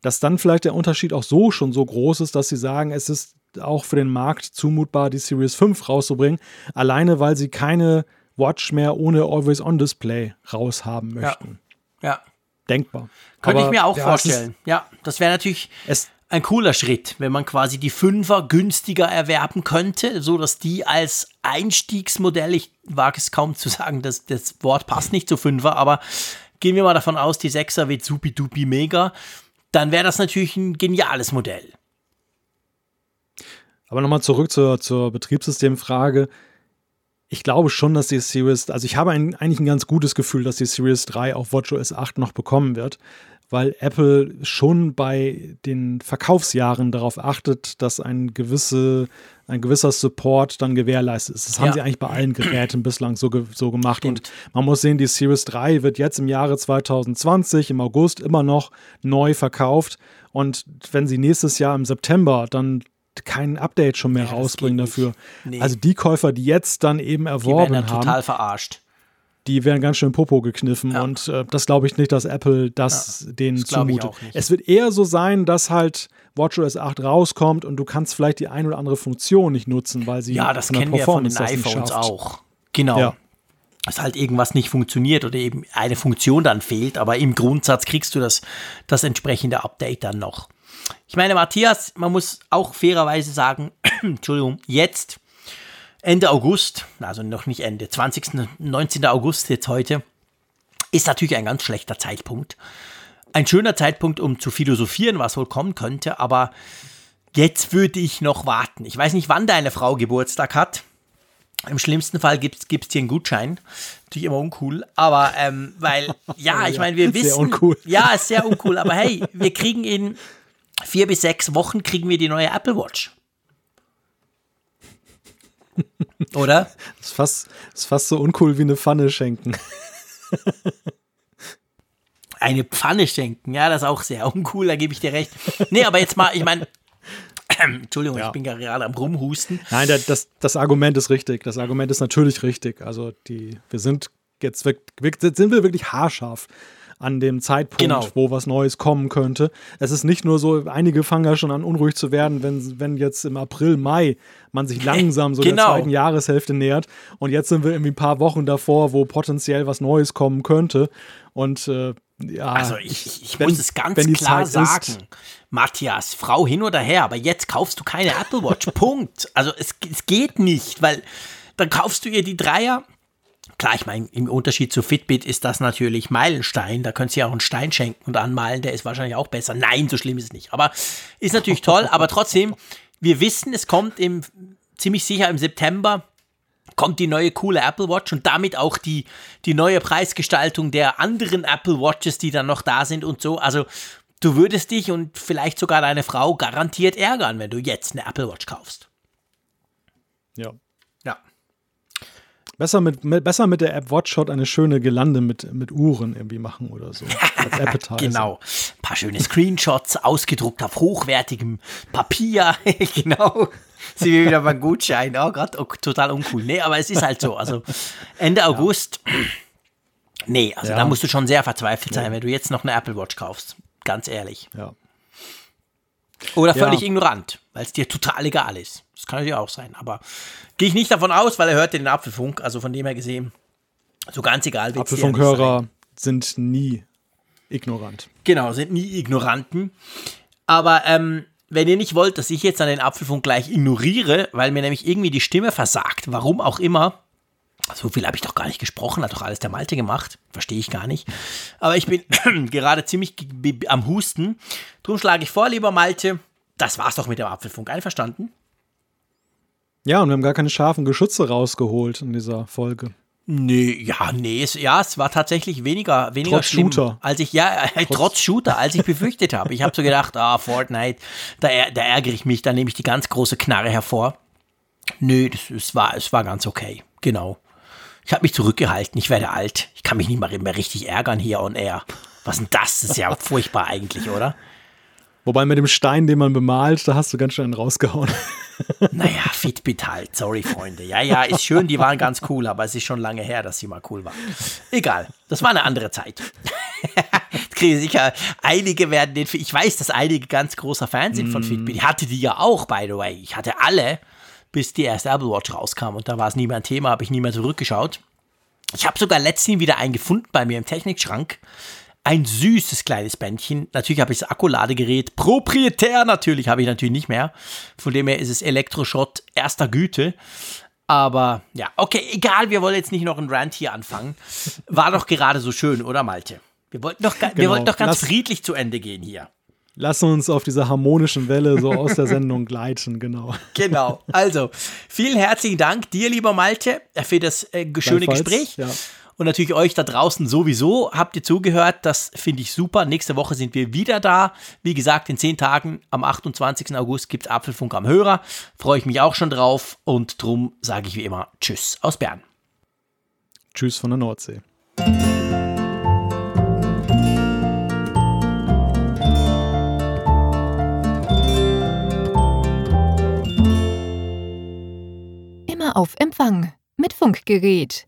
dass dann vielleicht der Unterschied auch so schon so groß ist, dass sie sagen, es ist auch für den Markt zumutbar, die Series 5 rauszubringen, alleine weil sie keine Watch mehr ohne Always-On-Display raushaben möchten. Ja. ja. Denkbar. Könnte ich mir auch ja, vorstellen. Ja, das wäre natürlich ein cooler Schritt, wenn man quasi die Fünfer günstiger erwerben könnte, so dass die als Einstiegsmodell, ich wage es kaum zu sagen, das, das Wort passt nicht zu Fünfer, aber gehen wir mal davon aus, die Sechser wird supi-dupi mega dann wäre das natürlich ein geniales Modell. Aber nochmal zurück zur, zur Betriebssystemfrage. Ich glaube schon, dass die Series, also ich habe ein, eigentlich ein ganz gutes Gefühl, dass die Series 3 auf WatchOS 8 noch bekommen wird weil Apple schon bei den Verkaufsjahren darauf achtet, dass ein, gewisse, ein gewisser Support dann gewährleistet ist. Das ja. haben sie eigentlich bei allen Geräten bislang so, ge so gemacht. Stimmt. Und man muss sehen, die Series 3 wird jetzt im Jahre 2020, im August, immer noch neu verkauft. Und wenn sie nächstes Jahr im September dann kein Update schon mehr ja, rausbringen dafür. Nee. Also die Käufer, die jetzt dann eben erworben die werden haben, total verarscht die werden ganz schön Popo gekniffen. Ja. Und äh, das glaube ich nicht, dass Apple das ja, denen das zumutet. Es wird eher so sein, dass halt WatchOS 8 rauskommt und du kannst vielleicht die ein oder andere Funktion nicht nutzen, weil sie ja, das kennen wir von den iPhones auch. Genau. Ja. Dass halt irgendwas nicht funktioniert oder eben eine Funktion dann fehlt, aber im Grundsatz kriegst du das, das entsprechende Update dann noch. Ich meine, Matthias, man muss auch fairerweise sagen, Entschuldigung, jetzt Ende August, also noch nicht Ende, 20. 19. August jetzt heute, ist natürlich ein ganz schlechter Zeitpunkt. Ein schöner Zeitpunkt, um zu philosophieren, was wohl kommen könnte, aber jetzt würde ich noch warten. Ich weiß nicht, wann deine Frau Geburtstag hat. Im schlimmsten Fall gibt es dir einen Gutschein. Natürlich immer uncool, aber ähm, weil, ja, ich meine, wir wissen. Sehr uncool. Ja, ist sehr uncool, aber hey, wir kriegen in vier bis sechs Wochen kriegen wir die neue Apple Watch. Oder? Das ist, fast, ist fast so uncool wie eine Pfanne schenken. Eine Pfanne schenken, ja, das ist auch sehr uncool, da gebe ich dir recht. Nee, aber jetzt mal, ich meine, Entschuldigung, ja. ich bin gerade am Rumhusten. Nein, das, das Argument ist richtig. Das Argument ist natürlich richtig. Also, die, wir sind jetzt sind wir wirklich haarscharf an dem Zeitpunkt, genau. wo was Neues kommen könnte. Es ist nicht nur so, einige fangen ja schon an, unruhig zu werden, wenn, wenn jetzt im April, Mai man sich langsam so genau. der zweiten Jahreshälfte nähert. Und jetzt sind wir irgendwie ein paar Wochen davor, wo potenziell was Neues kommen könnte. Und äh, ja, also ich, ich, ich wenn, muss es ganz klar Zeit sagen. Ist, Matthias, Frau hin oder her, aber jetzt kaufst du keine Apple Watch. Punkt. Also es, es geht nicht, weil dann kaufst du ihr die Dreier, Klar, ich meine, im Unterschied zu Fitbit ist das natürlich Meilenstein. Da könnt ihr auch einen Stein schenken und anmalen, der ist wahrscheinlich auch besser. Nein, so schlimm ist es nicht. Aber ist natürlich toll. aber trotzdem, wir wissen, es kommt im, ziemlich sicher im September kommt die neue coole Apple Watch und damit auch die, die neue Preisgestaltung der anderen Apple Watches, die dann noch da sind und so. Also du würdest dich und vielleicht sogar deine Frau garantiert ärgern, wenn du jetzt eine Apple Watch kaufst. Ja, Besser mit, mit, besser mit der App Watchshot eine schöne Gelande mit, mit Uhren irgendwie machen oder so. Als Appetizer. genau. Ein paar schöne Screenshots ausgedruckt auf hochwertigem Papier. genau. Sie wir wieder beim Gutschein. Oh Gott, oh, total uncool. Nee, aber es ist halt so. Also Ende August. Nee, also ja. da musst du schon sehr verzweifelt sein, ja. wenn du jetzt noch eine Apple Watch kaufst. Ganz ehrlich. Ja. Oder völlig ignorant, weil es dir total egal ist. Das kann natürlich auch sein. Aber gehe ich nicht davon aus, weil er hört den Apfelfunk. Also von dem her gesehen, so ganz egal. Apfelfunkhörer sind nie ignorant. Genau, sind nie Ignoranten. Aber ähm, wenn ihr nicht wollt, dass ich jetzt an den Apfelfunk gleich ignoriere, weil mir nämlich irgendwie die Stimme versagt, warum auch immer, So viel habe ich doch gar nicht gesprochen, hat doch alles der Malte gemacht. Verstehe ich gar nicht. Aber ich bin gerade ziemlich am Husten. Drum schlage ich vor, lieber Malte, das war's doch mit dem Apfelfunk. Einverstanden? Ja, und wir haben gar keine scharfen Geschütze rausgeholt in dieser Folge. Nee, ja, nee, es, ja, es war tatsächlich weniger, weniger trotz schlimm, Shooter. als ich, ja, äh, trotz, trotz Shooter, als ich befürchtet habe. Ich habe so gedacht, ah, Fortnite, da, da ärgere ich mich, da nehme ich die ganz große Knarre hervor. Nö, das, es, war, es war ganz okay, genau. Ich habe mich zurückgehalten, ich werde alt. Ich kann mich nicht mal mehr richtig ärgern hier on air. Was denn das? Das ist ja furchtbar eigentlich, oder? Wobei mit dem Stein, den man bemalt, da hast du ganz schön rausgehauen. Naja, Fitbit halt, sorry Freunde. Ja, ja, ist schön, die waren ganz cool, aber es ist schon lange her, dass sie mal cool waren. Egal, das war eine andere Zeit. kriege sicher, einige werden den, ich weiß, dass einige ganz großer Fans sind von Fitbit. Ich hatte die ja auch, by the way. Ich hatte alle, bis die erste Apple Watch rauskam und da war es nie mehr ein Thema, habe ich nie mehr zurückgeschaut. Ich habe sogar letztens wieder einen gefunden bei mir im Technikschrank ein süßes kleines Bändchen. Natürlich habe ich das Akkuladegerät proprietär natürlich, habe ich natürlich nicht mehr. Von dem her ist es Elektroschrott erster Güte. Aber ja, okay, egal, wir wollen jetzt nicht noch einen Rant hier anfangen. War doch gerade so schön, oder Malte? Wir wollten doch, genau. wir wollten doch ganz Lass, friedlich zu Ende gehen hier. Lass uns auf dieser harmonischen Welle so aus der Sendung gleiten, genau. Genau. Also, vielen herzlichen Dank dir, lieber Malte, für das äh, schöne Gespräch. Ja. Und natürlich euch da draußen sowieso. Habt ihr zugehört? Das finde ich super. Nächste Woche sind wir wieder da. Wie gesagt, in zehn Tagen am 28. August gibt es Apfelfunk am Hörer. Freue ich mich auch schon drauf. Und drum sage ich wie immer Tschüss aus Bern. Tschüss von der Nordsee. Immer auf Empfang mit Funkgerät